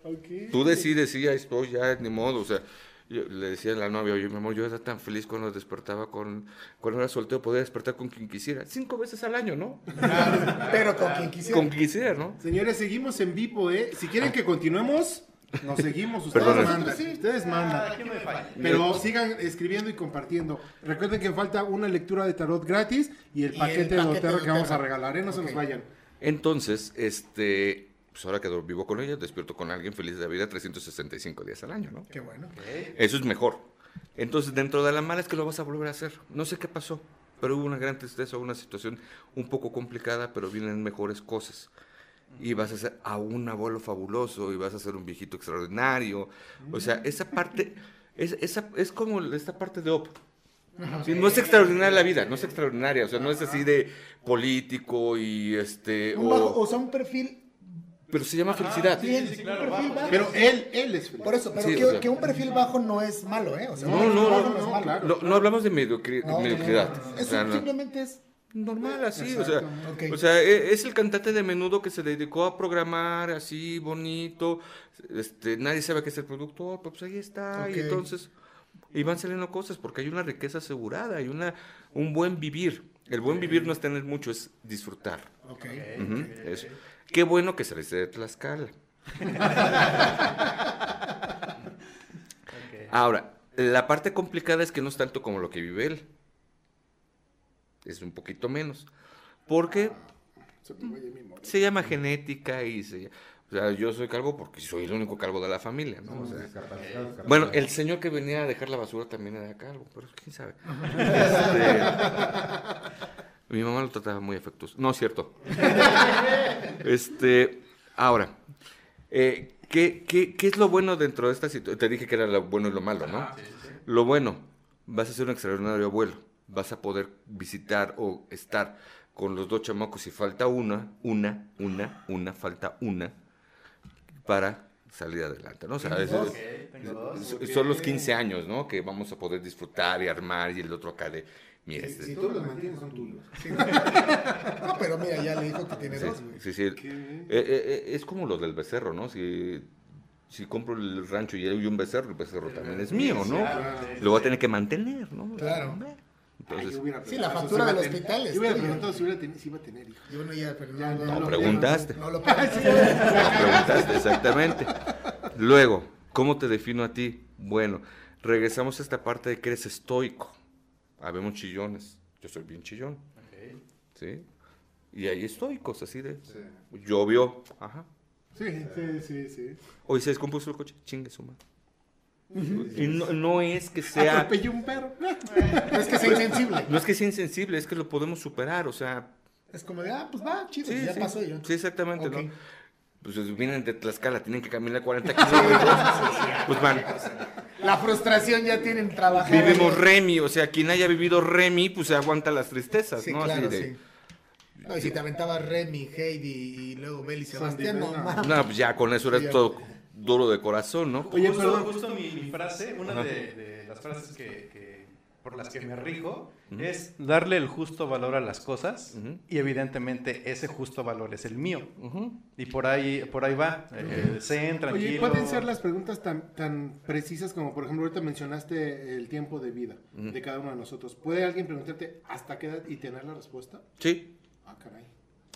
Okay. Tú decides, sí, ahí estoy, ya, ni modo, o sea. Yo le decía a la novia, oye, mi amor, yo era tan feliz cuando despertaba con, cuando era soltero, podía despertar con quien quisiera. Cinco veces al año, ¿no? Claro, pero con quien quisiera. Con quien quisiera, ¿no? Señores, seguimos en vivo, ¿eh? Si quieren que continuemos, nos seguimos, ustedes mandan, ustedes mandan. Pero sigan escribiendo y compartiendo. Recuerden que falta una lectura de tarot gratis y el Y paquete, el de paquete de que vamos a regalar, ¿eh? No se nos vayan. Entonces, este, pues ahora que vivo con ella, despierto con alguien feliz de la vida 365 días al año, ¿no? Qué bueno. Eso es mejor. Entonces, dentro de la mala es que lo vas a volver a hacer. No sé qué pasó, pero hubo una gran tristeza, una situación un poco complicada, pero vienen mejores cosas. Y vas a ser a un abuelo fabuloso, y vas a ser un viejito extraordinario. O sea, esa parte, es, esa, es como esta parte de Op. Sí, no es extraordinaria la vida, no es extraordinaria, o sea, no es así de político y este... Un o- bajo- o sea, un perfil pero se llama felicidad. bien, sí, un claro, perfil bajo. bajo. Pero él, él es feliz. Por eso, pero Sí, que, o sea. que un perfil bajo no es malo, ¿eh? O sea, No, no, bajo no, es no, malo. claro. No, no hablamos de mediocri- No, no, no, mediocridad. no, no. o Eso sea, no. simplemente es normal, así, o sea, o sea, e, es el cantante de menudo que se dedicó a programar así, bonito, este, nadie sabe qué es el productor, pues ahí está, y entonces, y van saliendo cosas, porque hay una riqueza asegurada, hay una, un buen vivir, el buen vivir no es tener mucho, es disfrutar. Qué bueno que se les dé Tlaxcala. Ahora, la parte complicada es que no es tanto como lo que vive él es un poquito menos. Porque se llama genética y se... O sea, yo soy calvo porque soy el único calvo de la familia, ¿no? bueno, el señor que venía a dejar la basura también era calvo, pero quién sabe. Este, mi mamá lo trataba muy afectuoso. No, es cierto. este, ahora, eh, ¿qué, qué, qué, es lo bueno dentro de esta situación? Te dije que era lo bueno y lo malo, ¿no? Lo bueno, vas a ser un extraordinario abuelo vas a poder visitar o estar con los dos chamacos y falta una, una, una, una, falta una para salir adelante, ¿no? O sea, son los 15 años, ¿no? Que vamos a poder disfrutar y armar y el otro acá de, mira, si, este si tú los mantienes son tuyos. no, pero mira, ya le dijo que tiene dos. Sí, sí. Eh, eh, eh, es como lo del becerro, ¿no? Si si compro el rancho y hay un becerro, el becerro también es mío, ¿no? Lo voy a tener que mantener, ¿no? Claro. Entonces, sí, la factura del hospital. Yo hubiera preguntado si, hubiera si iba a tener hijos. Yo no, ya, pero no, preguntaste. No, lo preguntaste, exactamente. Luego, ¿cómo te defino a ti? Bueno, regresamos a esta parte de que eres estoico. Habemos chillones. Yo soy bien chillón. ¿Sí? Y hay estoicos, así de. Sí. Llovió. Ajá. Sí, sí, sí, sí. Hoy se descompuso el coche. Chingue su madre. Y no, es que sea. Atropellé un perro. No es que sea insensible. No es que sea insensible, es que lo podemos superar, o sea. Es como de, ah, pues va, chido, ya pasó yo. Sí, exactamente, ¿no? Pues vienen de Tlaxcala, tienen que caminar 40 kilómetros. pues van. La frustración ya tienen trabajo. Vivimos Remy, o sea, quien haya vivido Remy, pues se aguanta las tristezas, ¿no? Claro, sí. No, y si te aventaba Remy, Heidi y luego Beli Sebastián, no, no, pues ya con eso eres todo duro de corazón, ¿no? Oye, justo, justo mi, frase, una de, las frases que, por las que me rijo, es darle el justo valor a las cosas y evidentemente ese justo valor es el mío. Y por ahí, por ahí va, eh, tranquilo. Oye, ¿pueden ser las preguntas tan, tan precisas como, por ejemplo, ahorita mencionaste el tiempo de vida de cada uno de nosotros? ¿Puede alguien preguntarte hasta qué edad y tener la respuesta? Sí. Ah, caray.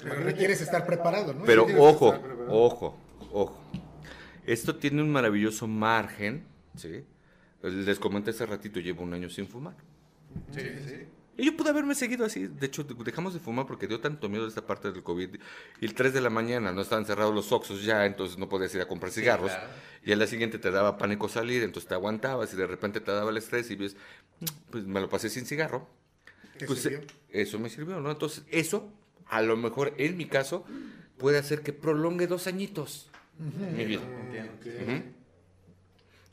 Pero requieres estar preparado, ¿no? Pero ojo, ojo, ojo. Esto tiene un maravilloso margen, ¿sí? Les comenté hace ratito, llevo un año sin fumar. Sí, sí. Y yo pude haberme seguido así. De hecho, dejamos de fumar porque dio tanto miedo esta parte del COVID. Y el 3 de la mañana no estaban cerrados los oxos ya, entonces no podías ir a comprar cigarros. Y al día siguiente te daba pánico salir, entonces te aguantabas y de repente te daba el estrés y ves, pues me lo pasé sin cigarro. Pues eso me sirvió, ¿no? Entonces, eso, a lo mejor en mi caso, puede hacer que prolongue dos añitos mi vida.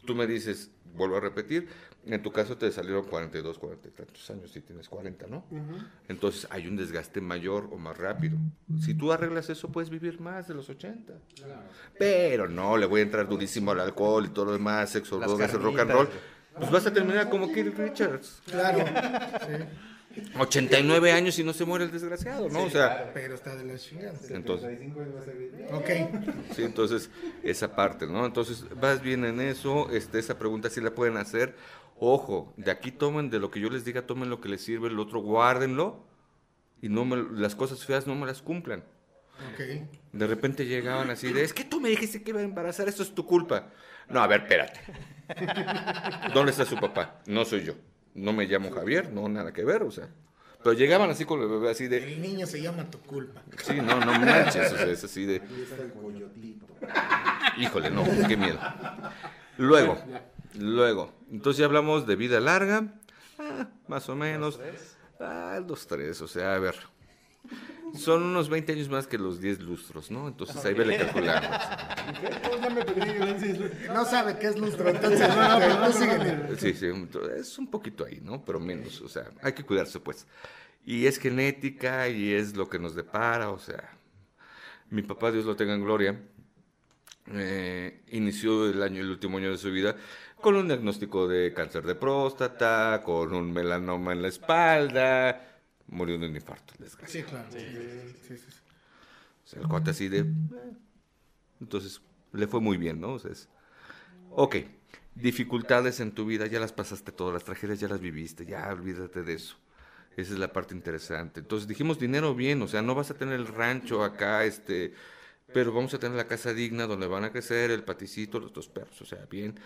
Tú me dices, vuelvo a repetir, en tu caso te salieron 42, 40 y tantos años, si tienes 40, ¿no? Entonces hay un desgaste mayor o más rápido. Si tú arreglas eso, puedes vivir más de los 80. Pero no, le voy a entrar durísimo al alcohol y todo lo demás, sexo, drogas, rock and roll. Pues vas a terminar como Keith Richards. Claro. 89 años y no se muere el desgraciado, ¿no? o sea, pero está de la chingada. Entonces, ok. Sí, entonces, esa parte, ¿no? Entonces, vas bien en eso, este, esa pregunta sí la pueden hacer. Ojo, de aquí tomen, de lo que yo les diga, tomen lo que les sirve, el otro guárdenlo y no me, las cosas feas no me las cumplan. Okay. De repente llegaban así de, es que tú me dijiste que iba a embarazar, esto es tu culpa. No, a ver, espérate. ¿Dónde está su papá? No soy yo no me llamo Javier, no nada que ver, o sea. Pero llegaban así con el bebé así de... El niño se llama tu culpa. Sí, no, no manches, o sea, es así de... Híjole, no, qué miedo. Luego, luego, entonces ya hablamos de vida larga, ah, más o menos. Ah, dos, tres, o sea, a ver. Son unos 20 años más que los 10 lustros, ¿no? Entonces ahí vele calculando. No sabe qué es lustro, entonces no, Sí, sí, es un poquito ahí, ¿no? Pero menos, o sea, hay que cuidarse, pues. Y es genética y es lo que nos depara, o sea. Mi papá, Dios lo tenga en gloria, eh, inició el año, el último año de su vida con un diagnóstico de cáncer de próstata, con un melanoma en la espalda, murió de un infarto, desgracia. Sí, claro. Sí, sí, sí. O sea, el cuate así de... Eh, entonces, le fue muy bien, ¿no? O sea, es, ok, dificultades en tu vida, ya las pasaste todas, las tragedias ya las viviste, ya olvídate de eso. Esa es la parte interesante. Entonces dijimos dinero bien, o sea, no vas a tener el rancho acá, este, pero vamos a tener la casa digna donde van a crecer el paticito, los dos perros, o sea, bien.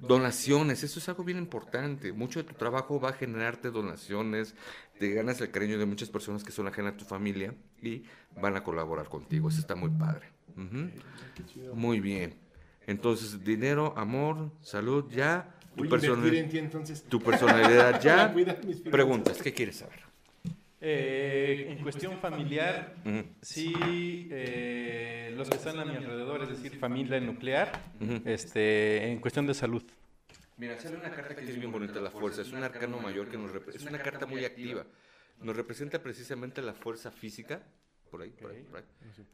Donaciones, eso es algo bien importante. Mucho de tu trabajo va a generarte donaciones, te ganas el cariño de muchas personas que son ajenas a tu familia y van a colaborar contigo. Eso está muy padre. Muy bien. Entonces, dinero, amor, salud, ya. Tu, tu personalidad ya. Preguntas, ¿qué quieres saber? Eh, en cuestión familiar, sí, eh, los que están a mi alrededor, es decir, familia nuclear, este, en cuestión de salud. Mira, sale una carta que es bien bonita, la fuerza. Es un arcano mayor que nos representa. Es una carta muy activa. Nos representa precisamente la fuerza física, por ahí, por ahí,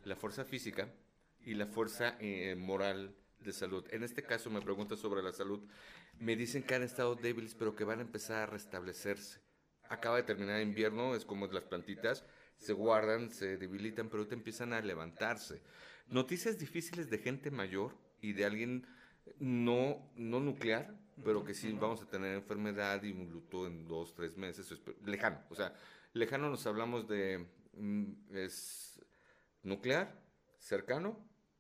la fuerza física y la fuerza eh, moral de salud. En este caso me pregunta sobre la salud. Me dicen que han estado débiles, pero que van a empezar a restablecerse acaba de terminar el invierno, es como las plantitas, se guardan, se debilitan, pero te empiezan a levantarse. Noticias difíciles de gente mayor y de alguien no, no nuclear, pero que sí vamos a tener enfermedad y un luto en dos, tres meses, lejano. O sea, lejano nos hablamos de, mm, es nuclear, cercano,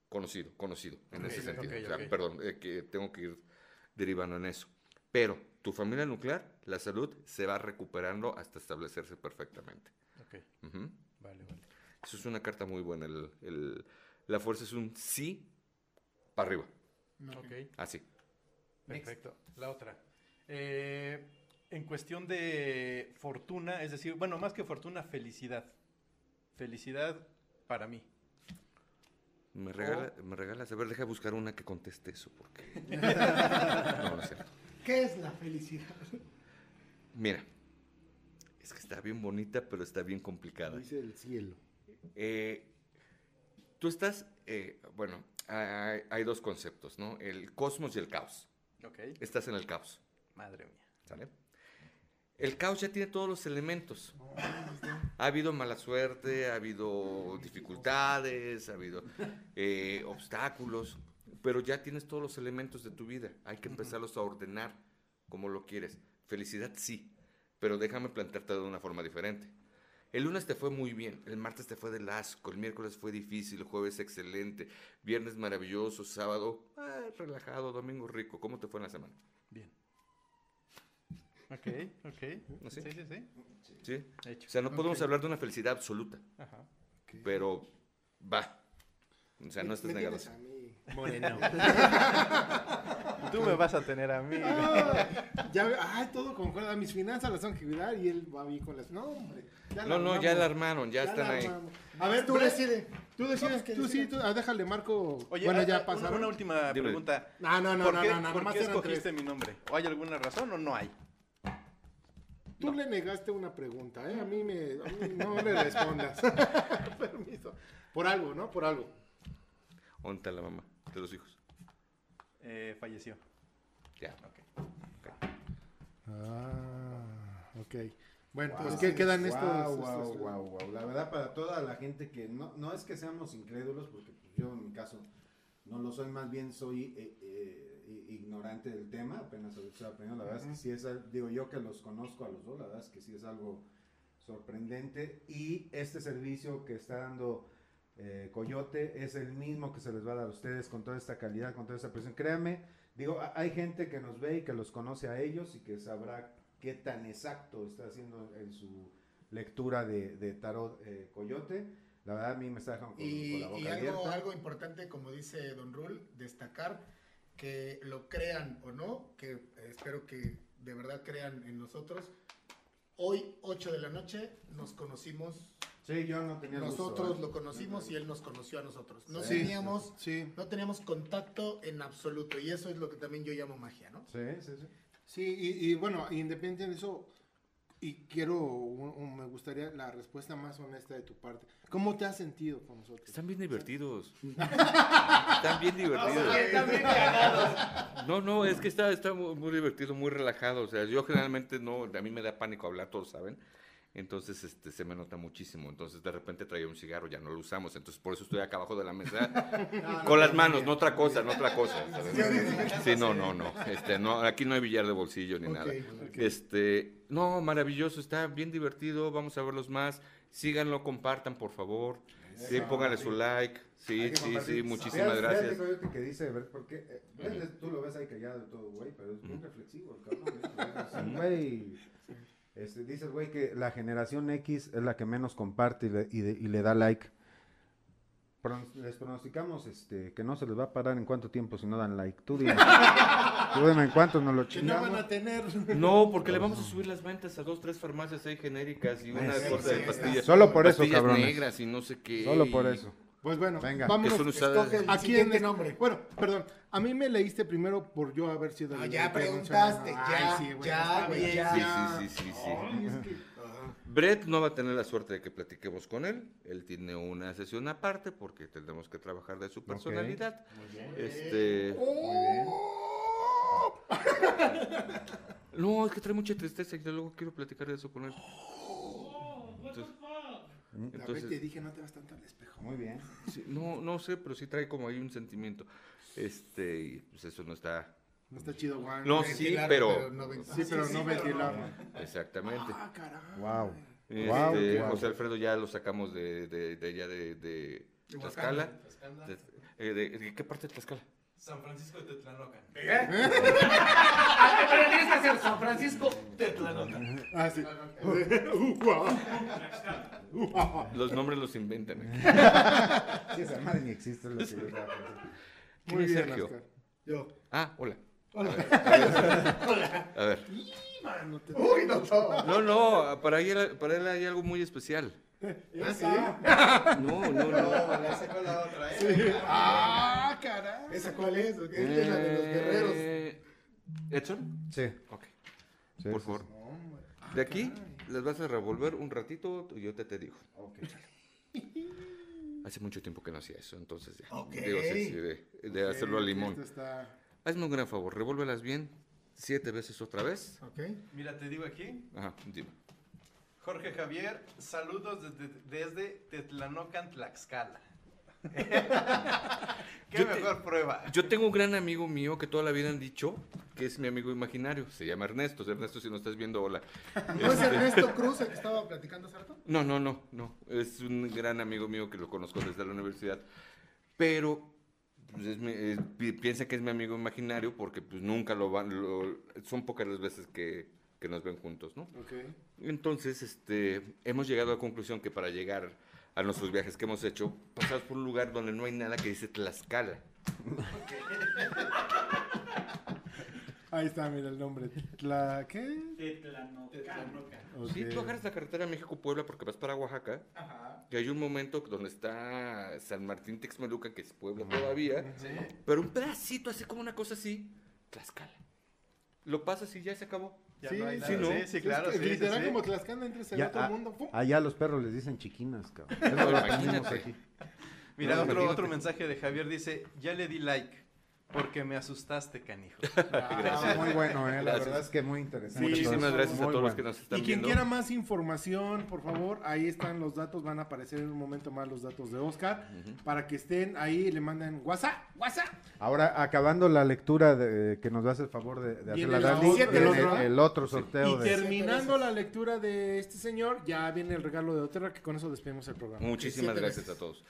conocido, conocido, en ese sentido. Perdón, eh, que tengo que ir derivando en eso. Pero tu familia nuclear, la salud se va recuperando hasta establecerse perfectamente. Ok. Vale, vale. Eso es una carta muy buena. El, la fuerza es un sí para arriba. Ok. Así. Perfecto. La otra. Eh, en cuestión de fortuna, es decir, bueno, más que fortuna, felicidad. Felicidad para mí. Me, regala, me regalas, a ver, deja buscar una que conteste eso, porque... no, no es cierto. ¿Qué es la felicidad? Mira, es que está bien bonita, pero está bien complicada. Dice el cielo. Eh, tú estás, eh, bueno, hay, dos conceptos, ¿no? El cosmos y el caos. Ok. Estás en el caos. Madre mía. ¿Sale? El caos ya tiene todos los elementos. Ha habido mala suerte, ha habido dificultades, ha habido eh, obstáculos pero ya tienes todos los elementos de tu vida. Hay que empezarlos a ordenar como lo quieres. Felicidad sí, pero déjame plantearte de una forma diferente. El lunes te fue muy bien, el martes te fue del asco, el miércoles fue difícil, el jueves excelente, viernes maravilloso, sábado ah, relajado, domingo rico. ¿Cómo te fue en la semana? Bien. Ok, ok. Sí, sí, sí. ¿Sí? O sea, no podemos hablar de una felicidad absoluta. Ajá. Pero va. O sea, no estás negado. Moreno. Tú me vas a tener a mí. ya, ay, todo concuerda. Mis finanzas las tengo que cuidar y él va bien con las. No, hombre. no, no, ya la armaron, ya, están ahí. A ver, tú decides. Tú decides que. Tú sí, tú, ah, déjale, Marco. Oye, bueno, ya pasaron. Una, última pregunta. No, no, no, ¿Por no, qué, no, no, ¿por qué escogiste mi nombre? ¿O hay alguna razón o no hay? Tú le negaste una pregunta, ¿eh? A mí, me, a mí no le respondas. Permiso. Por algo, ¿no? Por algo. ¿Dónde la mamá de los hijos? Eh, falleció. Ya. Ok. okay. Ah, ok. Bueno, pues ¿qué quedan estos? Wow, wow, wow, La verdad, para toda la gente que no, no es que seamos incrédulos, porque pues, yo en mi caso no lo soy, más bien soy eh, eh, ignorante del tema, apenas estoy aprendiendo. La verdad es que sí es, digo yo que los conozco a los dos, la verdad es que sí es algo sorprendente. Y este servicio que está dando eh, Coyote es el mismo que se les va a dar a ustedes con toda esta calidad, con toda esta presión. Créanme, digo, hay gente que nos ve y que los conoce a ellos y que sabrá qué tan exacto está haciendo en su lectura de, Tarot eh, Coyote. La verdad a mí me está dejando con, la boca y algo, algo importante, como dice Don Rul, destacar que lo crean o no, que espero que de verdad crean en nosotros. Hoy, 8 de la noche, nos conocimos Sí, yo no tenía Nosotros ¿eh? lo conocimos y él nos conoció a nosotros. No teníamos no teníamos contacto en absoluto y eso es lo que también yo llamo magia, ¿no? Sí, sí, sí. Sí, y, bueno, independiente de eso, y quiero, me gustaría la respuesta más honesta de tu parte. ¿Cómo te has sentido con nosotros? Están bien divertidos. Están bien divertidos. Están bien cagados. No, no, es que está, está muy, muy divertido, muy relajado. O sea, yo generalmente no, a mí me da pánico hablar, todos saben. Entonces este, se me nota muchísimo. Entonces de repente traía un cigarro, ya no lo usamos. Entonces por eso estoy acá abajo de la mesa con las manos, no otra cosa, no otra cosa. Sí, no, no, no. Este, no aquí no hay billar de bolsillo ni nada. Este, no, maravilloso, está bien divertido, vamos a verlos más. Síganlo, compartan, por favor. Sí, pónganle su like. Sí, sí, sí, muchísimas gracias. que dice, porque eh, tú lo ves ahí callado todo, güey, pero es muy reflexivo el cabrón. Güey, este, dices, güey, que la generación X es la que menos comparte y le, y, le da like. les pronosticamos este, que no se les va a parar en cuánto tiempo si no dan like. Tú dime. Tú dime en cuánto nos lo chingamos. no van a tener. No, porque le vamos a subir las ventas a dos, tres farmacias ahí genéricas y una cosa de pastillas. Solo por eso, cabrón. negras y no sé qué. Solo por eso. Pues bueno, Venga. vámonos. Aquí en nombre. Bueno, perdón. A mí me leíste primero por yo haber sido. Ah, ya preguntaste. ya, ya, ya, Sí, sí, sí, sí. Brett no va a tener la suerte de que platiquemos con él. Él tiene una sesión aparte porque tendremos que trabajar de su personalidad. Muy bien. Este. Oh. no, es que trae mucha tristeza y luego quiero platicar de eso con él. Entonces, te dije, no te vas tanto al espejo. Muy bien. no, no sé, pero sí trae como ahí un sentimiento. Este, y pues eso no está... No está chido, Juan. No, sí, pero... sí, pero no ventilar. Exactamente. Ah, carajo. Wow. Este, José Alfredo ya lo sacamos de, de, de, ya de, de Tlaxcala. Eh, de, qué parte de Tlaxcala? San Francisco de Tetlanocan. ¿Eh? Pero tienes que hacer San Francisco Tetlanocan. Ah, sí. Los nombres los inventan. Sí, esa madre ni existe. Lo que yo ¿Quién es Sergio? Yo. Ah, hola. Hola. Hola. A ver. Uy, no, no, no, para él, para él hay algo muy especial. ¿Ah, sí? No, no, no. esa con la otra, ¿eh? Sí. Ah, caray. ¿Esa cuál es? es la de los guerreros. Eh, ¿Edson? Sí. Ok. Por favor. De aquí les vas a revolver un ratito y yo te, te digo. Ok. Hace mucho tiempo que no hacía eso, entonces ya. Ok. Digo, sí, sí, de, de hacerlo al limón. Hazme un gran favor, revuélvelas bien siete veces otra vez. Ok. Mira, te digo aquí. Ajá, dime. Jorge Javier, saludos desde, desde Tetlanocan, Tlaxcala. Qué mejor prueba. Yo tengo un gran amigo mío que toda la vida han dicho que es mi amigo imaginario. Se llama Ernesto. Ernesto, si no estás viendo, hola. ¿No es Ernesto Cruz el que estaba platicando hace rato? No, no, no, no. Es un gran amigo mío que lo conozco desde la universidad. Pero pues, piensa que es mi amigo imaginario porque pues nunca lo van. son pocas las veces que que nos ven juntos, ¿no? Okay. Entonces, este, hemos llegado a la conclusión que para llegar a nuestros viajes que hemos hecho, pasamos por un lugar donde no hay nada que dice Tlaxcala. Ahí está, mira el nombre. ¿Tla qué? Tetlanoca. Sí, tú agarras la carretera México-Puebla porque vas para Oaxaca. Ajá. Y hay un momento donde está San Martín Texmelucan, que es Puebla todavía. ¿Sí? Pero un pedacito, así como una cosa así, Tlaxcala. Lo pasas y ya se acabó sí, sí, ¿no? sí, claro. Es literal como Tlaxcala entres en otro mundo. Allá los perros les dicen chiquinas, cabrón. Mira, otro, otro mensaje de Javier dice, ya le di like. Porque me asustaste, canijo. Ah, muy bueno, eh, la verdad es que muy interesante. Muchísimas gracias a todos los que nos están viendo. Y quien quiera más información, por favor, ahí están los datos, van a aparecer en un momento más los datos de Oscar, para que estén ahí, le manden WhatsApp, WhatsApp. Ahora, acabando la lectura de, que nos hace el favor de, de hacer la Dani, el, otro sorteo. Y terminando la lectura de este señor, ya viene el regalo de Oterra, que con eso despedimos el programa. Muchísimas gracias a todos.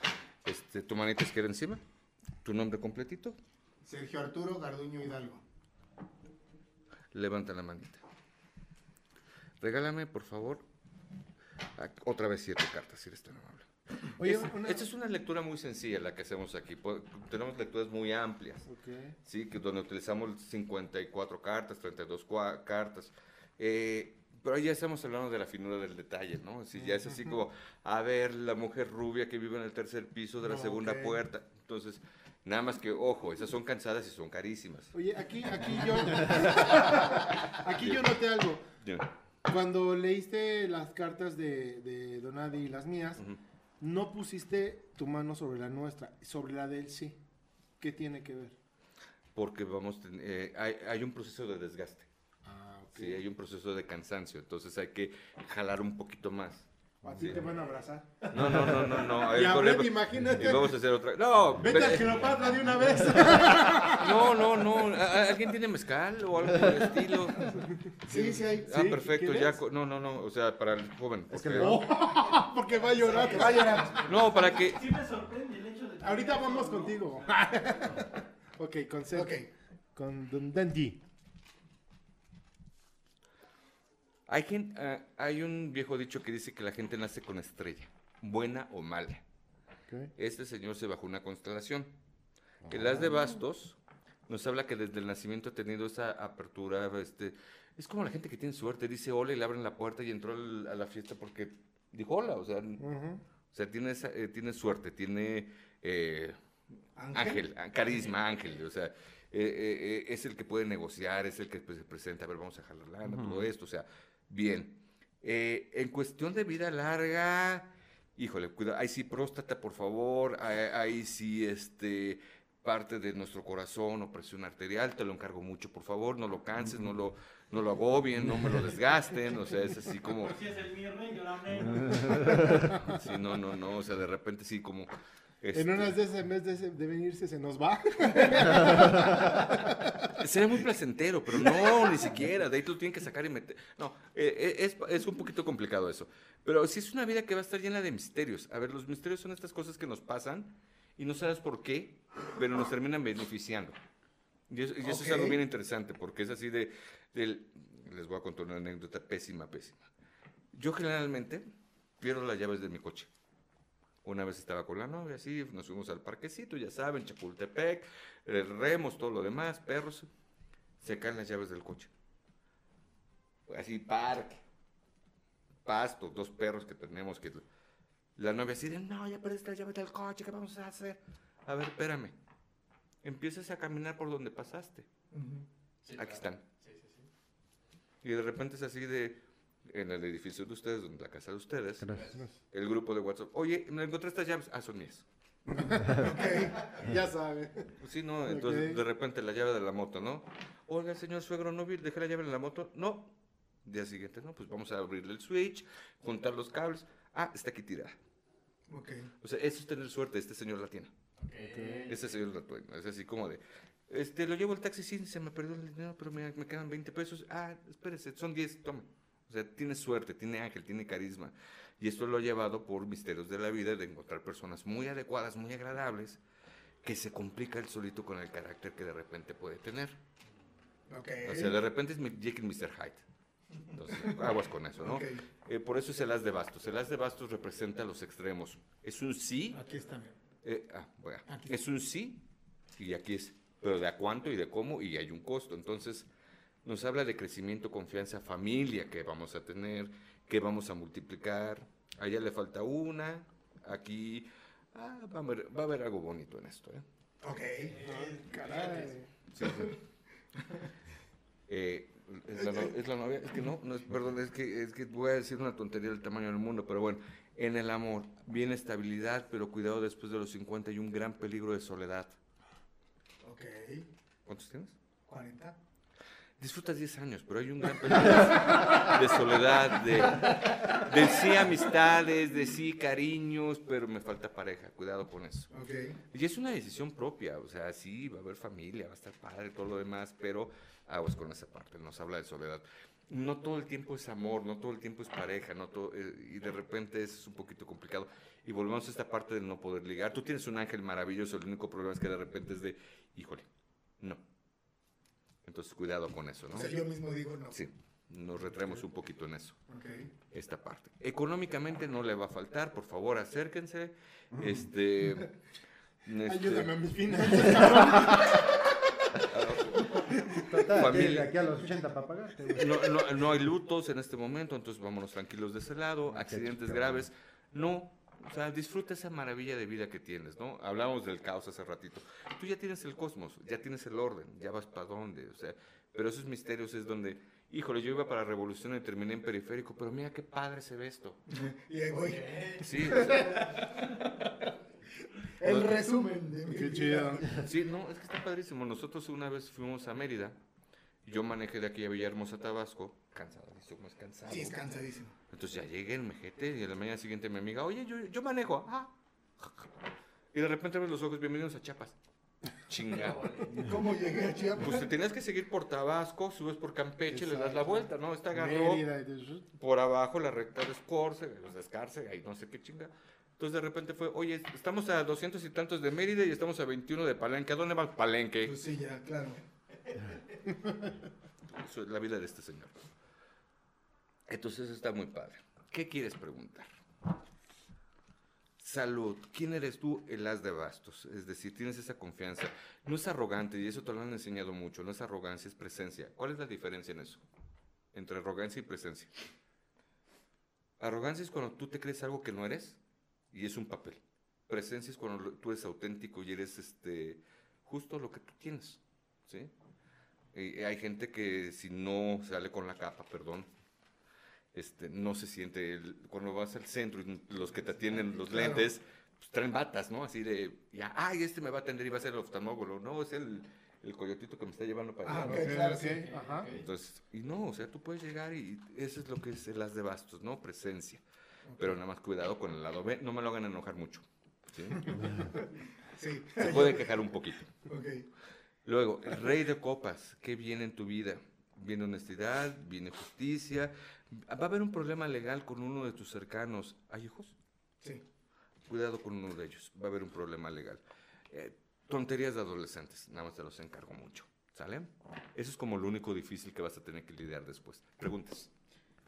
Este, ¿Tu manita izquierda encima? ¿Tu nombre completito? Sergio Arturo Garduño Hidalgo. Levanta la manita. Regálame, por favor, otra vez siete cartas, si eres tan amable. Oye, Esta es una lectura muy sencilla la que hacemos aquí. Tenemos lecturas muy amplias. Sí, que donde utilizamos 54 cartas, 32 cartas. Eh, pero ahí ya estamos hablando de la finura del detalle, ¿no? Si ya es así como, a ver, la mujer rubia que vive en el tercer piso de la segunda puerta. Entonces, Nada más que, ojo, esas son cansadas y son carísimas. Oye, aquí, aquí yo. aquí yo noté algo. Cuando leíste las cartas de, de Donadi y las mías, no pusiste tu mano sobre la nuestra, sobre la de él sí. ¿Qué tiene que ver? Porque vamos, eh, hay, hay, un proceso de desgaste. Ah, Sí, hay un proceso de cansancio, entonces hay que jalar un poquito más. A ti te van a abrazar. No, no, no, no, no. Y a Brett, imagínate. Y vamos a hacer otra. No, Vete al Cleopatra de una vez. No, no, no. ¿Alguien tiene mezcal o algo por el estilo? Sí, sí hay. Ah, perfecto, ya. No, no, no. O sea, para el joven. Es que no. porque va a llorar. Va a llorar. No, para que. Sí me sorprende el hecho de. Ahorita vamos contigo. ok, con C. Ok. Con Dundee. Hay, uh, hay un viejo dicho que dice que la gente nace con estrella, buena o mala. Okay. Este señor se bajó una constelación. Que las de bastos nos habla que desde el nacimiento ha tenido esa apertura. Este, es como la gente que tiene suerte, dice hola y le abren la puerta y entró a la fiesta porque dijo hola. O sea, o sea tiene, esa, eh, tiene suerte, tiene eh, ángel? carisma, ángel. O sea, eh, es el que puede negociar, es el que pues, se presenta, a ver, vamos a jalar lana, todo esto. O sea, Bien. Eh, en cuestión de vida larga, híjole, cuidado, ahí sí próstata, por favor, ahí, sí, este, parte de nuestro corazón o presión arterial, te lo encargo mucho, por favor, no lo canses, no lo, no lo agobien, no me lo desgasten, o sea, es así como... Si es el mío, Sí, no, no, no, o sea, de repente sí como en este, unas de esas, en vez de, venirse, se nos va. Sería muy placentero, pero no, ni siquiera. De ahí tú tienes que sacar y meter. No, eh, eh, es, es, un poquito complicado eso. Pero sí es una vida que va a estar llena de misterios. A ver, los misterios son estas cosas que nos pasan y no sabes por qué, pero nos terminan beneficiando. Y eso, es algo bien interesante, porque es así de, de, Les voy a contar una anécdota pésima, pésima. Yo generalmente pierdo las llaves de mi coche. Una vez estaba con la novia, así, nos fuimos al parquecito, ya saben, Chapultepec, eh, remos, todo lo demás, perros. Se caen las llaves del coche. Así, parque. Pasto, dos perros que tenemos que... La novia así de, no, ya perdiste la llave del coche, ¿qué vamos a hacer? A ver, espérame. Empiezas a caminar por donde pasaste. Aquí están. Y de repente es así de, en el edificio de ustedes, donde la casa de ustedes, el grupo de WhatsApp, oye, me encontré estas llaves, ah, son mías. ok, ya sabe. Sí, no, entonces de repente la llave de la moto, ¿no? Oiga, señor suegro, ¿no vi, dejé la llave en la moto? No. Día siguiente, no, pues vamos a abrirle el switch, juntar los cables. Ah, está aquí tirada. Ok. O sea, eso es tener suerte, este señor la tiene. Okay. Este señor la tiene, es así como de, este, lo llevo el taxi, sí, se me perdió el dinero, pero me, me quedan 20 pesos. Ah, espérese, son 10, tome. O sea, tiene suerte, tiene ángel, tiene carisma. Y esto lo ha llevado por misterios de la vida de encontrar personas muy adecuadas, muy agradables, que se complica el solito con el carácter que de repente puede tener. Okay. O sea, de repente es Jake y Mr. Hyde. Entonces, aguas con eso, ¿no? Eh, por eso es el as de bastos. El as de bastos representa los extremos. Es un sí. Aquí está. Eh, ah, bueno, es un sí y aquí es, pero de a cuánto y de cómo y hay un costo. Entonces, nos habla de crecimiento, confianza, familia que vamos a tener, que vamos a multiplicar. Allá le falta una, aquí ah, va, a haber, algo bonito en esto. ¿eh? Ok. caray. Eh, es, la, novia, es que no, no es, perdón, es que, es que voy a decir una tontería del tamaño del mundo, pero bueno, en el amor viene estabilidad, pero cuidado después de los 50 y un gran peligro de soledad. Ok. ¿Cuántos tienes? 40 disfrutas 10 años, pero hay un gran peligro de soledad, de, de, sí amistades, de sí cariños, pero me falta pareja, cuidado con eso. Y es una decisión propia, o sea, sí, va a haber familia, va a estar padre, todo lo demás, pero aguas con esa parte, nos habla de soledad. No todo el tiempo es amor, no todo el tiempo es pareja, no todo, eh, y de repente es un poquito complicado. Y volvemos a esta parte del no poder ligar. Tú tienes un ángel maravilloso, el único problema es que de repente es de, híjole, no entonces, cuidado con eso, ¿no? O sea, yo mismo digo no. Sí, nos retraemos un poquito en eso. Okay. Esta parte. Económicamente no le va a faltar, por favor, acérquense. Este, este... Ayúdame a mis finanzas, Familia. aquí a los 80 para pagarte. No, no, no, hay lutos en este momento, entonces vámonos tranquilos de ese lado. Accidentes graves, no. O sea, disfruta esa maravilla de vida que tienes, ¿no? Hablábamos del caos hace ratito. Tú ya tienes el cosmos, ya tienes el orden, ya vas para dónde, o sea, pero esos misterios es donde, híjole, yo iba para revolución y terminé en periférico, pero mira qué padre se ve esto. y ahí voy. Sí. el resumen de Qué chido. Sí, no, es que está padrísimo. Nosotros una vez fuimos a Mérida Yo manejé de aquí a Villahermosa, Tabasco, cansadísimo, es cansado. Sí, es cansadísimo. Entonces ya llegué en Mejete y a la mañana siguiente mi amiga, oye, yo, yo manejo. Ah. Y de repente ves los ojos, bienvenidos a Chiapas. Chingado. ¿Cómo llegué a Chiapas? Pues te tenías que seguir por Tabasco, subes por Campeche, le das la vuelta, ¿no? Esta agarró por abajo la recta de Escorce, de Escarce, ahí no sé qué chinga. Entonces de repente fue, oye, estamos a doscientos y tantos de Mérida y estamos a 21 de Palenque. ¿A dónde va el Palenque? Pues sí, ya, claro. La vida de este señor. Entonces está muy padre. ¿Qué quieres preguntar? Salud. ¿Quién eres tú? El as de bastos. Es decir, tienes esa confianza. No es arrogante, y eso te lo han enseñado mucho. No es arrogancia, es presencia. ¿Cuál es la diferencia en eso? Entre arrogancia y presencia. Arrogancia es cuando tú te crees algo que no eres y es un papel. Presencia es cuando tú eres auténtico y eres este, justo lo que tú tienes. ¿sí? Y hay gente que si no sale con la capa, perdón, este, no se siente, cuando vas al centro y los que te atienden los lentes, pues, traen batas, ¿no? Así de, ya, ay, este me va a atender y va a ser el oftalmólogo, no, es el, el coyotito que me está llevando para ah, allá. claro, sí. Ajá. Entonces, y no, o sea, tú puedes llegar y eso es lo que es las de bastos, ¿no? Presencia. Pero nada más cuidado con el lado B, no me lo hagan enojar mucho. ¿sí? sí. Se puede quejar un poquito. Okay. Luego, el rey de copas, ¿qué viene en tu vida? Viene honestidad, viene justicia, Va a haber un problema legal con uno de tus cercanos. ¿Hay hijos? Sí. Cuidado con uno de ellos. Va a haber un problema legal. Eh, tonterías de adolescentes. Nada más te los encargo mucho. ¿Sale? Eso es como lo único difícil que vas a tener que lidiar después. Preguntas.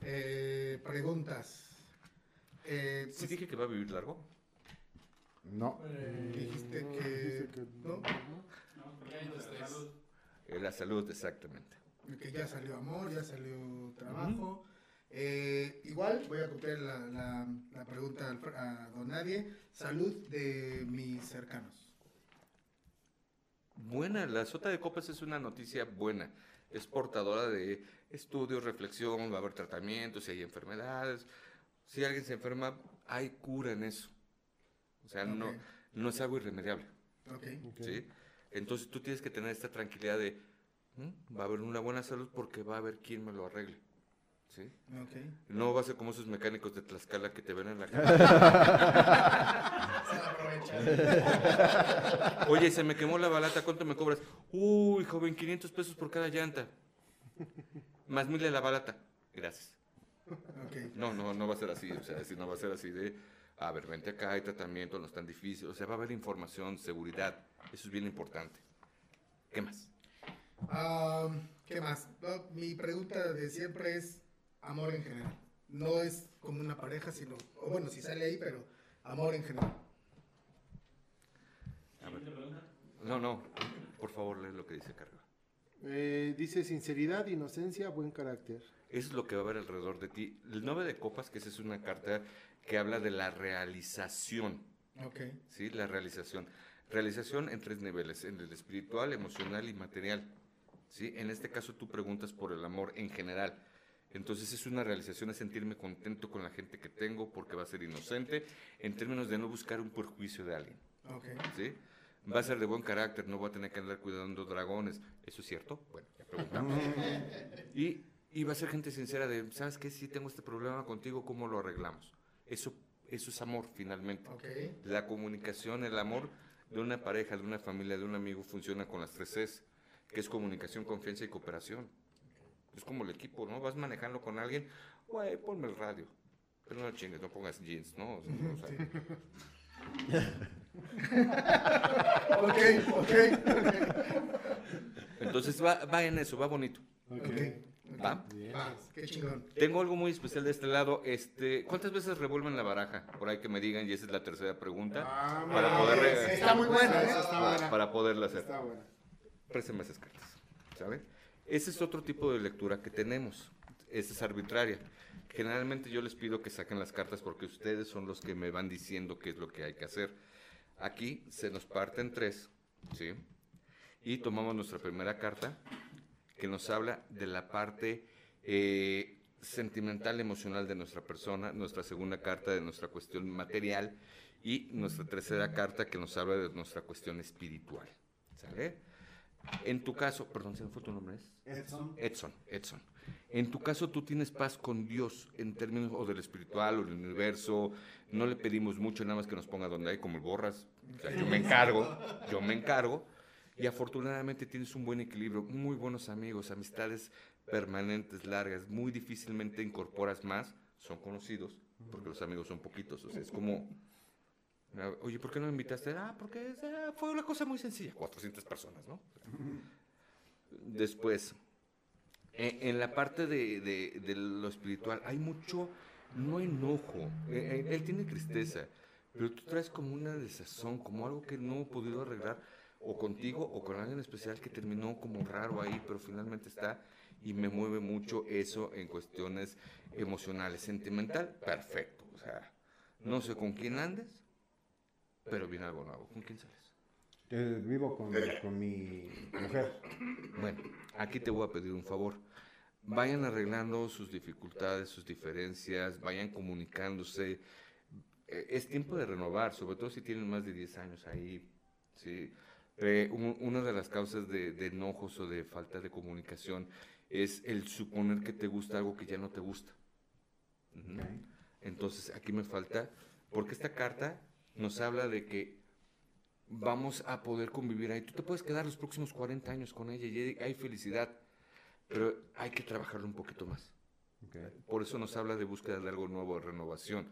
Eh, preguntas. Eh, ¿Sí pues dije que va a vivir largo? No. dijiste que... ¿No? No, la salud, exactamente. Que ya salió amor, ya salió trabajo. Eh, igual voy a copiar la, la, pregunta a don Nadie. Salud de mis cercanos. Buena, la sota de copas es una noticia buena. Es portadora de estudios, reflexión, va a haber tratamientos, si hay enfermedades. Si alguien se enferma, hay cura en eso. O sea, no, no es algo irremediable. ¿sí? Entonces tú tienes que tener esta tranquilidad de, va a haber una buena salud porque va a haber quien me lo arregle. ¿sí? No va a ser como esos mecánicos de Tlaxcala que te ven en la cara. Oye, se me quemó la balata, ¿cuánto me cobras? Uy, joven, 500 pesos por cada llanta. Más mil de la balata. Gracias. No, no, no va a ser así, o sea, si no va a ser así de, a ver, vente acá, hay tratamiento, no es tan difícil, o sea, va a haber información, seguridad, eso es bien importante. ¿Qué más? ¿Qué más? mi pregunta de siempre es, amor en general. No es como una pareja, sino, o bueno, si sale ahí, pero amor en general. No, no, por favor, lee lo que dice Carga. Eh, dice sinceridad, inocencia, buen carácter. Eso es lo que va a haber alrededor de ti. El 9 de copas, que esa es una carta que habla de la realización. Ok. Sí, la realización. Realización en tres niveles, en el espiritual, emocional y material. ¿Sí? En este caso tú preguntas por el amor en general. Entonces es una realización, es sentirme contento con la gente que tengo porque va a ser inocente en términos de no buscar un perjuicio de alguien. ¿Sí? Va a ser de buen carácter, no voy a tener que andar cuidando dragones. ¿Eso es cierto? Bueno, ya preguntamos. y, y va a ser gente sincera de, ¿sabes qué? Si tengo este problema contigo, ¿cómo lo arreglamos? Eso, eso es amor, finalmente. La comunicación, el amor de una pareja, de una familia, de un amigo funciona con las tres Cs, que es comunicación, confianza y cooperación. Es como el equipo, ¿no? Vas manejando con alguien, güey, ponme el radio. Pero no chingues, no pongas jeans, ¿no? O ok, ok. Entonces va, va en eso, va bonito. Okay. ¿Va? qué chingón. Tengo algo muy especial de este lado. Este, ¿Cuántas veces revuelven la baraja? Por ahí que me digan, y esa es la tercera pregunta. Ah, para poder, está muy buena, ¿eh? Para poderla hacer. Está buena. Préstame esas cartas, ¿sabe? Ese es otro tipo de lectura que tenemos. Esa es arbitraria. Generalmente yo les pido que saquen las cartas porque ustedes son los que me van diciendo qué es lo que hay que hacer. Aquí se nos parte en tres, ¿sí? Y tomamos nuestra primera carta que nos habla de la parte eh, sentimental, emocional de nuestra persona, nuestra segunda carta de nuestra cuestión material y nuestra tercera carta que nos habla de nuestra cuestión espiritual. ¿Sale? En tu caso, perdón, ¿se me fue tu nombre? Edson. Edson, Edson. En tu caso, tú tienes paz con Dios en términos o del espiritual o del universo. No le pedimos mucho, nada más que nos ponga donde hay, como el borras. yo me encargo, yo me encargo. Y afortunadamente tienes un buen equilibrio, muy buenos amigos, amistades permanentes, largas. Muy difícilmente incorporas más, son conocidos, porque los amigos son poquitos. O sea, es como, oye, ¿por qué no me invitaste? Ah, porque ah, fue una cosa muy sencilla. 400 personas, ¿no? Después, en la parte de, lo espiritual hay mucho, no enojo, eh, eh, él tiene tristeza, pero tú traes como una desazón, como algo que no he podido arreglar, o contigo o con alguien especial que terminó como raro ahí, pero finalmente está y me mueve mucho eso en cuestiones emocionales, sentimental, perfecto, o sea, no sé con quién andes, pero viene algo nuevo, ¿con quién sales? vivo con, con mi mujer. Bueno, aquí te voy a pedir un favor vayan arreglando sus dificultades, sus diferencias, vayan comunicándose. Eh, es tiempo de renovar, sobre todo si tienen más de 10 años ahí. ¿sí? Eh, una de las causas de, enojos o de falta de comunicación es el suponer que te gusta algo que ya no te gusta. Entonces, aquí me falta, porque esta carta nos habla de que vamos a poder convivir ahí. Tú te puedes quedar los próximos 40 años con ella y hay felicidad pero hay que trabajarlo un poquito más. Por eso nos habla de búsqueda de algo nuevo, de renovación.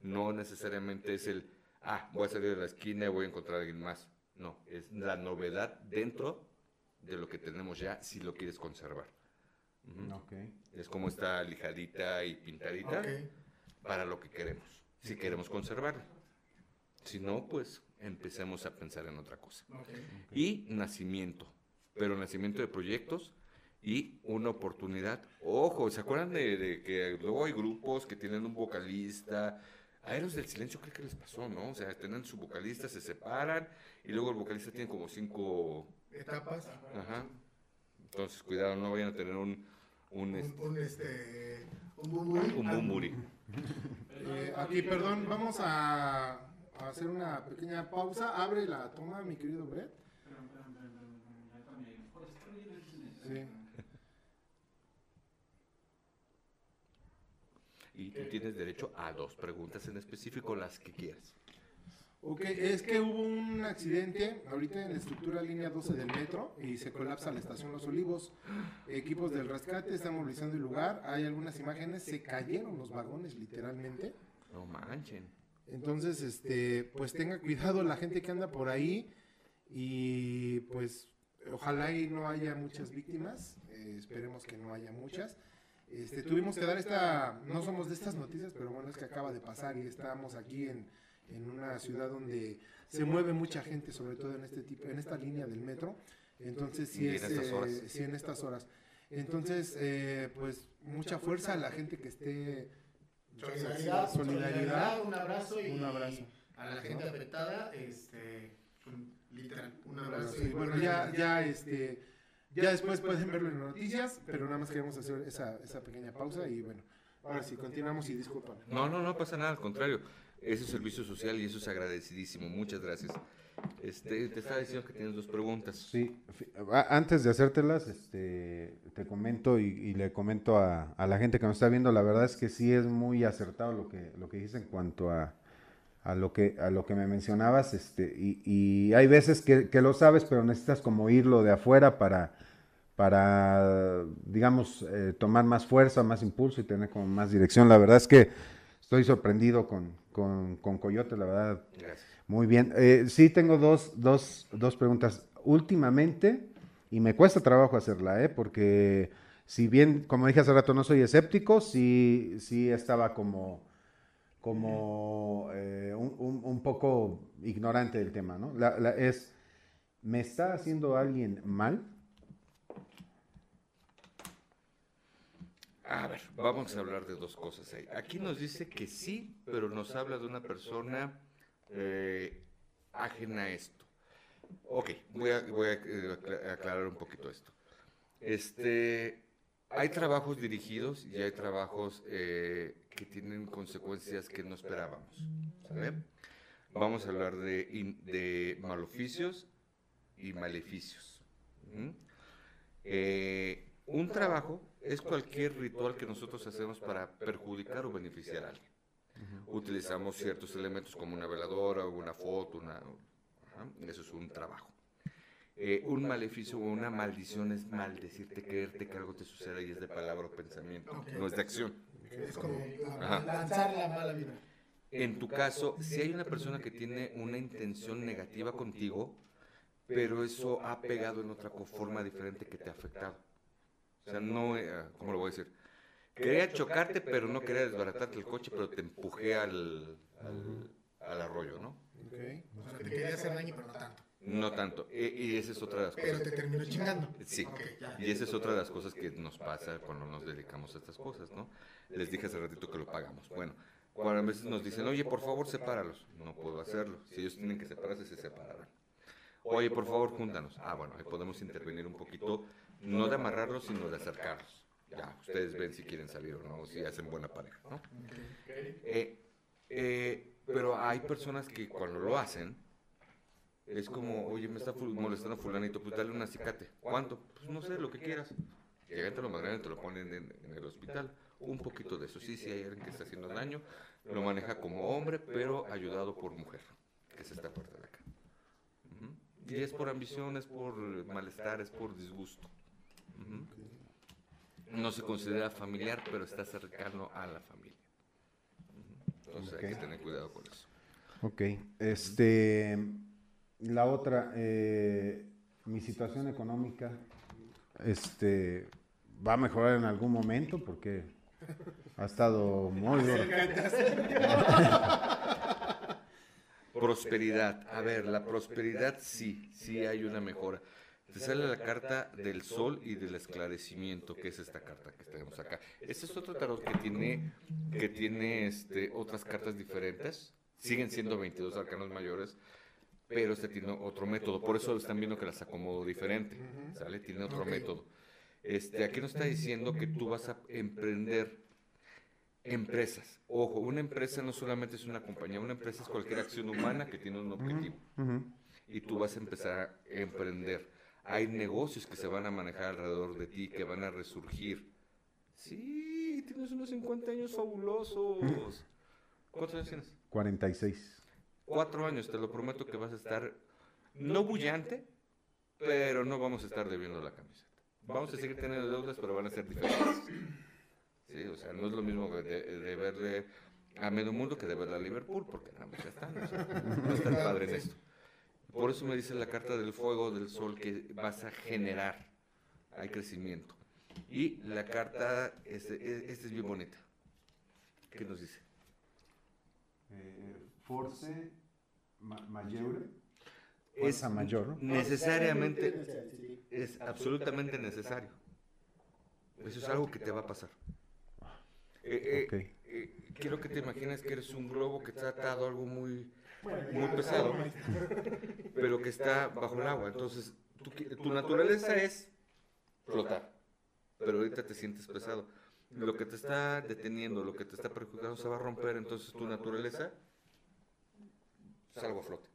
No necesariamente es el, ah, voy a salir de la esquina y voy a encontrar a alguien más. No, es la novedad dentro de lo que tenemos ya si lo quieres conservar. Es como esta lijadita y pintadita para lo que queremos, si queremos conservarlo. Si no, pues empecemos a pensar en otra cosa. Y nacimiento, pero nacimiento de proyectos y una oportunidad. Ojo, ¿se acuerdan de, que luego hay grupos que tienen un vocalista? A ellos del Silencio creo que les pasó, ¿no? O sea, tienen su vocalista, se separan y luego el vocalista tiene como cinco... Etapas. Ajá. Entonces, cuidado, no vayan a tener un... Un, un, este, un bumburi. Eh, aquí, perdón, vamos a, a, hacer una pequeña pausa. Abre la toma, mi querido Brett. Sí. Y tú tienes derecho a dos preguntas en específico, las que quieras. Ok, es que hubo un accidente ahorita en la estructura línea 12 del metro y se colapsa la estación Los Olivos. Equipos del rescate están movilizando el lugar. Hay algunas imágenes, se cayeron los vagones literalmente. No manchen. Entonces, este, pues tenga cuidado la gente que anda por ahí y pues ojalá y no haya muchas víctimas. Eh, esperemos que no haya muchas. Este, tuvimos que dar esta, no somos de estas noticias, pero bueno, es que acaba de pasar y estamos aquí en, en una ciudad donde se mueve mucha gente, sobre todo en este tipo, en esta línea del metro. Entonces sí, es, en estas horas. Eh, sí en estas horas. Entonces, eh, pues mucha fuerza a la gente que esté solidaridad, solidaridad, un abrazo y un abrazo a la gente afectada, este, literal, un abrazo. y bueno, ya, ya, este ya después pueden verlo en las noticias, pero nada más queremos hacer esa, esa pequeña pausa y bueno, ahora sí, continuamos y disculpan. No, no, no pasa nada, al contrario. Eso es servicio social y eso es agradecidísimo. Muchas gracias. Este, te estaba diciendo que tienes dos preguntas. Sí, antes de hacértelas, este, te comento y, le comento a, a, la gente que nos está viendo, la verdad es que sí es muy acertado lo que, lo que dices en cuanto a, a, lo, que, a lo que me mencionabas, este, y, y hay veces que, que, lo sabes, pero necesitas como irlo de afuera para, para, digamos, eh, tomar más fuerza, más impulso y tener como más dirección. La verdad es que estoy sorprendido con, con, Coyote, la verdad. Muy bien. Eh, sí, tengo dos, dos, dos preguntas. Últimamente, y me cuesta trabajo hacerla, ¿eh? porque si bien, como dije hace rato, no soy escéptico, sí, sí estaba como, como eh, un, un, poco ignorante del tema, ¿no? Es, ¿me está haciendo alguien mal? A ver, vamos a hablar de dos cosas ahí. Aquí nos dice que sí, pero nos habla de una persona eh, ajena a esto. Ok, voy a, eh, aclarar un poquito esto. Este, hay trabajos dirigidos y hay trabajos que tienen consecuencias que no esperábamos. Vamos a hablar de, de maloficios y maleficios. Eh, un trabajo es cualquier ritual que nosotros hacemos para perjudicar o beneficiar a alguien. Utilizamos ciertos elementos como una veladora o una foto, una, eso es un trabajo. Eh, un maleficio o una maldición es maldecirte, creerte que algo te suceda y es de palabra o pensamiento, no es de acción. Es como lanzar la mala vida. En tu caso, si hay una persona que tiene una intención negativa contigo, pero eso ha pegado en otra forma diferente que te ha afectado. O sea, no, eh, ¿cómo lo voy a decir? Quería chocarte, pero no quería desbaratarte el coche, pero te empujé al, al, arroyo, ¿no? Ok. O sea, te quería hacer daño, pero no tanto. No tanto. E, y, esa es otra de las cosas. Pero te terminó chingando. Sí. y esa es otra de las cosas que nos pasa cuando nos dedicamos a estas cosas, ¿no? Les dije hace ratito que lo pagamos. Bueno, cuando a veces nos dicen, oye, por favor, sepáralos. No puedo hacerlo. Si ellos tienen que separarse, se separarán. Oye, por favor, júntanos. Ah, bueno, ahí podemos intervenir un poquito, no de amarrarlos, sino de acercarlos. Ya, ustedes ven si quieren salir o no, si hacen buena pareja, ¿no? Eh, eh, pero hay personas que cuando lo hacen, es como, oye, me está molestando fulanito, pues dale un acicate. ¿Cuánto? Pues no sé, lo que quieras. Llegan, te lo mandan, te lo ponen en, el hospital. Un poquito de eso. Sí, sí, hay alguien que está haciendo daño, lo maneja como hombre, pero ayudado por mujer, que es esta parte de acá. Y es por ambición, es por malestar, es por disgusto. No se considera familiar, pero está cercano a la familia. Entonces hay que tener cuidado con eso. Ok. Este, la otra, eh, mi situación económica, este, va a mejorar en algún momento porque ha estado muy duro. Prosperidad. A ver, la prosperidad sí, sí hay una mejora. Te sale la carta del sol y del esclarecimiento, que es esta carta que tenemos acá. Este es otro tarot que tiene, que tiene este, otras cartas diferentes. Siguen siendo 22 arcanos mayores, pero este tiene otro método. Por eso están viendo que las acomodo diferente. ¿Sale? Tiene otro método. Este, aquí nos está diciendo que tú vas a emprender empresas. Ojo, una empresa no solamente es una compañía, una empresa es cualquier acción humana que tiene un objetivo. Y tú vas a empezar a emprender. Hay negocios que se van a manejar alrededor de ti, que van a resurgir. Sí, tienes unos 50 años fabulosos. ¿Cuántos años tienes? 46. Cuatro años, te lo prometo que vas a estar, no bullante, pero no vamos a estar debiendo la camiseta. Vamos a seguir teniendo deudas, pero van a ser diferentes. Sí, o sea, no es lo mismo de, de verle a medio mundo que de verle a Liverpool, porque nada más están. no está padre en esto. Por eso me dice la carta del fuego, del sol, que vas a generar. Hay crecimiento. Y la carta, esta este es bien bonita. ¿Qué nos dice? Eh, force mayor. Es mayor, Necesariamente, es absolutamente necesario. Eso es algo que te va a pasar. Eh, eh, eh, quiero que te imagines que eres un globo que está atado a algo muy, muy pesado, pero que está bajo el agua. Entonces, tu, tu naturaleza es flotar, pero ahorita te sientes pesado. Lo que te está deteniendo, lo que te está perjudicando se va a romper, entonces tu naturaleza salgo a flote.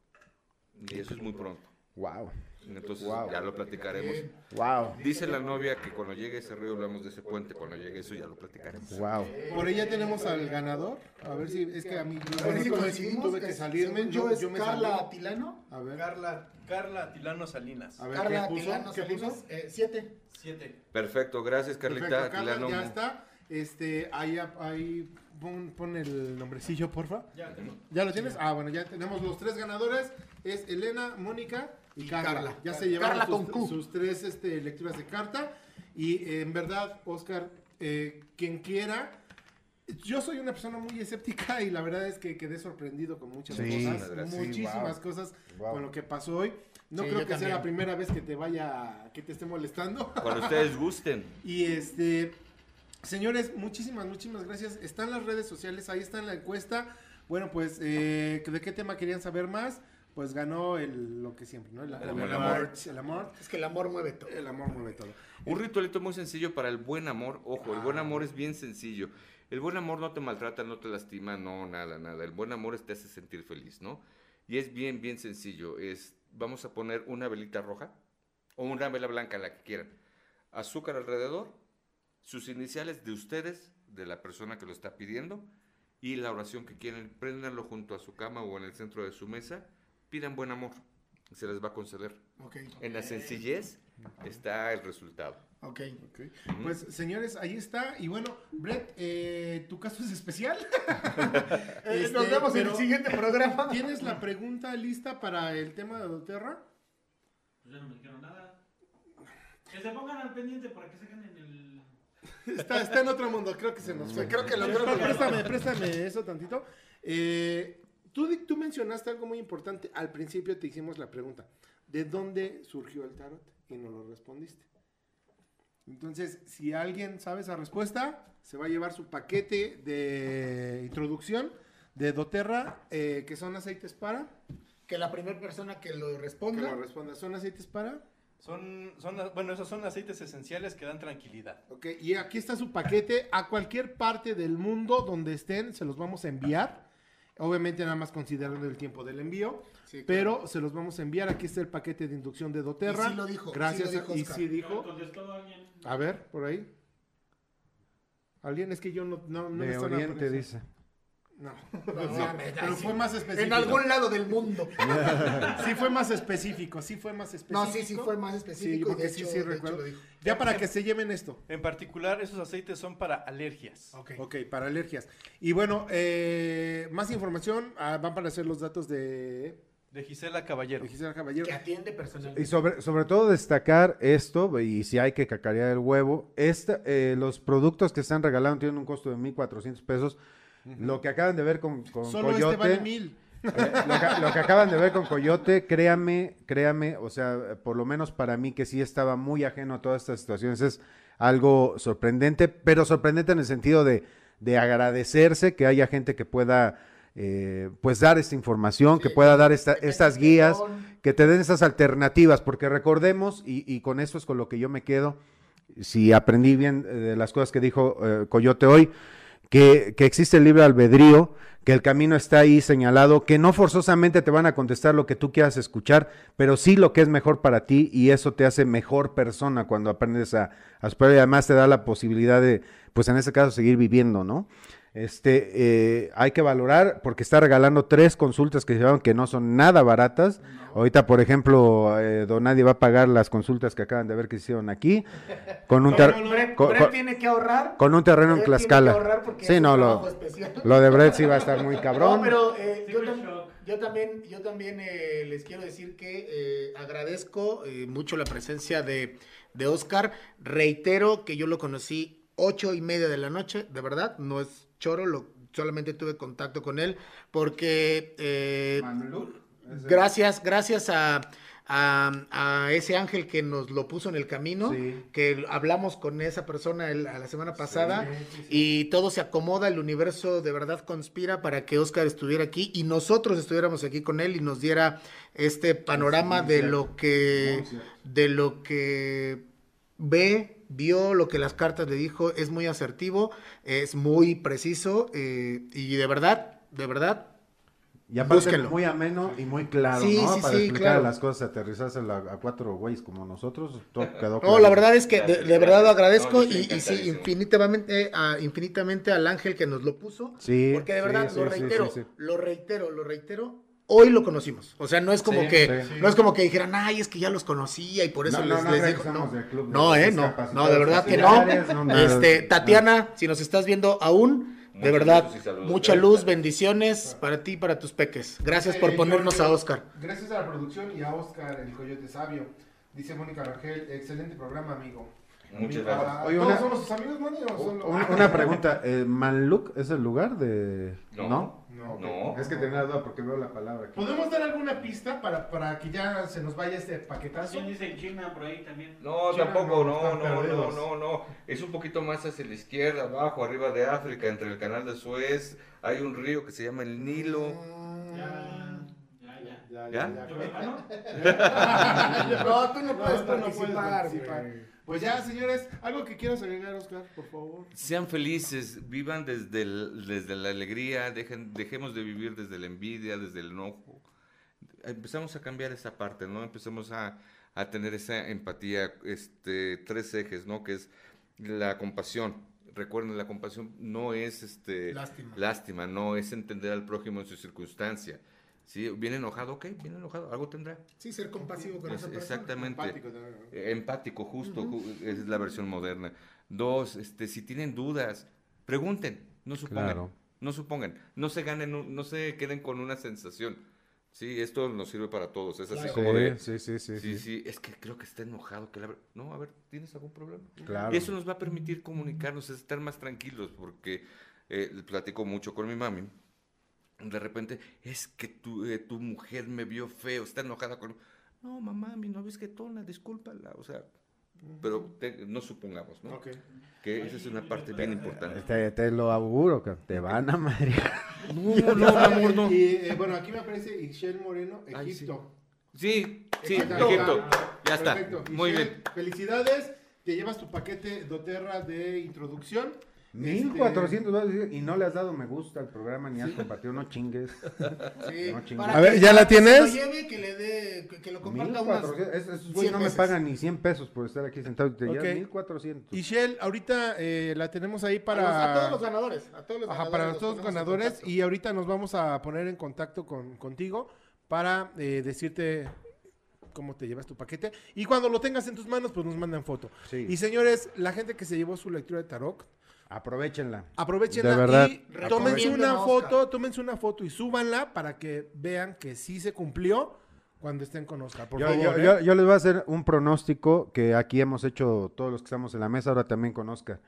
Y eso es muy pronto. Wow. Entonces ya lo platicaremos. Wow. Dice la novia que cuando llegue ese río hablamos de ese puente, cuando llegue eso ya lo platicaremos. Wow. Por ella tenemos al ganador. A ver si es que a mí yo tuve que salirme. Yo, yo me Carla Atilano. A ver. Carla, Carla Atilano Salinas. A ver, Carla ¿qué puso? Atilano ¿Qué puso? Eh, siete. Siete. Perfecto, gracias Carlita Perfecto, Carla, Ya está. Este, ahí, ahí pon, pon, el nombrecillo, porfa. Ya, ¿Ya lo tienes? Ah, bueno, ya tenemos los tres ganadores. Es Elena, Mónica y, Carla. Ya se llevaron sus, tres este, lecturas de carta. Y en verdad, Oscar, eh, quien quiera. Yo soy una persona muy escéptica y la verdad es que quedé sorprendido con muchas cosas, muchísimas cosas con lo que pasó hoy. No creo que sea la primera vez que te vaya, que te esté molestando. Cuando ustedes gusten. y este, señores, muchísimas, muchísimas gracias. Están las redes sociales, ahí está en la encuesta. Bueno, pues, eh, ¿de qué tema querían saber más? pues ganó el, lo que siempre, ¿no? El, amor. El amor. Es que el amor mueve todo. El amor mueve todo. Un ritualito muy sencillo para el buen amor. Ojo, el buen amor es bien sencillo. El buen amor no te maltrata, no te lastima, no, nada, nada. El buen amor te hace sentir feliz, ¿no? Y es bien, bien sencillo. Es, vamos a poner una velita roja o una vela blanca, la que quieran. Azúcar alrededor, sus iniciales de ustedes, de la persona que lo está pidiendo, y la oración que quieren, préndanlo junto a su cama o en el centro de su mesa, pidan buen amor, se les va a conceder. En la sencillez está el resultado. Ok. okay. Pues señores, ahí está. Y bueno, Brett, eh, tu caso es especial. Este, Nos vemos en el siguiente programa. ¿Tienes la pregunta lista para el tema de Doterra? Pues ya no me dijeron nada. Que se pongan al pendiente para que se en el. Está, está en otro mundo, creo que se nos fue. Creo que lo Préstame, préstame eso tantito. Eh, tú, tú mencionaste algo muy importante. Al principio te hicimos la pregunta: ¿de dónde surgió el tarot? Y no lo respondiste. Entonces, si alguien sabe esa respuesta, se va a llevar su paquete de introducción de doTERRA, eh, que son aceites para. Que la primera persona que lo responda. Que lo responda. ¿Son aceites para? Son, son, bueno, esos son aceites esenciales que dan tranquilidad. Ok, y aquí está su paquete. A cualquier parte del mundo donde estén, se los vamos a enviar. Obviamente nada más considerando el tiempo del envío. pero se los vamos a enviar. Aquí está el paquete de inducción de doTERRA. Y sí lo dijo. Gracias. Sí lo dijo y sí dijo. A ver, por ahí. Alguien es que yo no, no, no de Oriente dice. No, pero fue más específico. En algún lado del mundo. sí fue más específico, sí fue más específico. No, sí, sí fue más específico. Sí, sí, sí recuerdo. Ya para que se lleven esto. En particular, esos aceites son para alergias. Ok, okay para alergias. Y bueno, eh, más información, ah, van para hacer los datos de de Gisela Caballero. De Gisela Caballero. Que atiende personalmente. Y sobre, sobre todo destacar esto, y si hay que cacarear el huevo, esta, eh, los productos que están regalando tienen un costo de 1.400 pesos. Lo que acaban de ver con, con Solo este Coyote. Este vale mil. Eh, lo, que, acaban de ver con Coyote, créame, créame, o sea, por lo menos para mí que sí estaba muy ajeno a todas estas situaciones, es algo sorprendente, pero sorprendente en el sentido de, de agradecerse que haya gente que pueda eh, pues dar esta información, que pueda dar estas guías, que te den esas alternativas, porque recordemos, y, con eso es con lo que yo me quedo, si aprendí bien eh, de las cosas que dijo eh, Coyote hoy, que, que, existe el libre albedrío, que el camino está ahí señalado, que no forzosamente te van a contestar lo que tú quieras escuchar, pero sí lo que es mejor para ti y eso te hace mejor persona cuando aprendes a, superar y además te da la posibilidad de, pues en este caso, seguir viviendo, ¿no? Este, eh, hay que valorar porque está regalando tres consultas que se que no son nada baratas. Ahorita, por ejemplo, eh, Don Nadie va a pagar las consultas que acaban de ver que hicieron aquí. Con un tiene que ahorrar. Con un terreno en Tlaxcala. Sí, no, lo, lo, de Brett sí va a estar muy cabrón. No, pero eh, yo, también, yo también les quiero decir que agradezco mucho la presencia de, de Oscar. Reitero que yo lo conocí ocho y media de la noche, de verdad, no es choro, lo, solamente tuve contacto con él porque eh, gracias, gracias a, a, ese ángel que nos lo puso en el camino, que hablamos con esa persona a la semana pasada y todo se acomoda, el universo de verdad conspira para que Oscar estuviera aquí y nosotros estuviéramos aquí con él y nos diera este panorama de lo que de lo que ve vio lo que las cartas le dijo, es muy asertivo, es muy preciso eh, y de verdad, de verdad. Y aparte muy ameno y muy claro, ¿no? Para explicar las cosas, aterrizarse a, cuatro güeyes como nosotros, todo quedó claro. No, la verdad es que de, verdad lo agradezco y, sí, infinitamente, infinitamente al ángel que nos lo puso. Sí. Porque de verdad, lo reitero, lo reitero, lo reitero, hoy lo conocimos. O sea, no es como que no es como que dijeran, "Ay, es que ya los conocía y por eso les, les dijo." No, no, eh, no, no, de verdad que no. Este, Tatiana, si nos estás viendo aún, de verdad, mucha luz, bendiciones para ti y para tus peques. Gracias por ponernos a Oscar. Gracias a la producción y a Oscar, el Coyote Sabio. Dice Mónica Rangel, excelente programa, amigo. Muchas gracias. Oye, una, somos sus amigos, Moni? Una, pregunta, eh, ¿Manluk es el lugar de...? ¿No? No. Es que tenía duda porque veo la palabra aquí. ¿Podemos dar alguna pista para, para que ya se nos vaya este paquetazo? ¿Quién dice China por ahí también? No, tampoco, no, no, no, no, no. Es un poquito más hacia la izquierda, abajo, arriba de África, entre el canal de Suez. Hay un río que se llama el Nilo. Ya, ya, ya. ¿Ya? ¿Ya? no, tú no puedes participar. Pues ya, señores, algo que quieras agregar, Oscar, por favor. Sean felices, vivan desde, desde la alegría, dejen, dejemos de vivir desde la envidia, desde el enojo. Empezamos a cambiar esa parte, ¿no? Empezamos a, a tener esa empatía, este, tres ejes, ¿no? Que es la compasión. Recuerden, la compasión no es este lástima. lástima, no es entender al prójimo en su circunstancia. ¿Sí? Viene enojado, ok, viene enojado, algo tendrá. Sí, ser compasivo con esa persona. Exactamente. Empático, Empático justo, es la versión moderna. Dos, este, si tienen dudas, pregunten, no supongan. No supongan, no se ganen, no se queden con una sensación. Sí, esto nos sirve para todos. Es así como de. Sí, sí, sí, sí. Sí, es que creo que está enojado. Que la... No, a ver, ¿tienes algún problema? Claro. Y eso nos va a permitir comunicarnos, estar más tranquilos, porque eh, platico mucho con mi mami. De repente, es que tu, eh, tu mujer me vio feo, está enojada con. No, mamá, mi novia es que tona, discúlpala. O sea, pero no supongamos, ¿no? Que esa es una parte bien importante. Te, lo auguro, que te van a madre. No, no, amor, no. Y eh, bueno, aquí me aparece Ixchel Moreno, Egipto. sí. sí, Egipto. Ya está. Muy bien. Felicidades, te llevas tu paquete doTERRA de introducción. 1400 dólares y no le has dado me gusta al programa ni has compartido, no chingues. Sí. No chingues. A ver, ¿ya la tienes? Que lo lleve, que le dé, que, lo comparta Esos güeyes no me pagan ni 100 pesos por estar aquí sentado. Te okay. 1400. Y Shell, ahorita eh, la tenemos ahí para. A, todos los ganadores. A todos los Ajá, para los todos los ganadores. Y ahorita nos vamos a poner en contacto con, contigo para eh, decirte cómo te llevas tu paquete. Y cuando lo tengas en tus manos, pues nos mandan foto. Sí. Y señores, la gente que se llevó su lectura de tarot Aprovechenla. Aprovechenla y tómense una foto, tómense una foto y súbanla para que vean que sí se cumplió cuando estén con Oscar. Por yo, favor, yo, ¿eh? yo, les voy a hacer un pronóstico que aquí hemos hecho todos los que estamos en la mesa, ahora también con Oscar.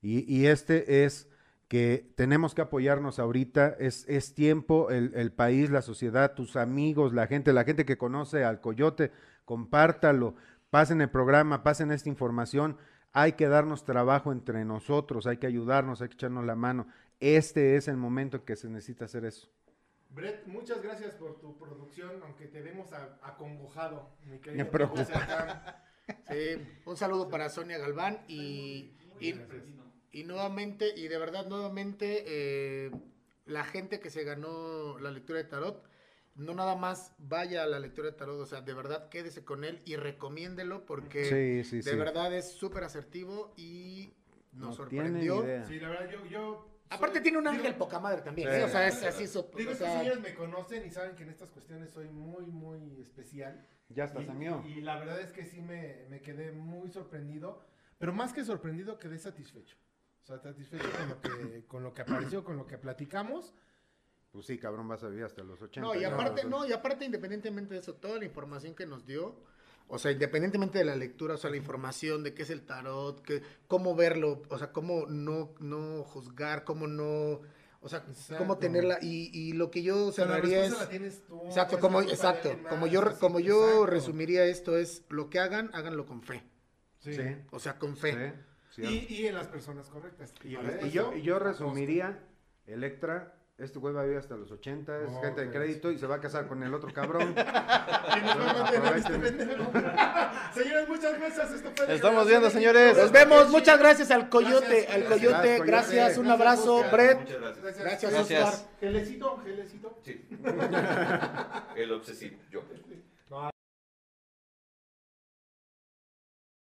Y, y este es que tenemos que apoyarnos ahorita, es, es tiempo, el, el, país, la sociedad, tus amigos, la gente, la gente que conoce al coyote, compártalo, pasen el programa, pasen esta información hay que darnos trabajo entre nosotros, hay que ayudarnos, hay que echarnos la mano. Este es el momento en que se necesita hacer eso. Brett, muchas gracias por tu producción, aunque te vemos acongojado. Me preocupa. Sí, un saludo para Sonia Galván y, y, nuevamente, y de verdad nuevamente, eh, la gente que se ganó la lectura de tarot, no nada más vaya a la lectura de tarot, o sea, de verdad quédese con él y recomiéndelo porque de verdad es súper asertivo y nos sorprendió. Sí, la verdad, yo... Aparte tiene un ángel poca madre también, ¿eh? o sea, es así. digo, estos señores me conocen y saben que en estas cuestiones soy muy, muy especial. Ya estás, amigo. Y la verdad es que sí me, me quedé muy sorprendido, pero más que sorprendido quedé satisfecho. O sea, satisfecho con lo que, con lo que apareció, con lo que platicamos. Pues sí, cabrón, vas a vivir hasta los 80. No, y aparte, no, y aparte, independientemente de eso, toda la información que nos dio, o sea, independientemente de la lectura, o sea, la información de qué es el tarot, que, cómo verlo, o sea, cómo no, no juzgar, cómo no, o sea, cómo tenerla, y, y lo que yo cerraría es, exacto, como, exacto, como yo, como yo resumiría esto es, lo que hagan, háganlo con fe. Sí. O sea, con fe. y, y, en las personas correctas. Y, y yo, y yo resumiría, Electra este güey va a vivir hasta los 80, es gente de crédito y se va a casar con el otro cabrón. señores, muchas gracias. Estamos viendo, señores. Nos vemos. Muchas gracias al Coyote. al Coyote. Gracias. Un abrazo, Brett. Gracias. Gracias, Oscar. Gelecito, gelecito. Sí. el obsesivo, yo.